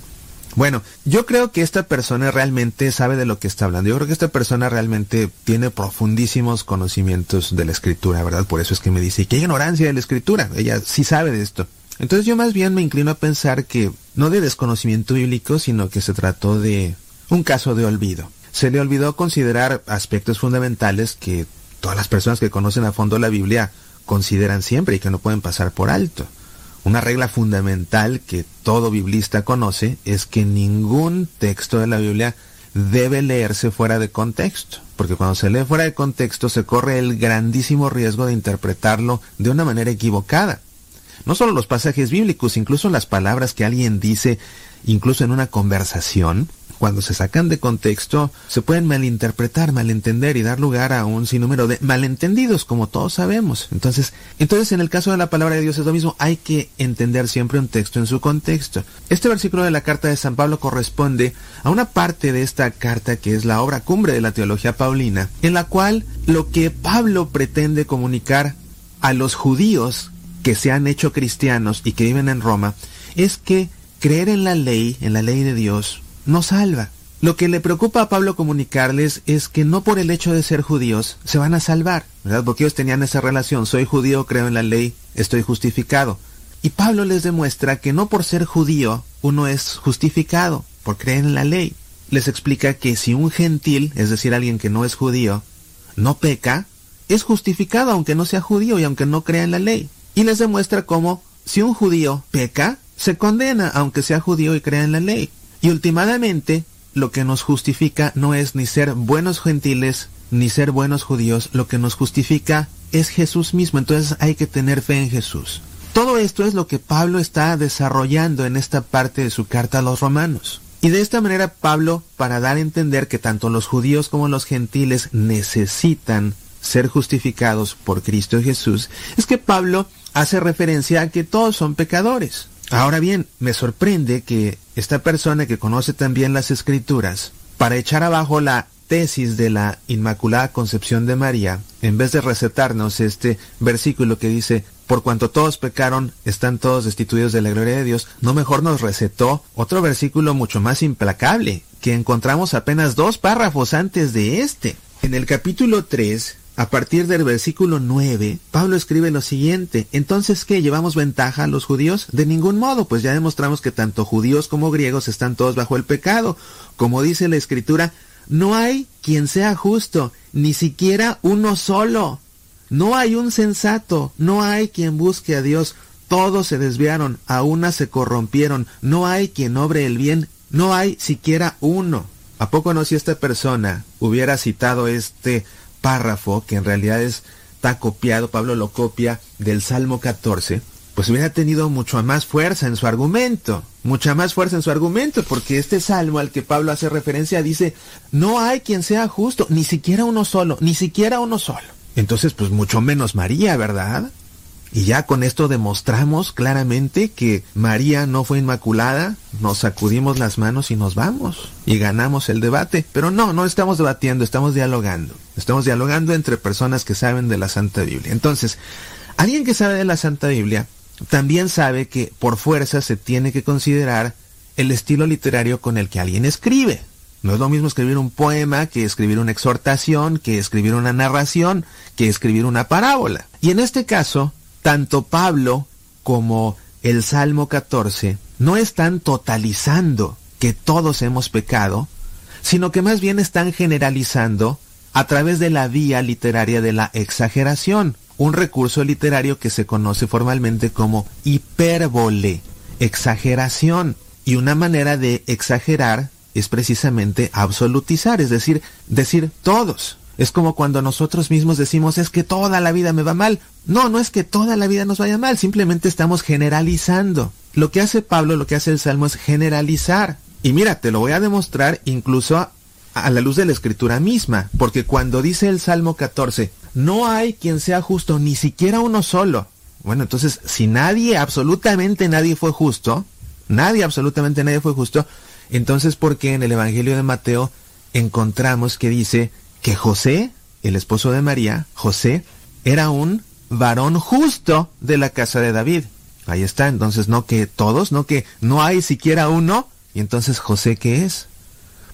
N: Bueno, yo creo que esta persona realmente sabe de lo que está hablando. Yo creo que esta persona realmente tiene profundísimos conocimientos de la escritura, ¿verdad? Por eso es que me dice, qué ignorancia de la escritura. Ella sí sabe de esto. Entonces yo más bien me inclino a pensar que no de desconocimiento bíblico, sino que se trató de un caso de olvido. Se le olvidó considerar aspectos fundamentales que todas las personas que conocen a fondo la Biblia consideran siempre y que no pueden pasar por alto. Una regla fundamental que todo biblista conoce es que ningún texto de la Biblia debe leerse fuera de contexto, porque cuando se lee fuera de contexto se corre el grandísimo riesgo de interpretarlo de una manera equivocada. No solo los pasajes bíblicos, incluso las palabras que alguien dice, incluso en una conversación, cuando se sacan de contexto, se pueden malinterpretar, malentender y dar lugar a un sinnúmero de malentendidos, como todos sabemos. Entonces, entonces en el caso de la palabra de Dios es lo mismo, hay que entender siempre un texto en su contexto. Este versículo de la carta de San Pablo corresponde a una parte de esta carta que es la obra cumbre de la teología paulina, en la cual lo que Pablo pretende comunicar a los judíos que se han hecho cristianos y que viven en Roma es que creer en la ley, en la ley de Dios, no salva. Lo que le preocupa a Pablo comunicarles es que no por el hecho de ser judíos se van a salvar, ¿verdad? Porque ellos tenían esa relación, soy judío, creo en la ley, estoy justificado. Y Pablo les demuestra que no por ser judío uno es justificado, por creer en la ley. Les explica que si un gentil, es decir, alguien que no es judío, no peca, es justificado aunque no sea judío y aunque no crea en la ley. Y les demuestra cómo si un judío peca, se condena aunque sea judío y crea en la ley. Y últimamente, lo que nos justifica no es ni ser buenos gentiles, ni ser buenos judíos, lo que nos justifica es Jesús mismo, entonces hay que tener fe en Jesús. Todo esto es lo que Pablo está desarrollando en esta parte de su carta a los romanos. Y de esta manera Pablo, para dar a entender que tanto los judíos como los gentiles necesitan ser justificados por Cristo Jesús, es que Pablo hace referencia a que todos son pecadores. Ahora bien, me sorprende que esta persona que conoce también las escrituras, para echar abajo la tesis de la Inmaculada Concepción de María, en vez de recetarnos este versículo que dice, por cuanto todos pecaron, están todos destituidos de la gloria de Dios, no mejor nos recetó otro versículo mucho más implacable, que encontramos apenas dos párrafos antes de este. En el capítulo 3, a partir del versículo 9, Pablo escribe lo siguiente, entonces ¿qué? ¿Llevamos ventaja a los judíos? De ningún modo, pues ya demostramos que tanto judíos como griegos están todos bajo el pecado. Como dice la escritura, no hay quien sea justo, ni siquiera uno solo. No hay un sensato, no hay quien busque a Dios. Todos se desviaron, a una se corrompieron, no hay quien obre el bien, no hay siquiera uno. ¿A poco no si esta persona hubiera citado este párrafo, que en realidad está copiado, Pablo lo copia del Salmo 14, pues hubiera tenido mucho más fuerza en su argumento, mucha más fuerza en su argumento, porque este salmo al que Pablo hace referencia dice, no hay quien sea justo, ni siquiera uno solo, ni siquiera uno solo. Entonces, pues mucho menos María, ¿verdad? Y ya con esto demostramos claramente que María no fue inmaculada, nos sacudimos las manos y nos vamos y ganamos el debate. Pero no, no estamos debatiendo, estamos dialogando. Estamos dialogando entre personas que saben de la Santa Biblia. Entonces, alguien que sabe de la Santa Biblia también sabe que por fuerza se tiene que considerar el estilo literario con el que alguien escribe. No es lo mismo escribir un poema que escribir una exhortación, que escribir una narración, que escribir una parábola. Y en este caso, tanto Pablo como el Salmo 14 no están totalizando que todos hemos pecado, sino que más bien están generalizando a través de la vía literaria de la exageración, un recurso literario que se conoce formalmente como hipérbole, exageración. Y una manera de exagerar es precisamente absolutizar, es decir, decir todos. Es como cuando nosotros mismos decimos es que toda la vida me va mal. No, no es que toda la vida nos vaya mal, simplemente estamos generalizando. lo que hace Pablo, lo que hace el Salmo es generalizar. Y mira, te lo voy a demostrar incluso a, la luz de la escritura misma, porque cuando dice el Salmo 14, no hay quien sea justo, ni siquiera uno solo. Bueno, entonces, si nadie, absolutamente nadie fue justo, nadie, absolutamente nadie fue justo, entonces, ¿por qué en el Evangelio de Mateo encontramos que dice que José, el esposo de María, José, era un varón justo de la casa de David? Ahí está, entonces no que todos, no que no hay siquiera uno, y entonces José, ¿qué es?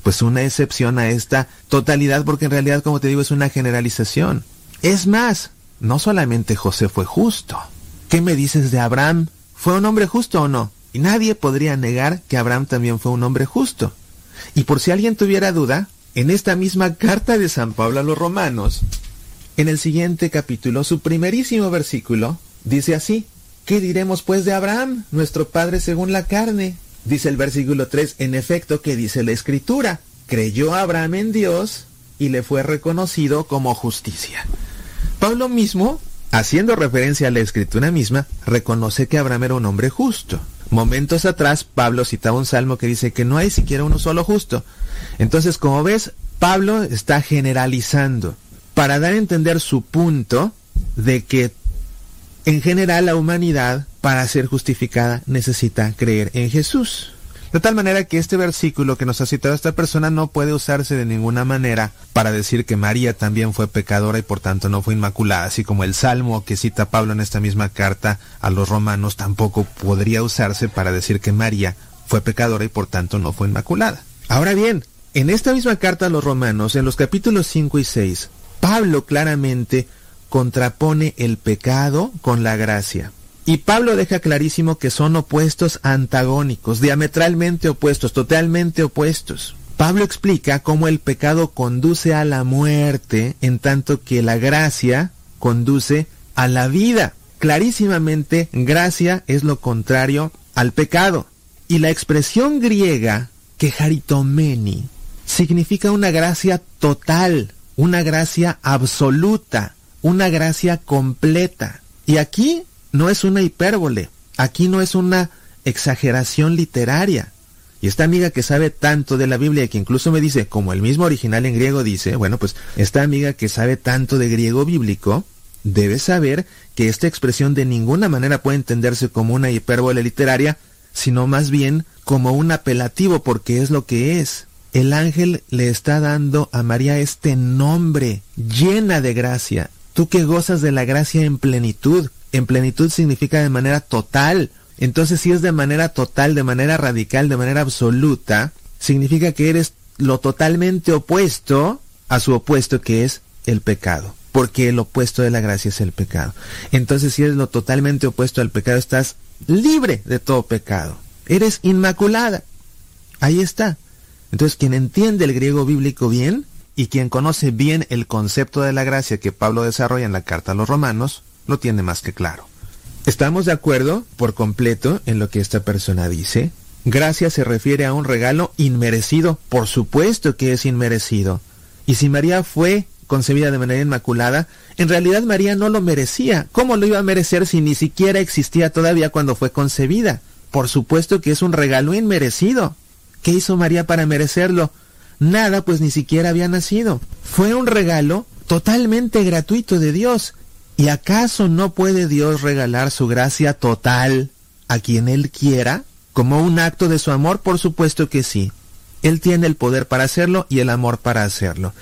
N: Pues una excepción a esta totalidad, porque en realidad, como te digo, es una generalización. Es más, no solamente José fue justo. ¿Qué me dices de Abraham? ¿Fue un hombre justo o no? Y nadie podría negar que Abraham también fue un hombre justo. Y por si alguien tuviera duda, en esta misma carta de San Pablo a los romanos, en el siguiente capítulo, su primerísimo versículo, dice así, ¿qué diremos pues de Abraham, nuestro padre según la carne? Dice el versículo 3, en efecto, que dice la escritura, creyó Abraham en Dios y le fue reconocido como justicia. Pablo mismo, haciendo referencia a la escritura misma, reconoce que Abraham era un hombre justo. Momentos atrás, Pablo citaba un salmo que dice que no hay siquiera uno solo justo. Entonces, como ves, Pablo está generalizando para dar a entender su punto de que en general la humanidad, para ser justificada, necesita creer en Jesús. De tal manera que este versículo que nos ha citado esta persona no puede usarse de ninguna manera para decir que María también fue pecadora y por tanto no fue inmaculada, así como el salmo que cita Pablo en esta misma carta a los romanos tampoco podría usarse para decir que María fue pecadora y por tanto no fue inmaculada. Ahora bien, en esta misma carta a los romanos, en los capítulos 5 y 6, Pablo claramente contrapone el pecado con la gracia. Y Pablo deja clarísimo que son opuestos antagónicos, diametralmente opuestos, totalmente opuestos. Pablo explica cómo el pecado conduce a la muerte, en tanto que la gracia conduce a la vida. Clarísimamente, gracia es lo contrario al pecado. Y la expresión griega quejaritomeni significa una gracia total, una gracia absoluta, una gracia completa. Y aquí no es una hipérbole, aquí no es una exageración literaria. Y esta amiga que sabe tanto de la Biblia, que incluso me dice, como el mismo original en griego dice, bueno, pues esta amiga que sabe tanto de griego bíblico, debe saber que esta expresión de ninguna manera puede entenderse como una hipérbole literaria, sino más bien como un apelativo, porque es lo que es. El ángel le está dando a María este nombre, llena de gracia. Tú que gozas de la gracia en plenitud, en plenitud significa de manera total. Entonces, si es de manera total, de manera radical, de manera absoluta, significa que eres lo totalmente opuesto a su opuesto que es el pecado. Porque el opuesto de la gracia es el pecado. Entonces, si eres lo totalmente opuesto al pecado, estás libre de todo pecado. Eres inmaculada. Ahí está. Entonces, quien entiende el griego bíblico bien y quien conoce bien el concepto de la gracia que Pablo desarrolla en la carta a los romanos, lo tiene más que claro. ¿Estamos de acuerdo por completo en lo que esta persona dice? Gracia se refiere a un regalo inmerecido, por supuesto que es inmerecido. Y si María fue concebida de manera inmaculada, en realidad María no lo merecía. ¿Cómo lo iba a merecer si ni siquiera existía todavía cuando fue concebida? Por supuesto que es un regalo inmerecido. ¿Qué hizo María para merecerlo? Nada, pues ni siquiera había nacido. Fue un regalo totalmente gratuito de Dios. ¿Y acaso no puede Dios regalar su gracia total a quien Él quiera? Como un acto de su amor, por supuesto que sí. Él tiene el poder para hacerlo y el amor para hacerlo.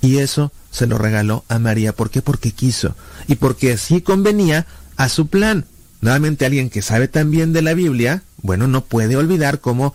N: Y eso se lo regaló a María. ¿Por qué? Porque quiso. Y porque así convenía a su plan. Nuevamente alguien que sabe también de la Biblia, bueno, no puede olvidar cómo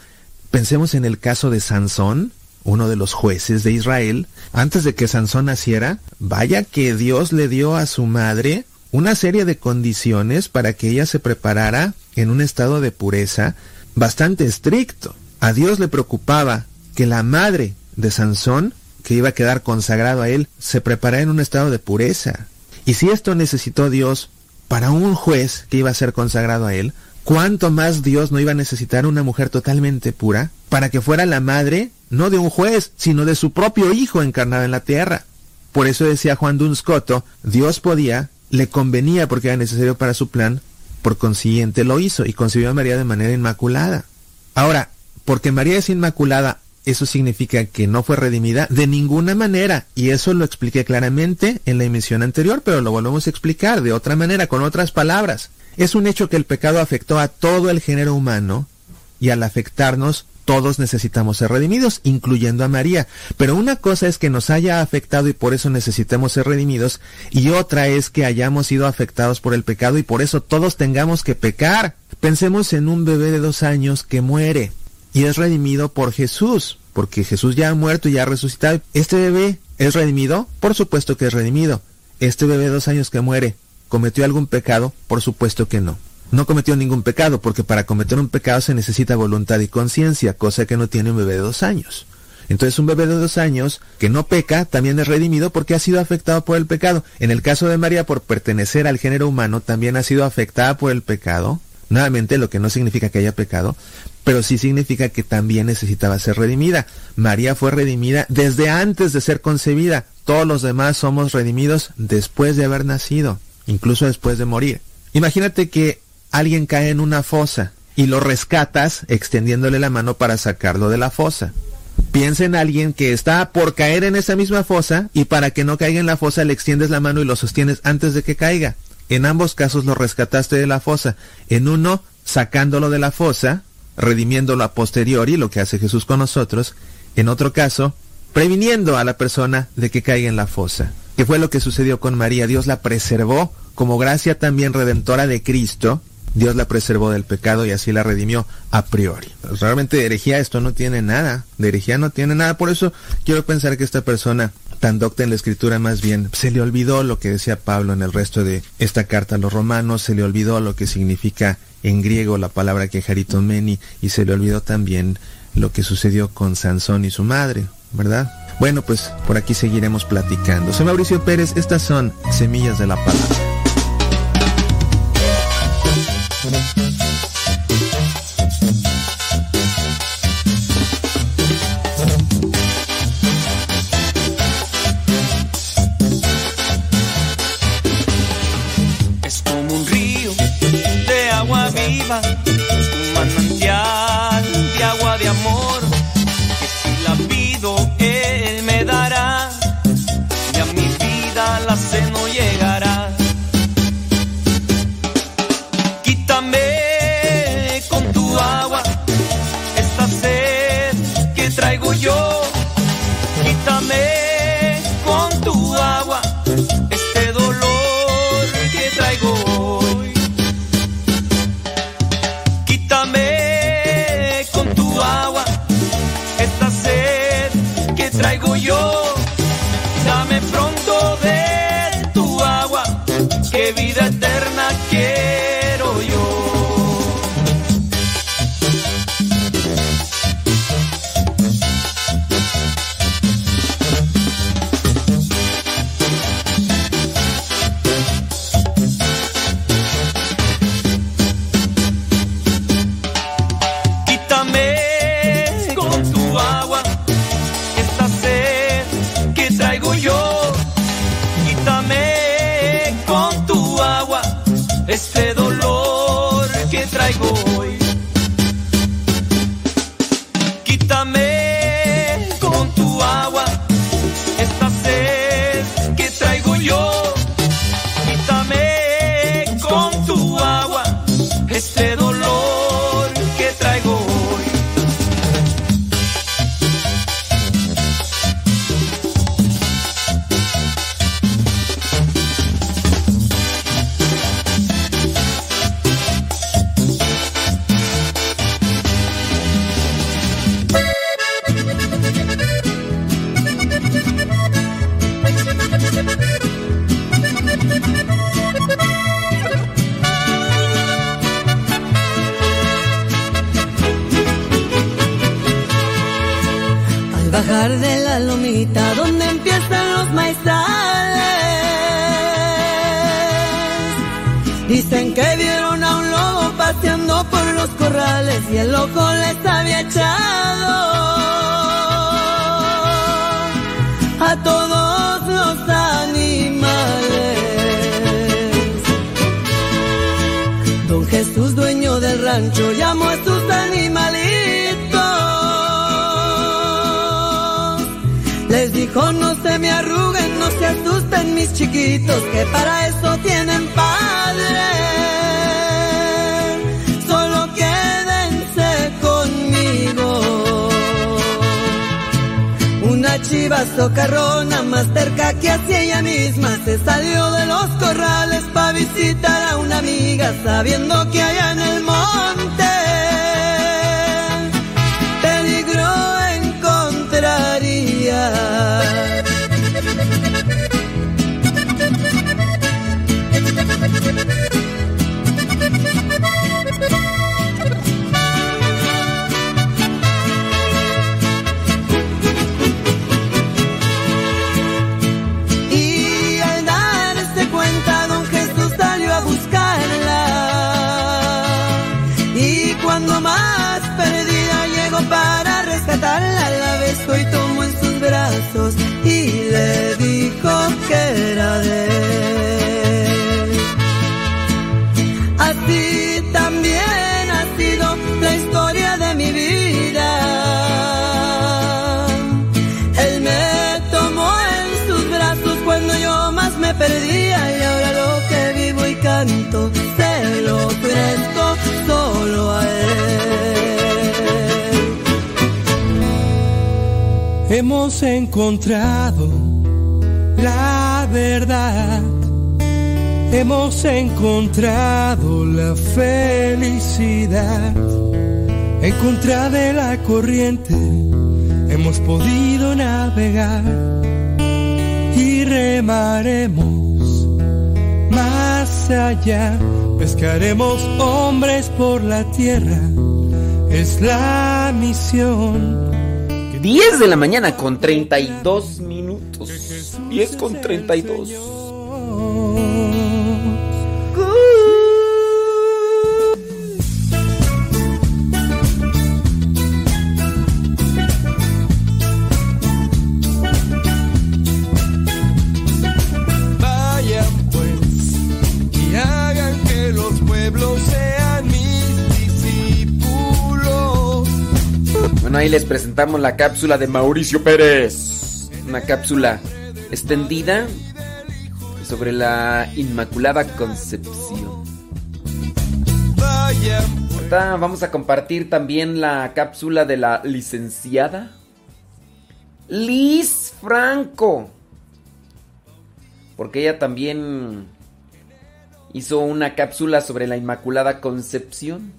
N: pensemos en el caso de Sansón, uno de los jueces de Israel, antes de que Sansón naciera, vaya que Dios le dio a su madre una serie de condiciones para que ella se preparara en un estado de pureza bastante estricto. A Dios le preocupaba que la madre de Sansón, que iba a quedar consagrado a él, se preparara en un estado de pureza. Y si esto necesitó Dios para un juez que iba a ser consagrado a él, ¿cuánto más Dios no iba a necesitar una mujer totalmente pura para que fuera la madre no de un juez, sino de su propio hijo encarnado en la tierra? Por eso decía Juan Dunscoto, Dios podía, le convenía porque era necesario para su plan, Por consiguiente lo hizo y concibió a María de manera inmaculada. Ahora, porque María es inmaculada, ¿eso significa que no fue redimida? De ninguna manera. Y eso lo expliqué claramente en la emisión anterior, pero lo volvemos a explicar de otra manera, con otras palabras. Es un hecho que el pecado afectó a todo el género humano y al afectarnos todos necesitamos ser redimidos, incluyendo a María. Pero una cosa es que nos haya afectado y por eso necesitemos ser redimidos, y otra es que hayamos sido afectados por el pecado y por eso todos tengamos que pecar. Pensemos en un bebé de dos años que muere y es redimido por Jesús, porque Jesús ya ha muerto y ya ha resucitado. ¿Este bebé es redimido? Por supuesto que es redimido. ¿Este bebé de dos años que muere cometió algún pecado? Por supuesto que no no cometió ningún pecado, porque para cometer un pecado se necesita voluntad y conciencia, cosa que no tiene un bebé de dos años. Entonces un bebé de dos años que no peca también es redimido porque ha sido afectado por el pecado. En el caso de María, por pertenecer al género humano, también ha sido afectada por el pecado. Nuevamente, lo que no significa que haya pecado, pero sí significa que también necesitaba ser redimida. María fue redimida desde antes de ser concebida. Todos los demás somos redimidos después de haber nacido, incluso después de morir. Imagínate que alguien cae en una fosa y lo rescatas extendiéndole la mano para sacarlo de la fosa. Piensa en alguien que está por caer en esa misma fosa y para que no caiga en la fosa le extiendes la mano y lo sostienes antes de que caiga. En ambos casos lo rescataste de la fosa. En uno, sacándolo de la fosa, redimiéndolo a posteriori, lo que hace Jesús con nosotros. En otro caso, previniendo a la persona de que caiga en la fosa. Que fue lo que sucedió con María. Dios la preservó como gracia también redentora de Cristo Dios la preservó del pecado y así la redimió a priori. Realmente de herejía esto no tiene nada, de herejía no tiene nada, por eso quiero pensar que esta persona tan docta en la escritura más bien se le olvidó lo que decía Pablo en el resto de esta carta a los romanos, se le olvidó lo que significa en griego la palabra que meni y se le olvidó también lo que sucedió con Sansón y su madre, ¿verdad? Bueno, pues por aquí seguiremos platicando. Soy Mauricio Pérez, estas son Semillas de la Palabra.
A: Pescaremos hombres por la tierra. Es la misión.
C: 10 de la mañana con 32 minutos. 10 con 32. Ahí les presentamos la cápsula de Mauricio Pérez. Una cápsula extendida sobre la Inmaculada Concepción. Vamos a compartir también la cápsula de la licenciada Liz Franco. Porque ella también hizo una cápsula sobre la Inmaculada Concepción.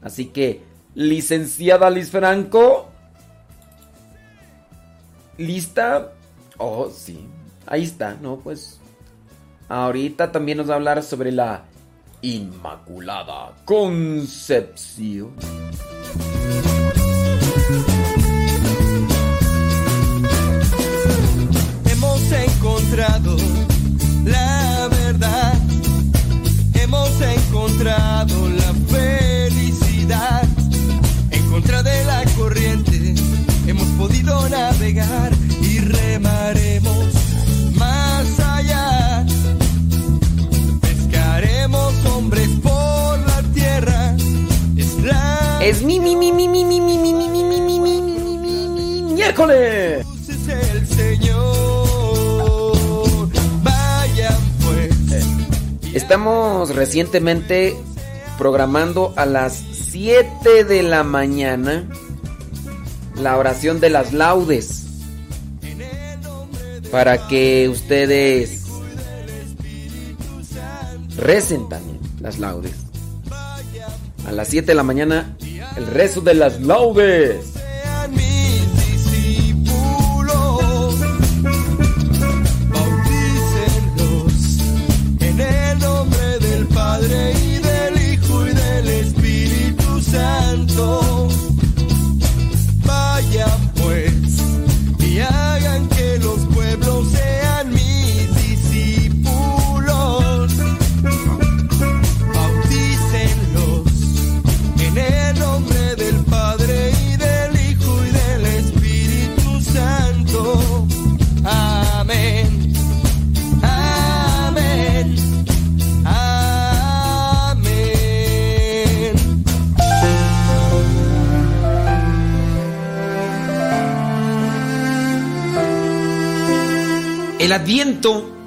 C: Así que, licenciada Liz Franco. ¿Lista? Oh, sí. Ahí está, ¿no? Pues ahorita también nos va a hablar sobre la Inmaculada Concepción.
A: Hemos encontrado la verdad. Hemos encontrado la navegar y remaremos más allá. Pescaremos hombres por la tierra. Es la
C: Es mi, mi, mi, mi, mi, mi, mi, mi, mi, mi, mi, mi, mi, mi, mi, mi, miércoles.
A: es el Señor. Vayan pues.
C: Estamos recientemente programando a las 7 de la mañana la oración de las laudes. Para que ustedes recen también las laudes. A las 7 de la mañana el rezo de las laudes.
A: Padre y del Hijo y del Espíritu Santo.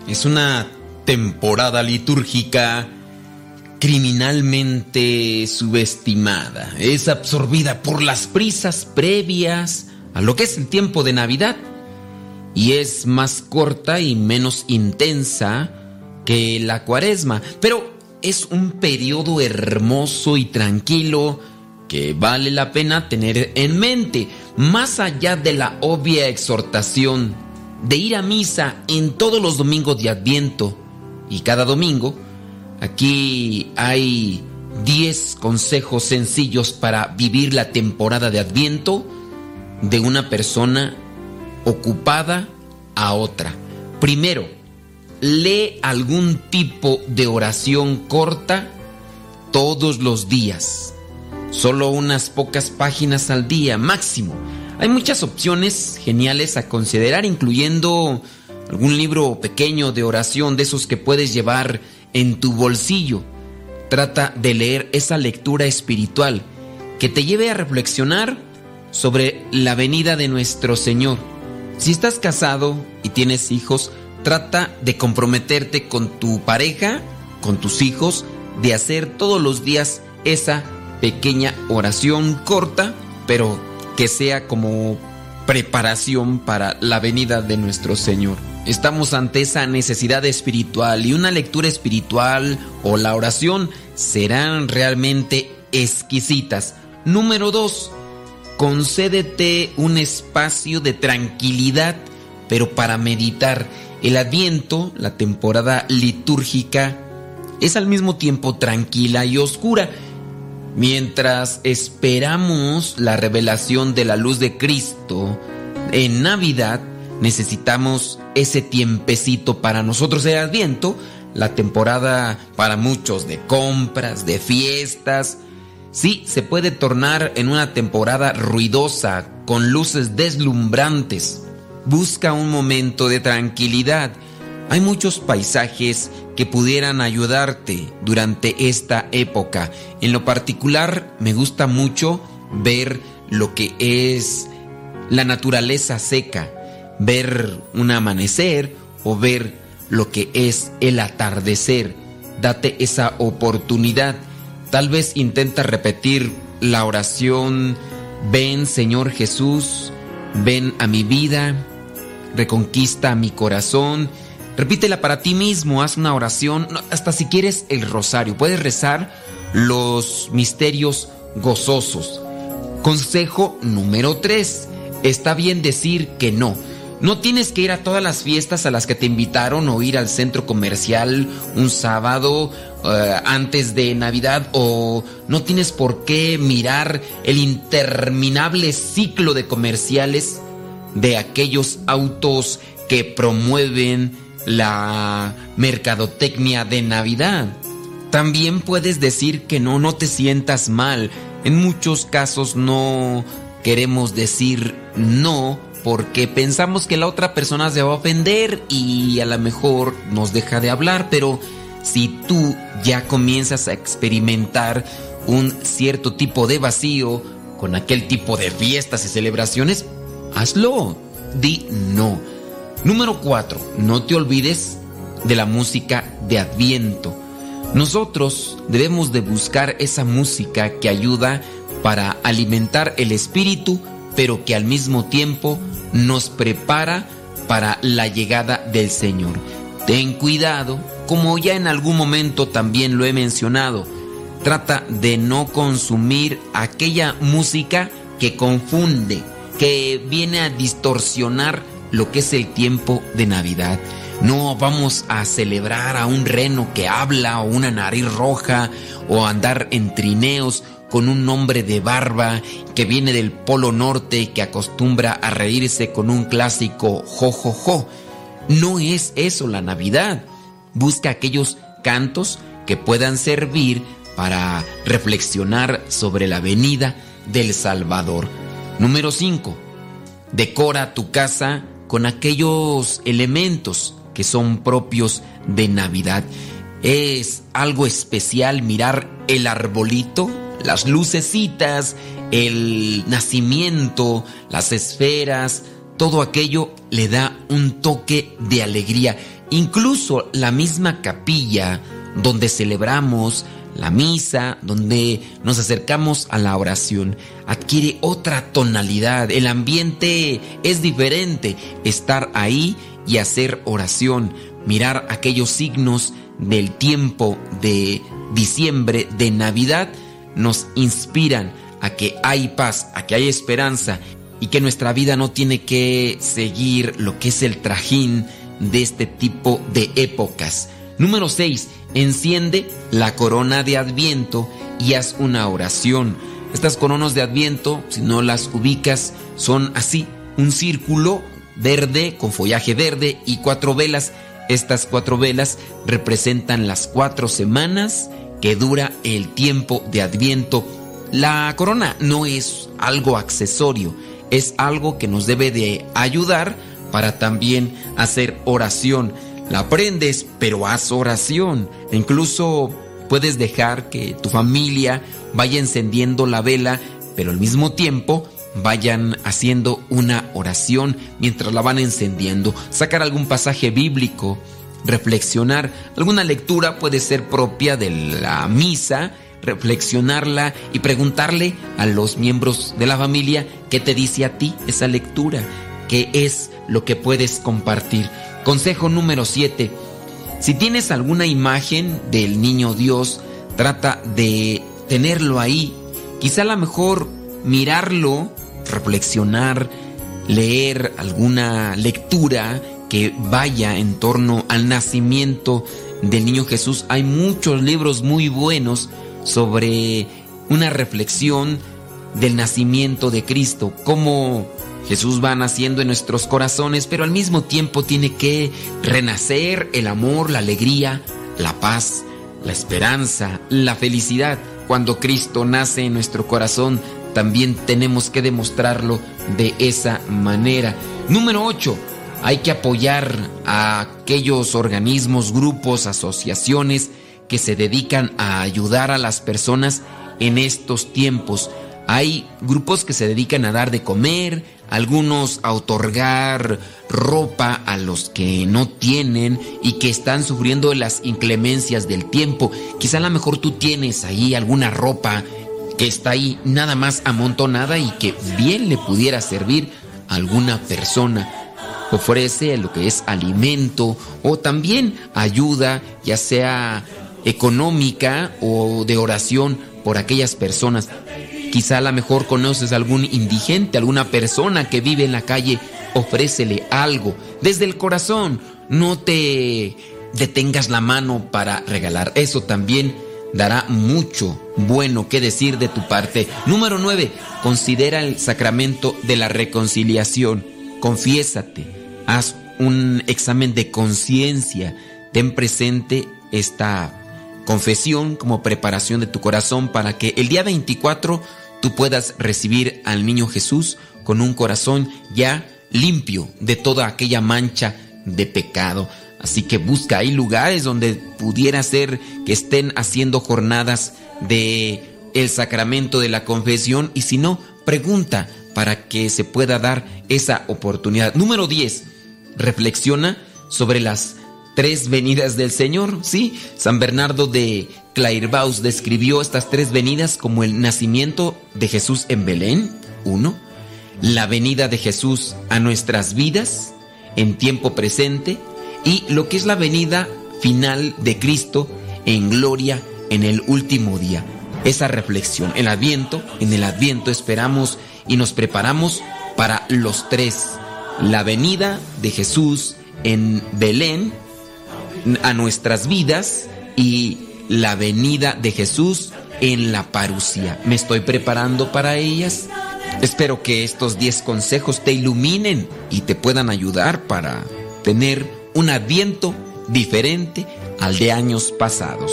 C: Es una temporada litúrgica criminalmente subestimada. Es absorbida por las prisas previas a lo que es el tiempo de Navidad y es más corta y menos intensa que la cuaresma, pero es un periodo hermoso y tranquilo que vale la pena tener en mente, más allá de la obvia exhortación de ir a misa en todos los domingos de Adviento y cada domingo, aquí hay 10 consejos sencillos para vivir la temporada de Adviento de una persona ocupada a otra. Primero, lee algún tipo de oración corta todos los días. Solo unas pocas páginas al día máximo. Hay muchas opciones geniales a considerar, incluyendo algún libro pequeño de oración de esos que puedes llevar en tu bolsillo. Trata de leer esa lectura espiritual que te lleve a reflexionar sobre la venida de nuestro Señor. Si estás casado y tienes hijos, trata de comprometerte con tu pareja, con tus hijos, de hacer todos los días esa pequeña oración corta, pero que sea como preparación para la venida de nuestro Señor. Estamos ante esa necesidad espiritual y una lectura espiritual o la oración serán realmente exquisitas. Número dos, concédete un espacio de tranquilidad, pero para meditar. El adviento, la temporada litúrgica, es al mismo tiempo tranquila y oscura. Mientras esperamos la revelación de la luz de Cristo en Navidad, necesitamos ese tiempecito para nosotros el Adviento, la temporada para muchos de compras, de fiestas. Sí, se puede tornar en una temporada ruidosa, con luces deslumbrantes. Busca un momento de tranquilidad. Hay muchos paisajes que pudieran ayudarte durante esta época. En lo particular, me gusta mucho ver lo que es la naturaleza seca, ver un amanecer o ver lo que es el atardecer. Date esa oportunidad. Tal vez intenta repetir la oración, ven Señor Jesús, ven a mi vida, reconquista mi corazón. Repítela para ti mismo, haz una oración, hasta si quieres el rosario. Puedes rezar los misterios gozosos. Consejo número 3. Está bien decir que no. No tienes que ir a todas las fiestas a las que te invitaron o ir al centro comercial un sábado eh, antes de Navidad o no tienes por qué mirar el interminable ciclo de comerciales de aquellos autos que promueven la mercadotecnia de Navidad. También puedes decir que no, no te sientas mal. En muchos casos no queremos decir no porque pensamos que la otra persona se va a ofender y a lo mejor nos deja de hablar, pero si tú ya comienzas a experimentar un cierto tipo de vacío con aquel tipo de fiestas y celebraciones, hazlo. Di no. Número 4. No te olvides de la música de Adviento. Nosotros debemos de buscar esa música que ayuda para alimentar el espíritu, pero que al mismo tiempo nos prepara para la llegada del Señor. Ten cuidado, como ya en algún momento también lo he mencionado, trata de no consumir aquella música que confunde, que viene a distorsionar lo que es el tiempo de Navidad. No vamos a celebrar a un reno que habla o una nariz roja o andar en trineos con un hombre de barba que viene del Polo Norte que acostumbra a reírse con un clásico jo jo jo. No es eso la Navidad. Busca aquellos cantos que puedan servir para reflexionar sobre la venida del Salvador. Número 5. Decora tu casa con aquellos elementos que son propios de Navidad. Es algo especial mirar el arbolito las lucecitas, el nacimiento, las esferas, todo aquello le da un toque de alegría. Incluso la misma capilla donde celebramos la misa, donde nos acercamos a la oración, adquiere otra tonalidad. El ambiente es diferente. Estar ahí y hacer oración, mirar aquellos signos del tiempo de diciembre, de Navidad, nos inspiran a que hay paz, a que hay esperanza y que nuestra vida no tiene que seguir lo que es el trajín de este tipo de épocas. Número 6. Enciende la corona de Adviento y haz una oración. Estas coronas de Adviento, si no las ubicas, son así, un círculo verde con follaje verde y cuatro velas. Estas cuatro velas representan las cuatro semanas que dura el tiempo de Adviento. La corona no es algo accesorio, es algo que nos debe de ayudar para también hacer oración. La aprendes, pero haz oración. incluso puedes dejar que tu familia vaya encendiendo la vela, pero al mismo tiempo vayan haciendo una oración mientras la van encendiendo. Sacar algún pasaje bíblico, reflexionar. Alguna lectura puede ser propia de la misa, reflexionarla y preguntarle a los miembros de la familia qué te dice a ti esa lectura, qué es lo que puedes compartir. Consejo número 7. Si tienes alguna imagen del niño Dios, trata de tenerlo ahí. Quizá a lo mejor mirarlo, reflexionar, leer alguna lectura que vaya en torno al nacimiento del niño Jesús. Hay muchos libros muy buenos sobre una reflexión del nacimiento de Cristo, cómo Jesús va naciendo en nuestros corazones, pero al mismo tiempo tiene que renacer el amor, la alegría, la paz, la esperanza, la felicidad. Cuando Cristo nace en nuestro corazón, también tenemos que demostrarlo de esa manera. Número 8. Hay que apoyar a aquellos organismos, grupos, asociaciones que se dedican a ayudar a las personas en estos tiempos. Hay grupos que se dedican a dar de comer, algunos a otorgar ropa a los que no tienen y que están sufriendo las inclemencias del tiempo. Quizá a lo mejor tú tienes ahí alguna ropa que está ahí nada más amontonada y que bien le pudiera servir a alguna persona. Ofrece lo que es alimento o también ayuda, ya sea económica o de oración por aquellas personas. Quizá a lo mejor conoces a algún indigente, alguna persona que vive en la calle, ofrécele algo desde el corazón. No te detengas la mano para regalar. Eso también dará mucho bueno que decir de tu parte. Número 9. Considera el sacramento de la reconciliación. Confiésate. Haz un examen de conciencia. Ten presente esta confesión como preparación de tu corazón para que el día 24 tú puedas recibir al niño Jesús con un corazón ya limpio de toda aquella mancha de pecado. Así que busca, hay lugares donde pudiera ser que estén haciendo jornadas de el sacramento de la confesión y si no, pregunta para que se pueda dar esa oportunidad. Número 10. Reflexiona sobre las tres venidas del Señor. Sí, San Bernardo de Clairvaux describió estas tres venidas como el nacimiento de Jesús en Belén, uno, la venida de Jesús a nuestras vidas en tiempo presente y lo que es la venida final de Cristo en gloria en el último día. Esa reflexión, el adviento, en el adviento esperamos y nos preparamos para los tres. La venida de Jesús en Belén a nuestras vidas y la venida de Jesús en la parucía. Me estoy preparando para ellas. Espero que estos 10 consejos te iluminen y te puedan ayudar para tener un adviento diferente al de años pasados.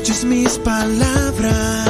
P: Escuches mis palabras.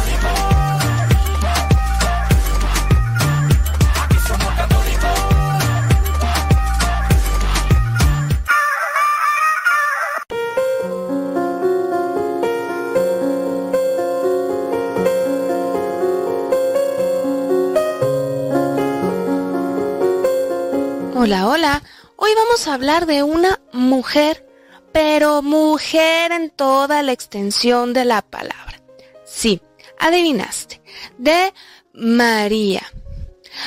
Q: Hoy vamos a hablar de una mujer, pero mujer en toda la extensión de la palabra. Sí, adivinaste. De María.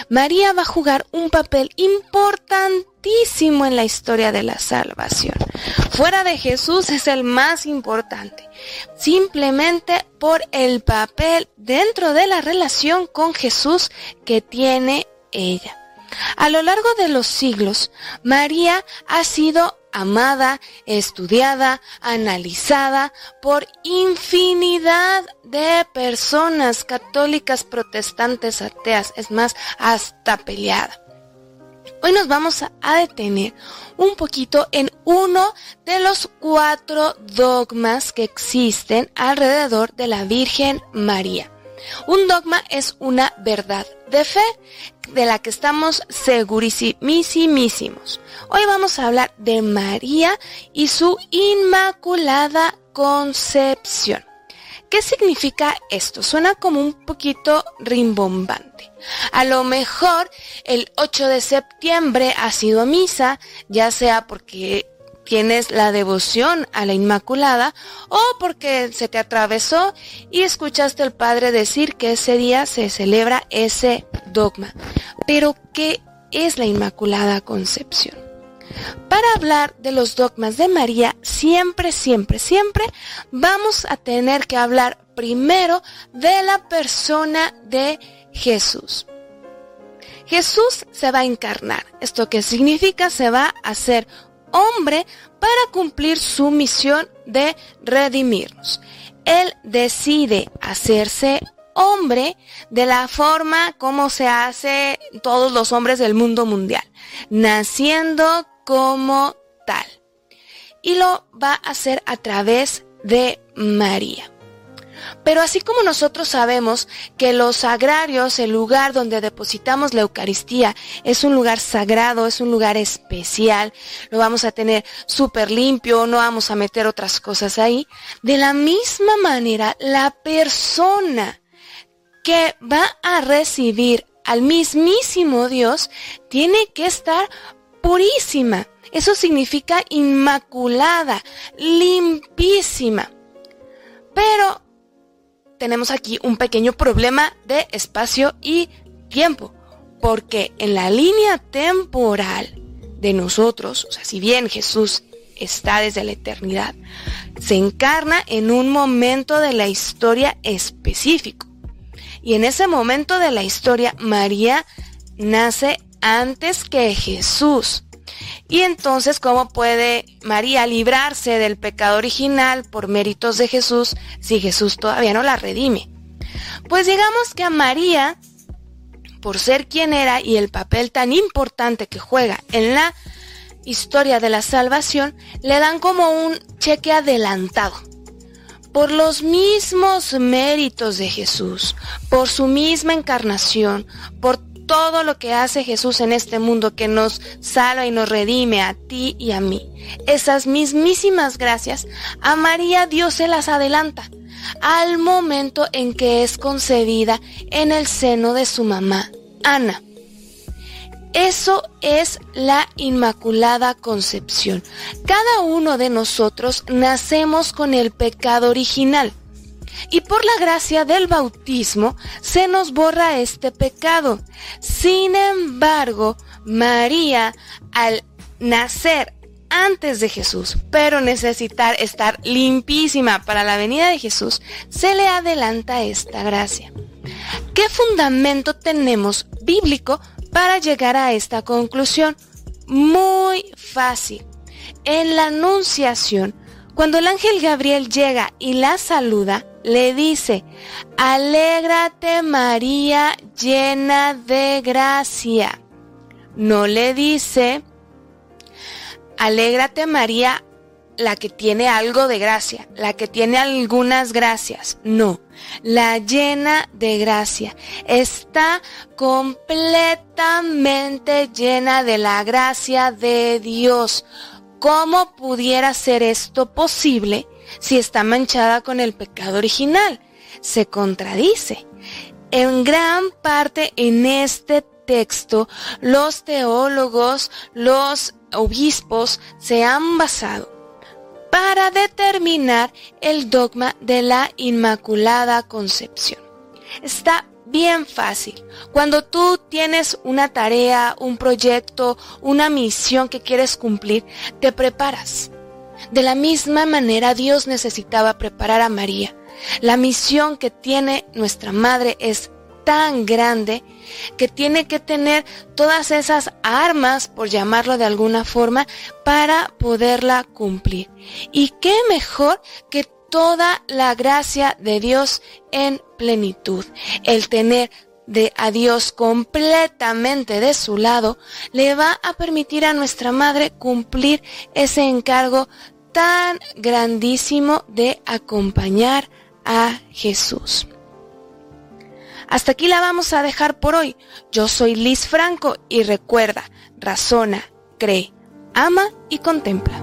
Q: María va a jugar un papel importantísimo en la historia de la salvación. Fuera de Jesús es el más importante, simplemente por el papel dentro de la relación con Jesús que tiene ella. A lo largo de los siglos, María ha sido amada, estudiada, analizada por infinidad de personas católicas, protestantes, ateas, es más, hasta peleada. Hoy nos vamos a, detener un poquito en uno de los cuatro dogmas que existen alrededor de la Virgen María. Un dogma es una verdad de fe de la que estamos segurísimísimos. Hoy vamos a hablar de María y su inmaculada concepción. ¿Qué significa esto? Suena como un poquito rimbombante. A lo mejor el 8 de septiembre ha sido misa, ya sea porque tienes la devoción a la Inmaculada o porque se te atravesó y escuchaste al Padre decir que ese día se celebra ese dogma. Pero, ¿qué es la Inmaculada Concepción? Para hablar de los dogmas de María, siempre, siempre, siempre vamos a tener que hablar primero de la persona de Jesús. Jesús se va a encarnar. ¿Esto qué significa? Se va a hacer hombre para cumplir su misión de redimirnos. Él decide hacerse hombre de la forma como se hace todos los hombres del mundo mundial, naciendo como tal. Y lo va a hacer a través de María. Pero así como nosotros sabemos que los agrarios, el lugar donde depositamos la Eucaristía, es un lugar sagrado, es un lugar especial, lo vamos a tener súper limpio, no vamos a meter otras cosas ahí, de la misma manera la persona que va a recibir al mismísimo Dios tiene que estar purísima. Eso significa inmaculada, limpísima. Pero tenemos aquí un pequeño problema de espacio y tiempo, porque en la línea temporal de nosotros, o sea, si bien Jesús está desde la eternidad, se encarna en un momento de la historia específico. Y en ese momento de la historia, María nace antes que Jesús. Y entonces, ¿cómo puede María librarse del pecado original por méritos de Jesús si Jesús todavía no la redime? Pues digamos que a María, por ser quien era y el papel tan importante que juega en la historia de la salvación, le dan como un cheque adelantado. Por los mismos méritos de Jesús, por su misma encarnación, por todo lo que hace Jesús en este mundo que nos salva y nos redime a ti y a mí. Esas mismísimas gracias a María Dios se las adelanta al momento en que es concebida en el seno de su mamá, Ana. Eso es la Inmaculada Concepción. Cada uno de nosotros nacemos con el pecado original y por la gracia del bautismo se nos borra este pecado. Sin embargo, María, al nacer antes de Jesús, pero necesitar estar limpísima para la venida de Jesús, se le adelanta esta gracia. ¿Qué fundamento tenemos bíblico para llegar a esta conclusión? Muy fácil. En la Anunciación, cuando el ángel Gabriel llega y la saluda, le dice, alégrate María llena de gracia. No le dice, alégrate María la que tiene algo de gracia, la que tiene algunas gracias. No, la llena de gracia. Está completamente llena de la gracia de Dios. ¿Cómo pudiera ser esto posible si está manchada con el pecado original? Se contradice. En gran parte en este texto, los teólogos, los obispos se han basado para determinar el dogma de la Inmaculada Concepción. Está bien fácil. Cuando tú tienes una tarea, un proyecto, una misión que quieres cumplir, te preparas. De la misma manera Dios necesitaba preparar a María. La misión que tiene nuestra madre es tan grande que tiene que tener todas esas armas, por llamarlo de alguna forma, para poderla cumplir. Y qué mejor que toda la gracia de Dios en plenitud. El tener de a Dios completamente de su lado le va a permitir a nuestra madre cumplir ese encargo tan grandísimo de acompañar a Jesús. Hasta aquí la vamos a dejar por hoy. Yo soy Liz Franco y recuerda, razona, cree, ama y contempla.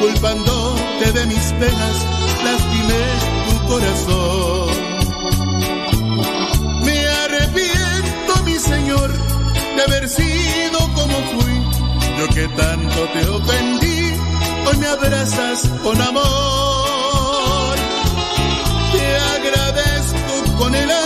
R: culpándote de mis penas, lastimé tu corazón. Me arrepiento, mi Señor, de haber sido como fui, yo que tanto te ofendí, hoy me abrazas con amor. Te agradezco con el alma,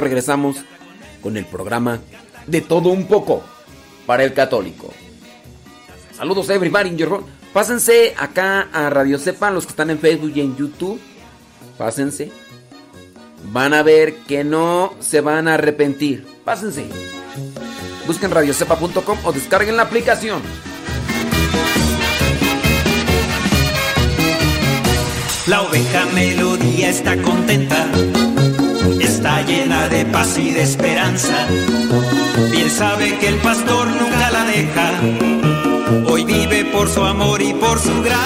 C: regresamos con el programa de todo un poco para el católico. Saludos everybody in your. Pásense acá a Radio Cepa, los que están en Facebook y en YouTube. Pásense. Van a ver que no se van a arrepentir. Pásense. Busquen radiocepa.com o descarguen la aplicación.
S: La oveja melodía está contenta, está llena de paz y de esperanza. Bien sabe que el pastor nunca la deja, hoy vive por su amor y por su gracia.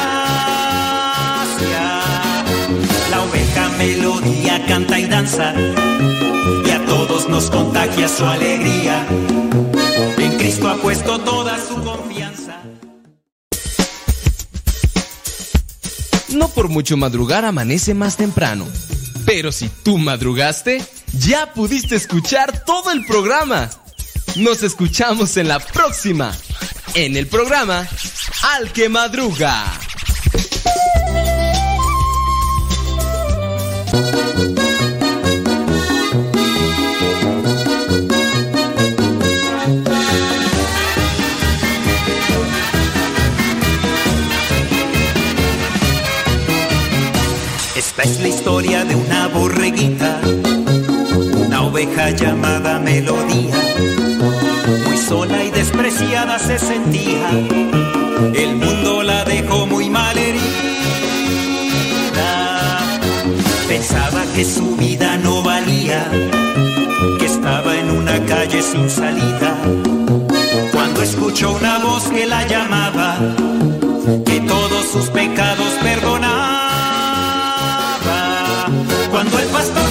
S: La oveja melodía canta y danza, y a todos nos contagia su alegría. En Cristo ha puesto toda su confianza.
E: No por mucho madrugar amanece más temprano. Pero si tú madrugaste, ya pudiste escuchar todo el programa. Nos escuchamos en la próxima. En el programa Al que Madruga.
S: Una oveja llamada Melodía. Muy sola y despreciada se sentía, el mundo la dejó muy mal herida. Pensaba que su vida no valía, que estaba en una calle sin salida. Cuando escuchó una voz que la llamaba, que todos sus pecados pastor.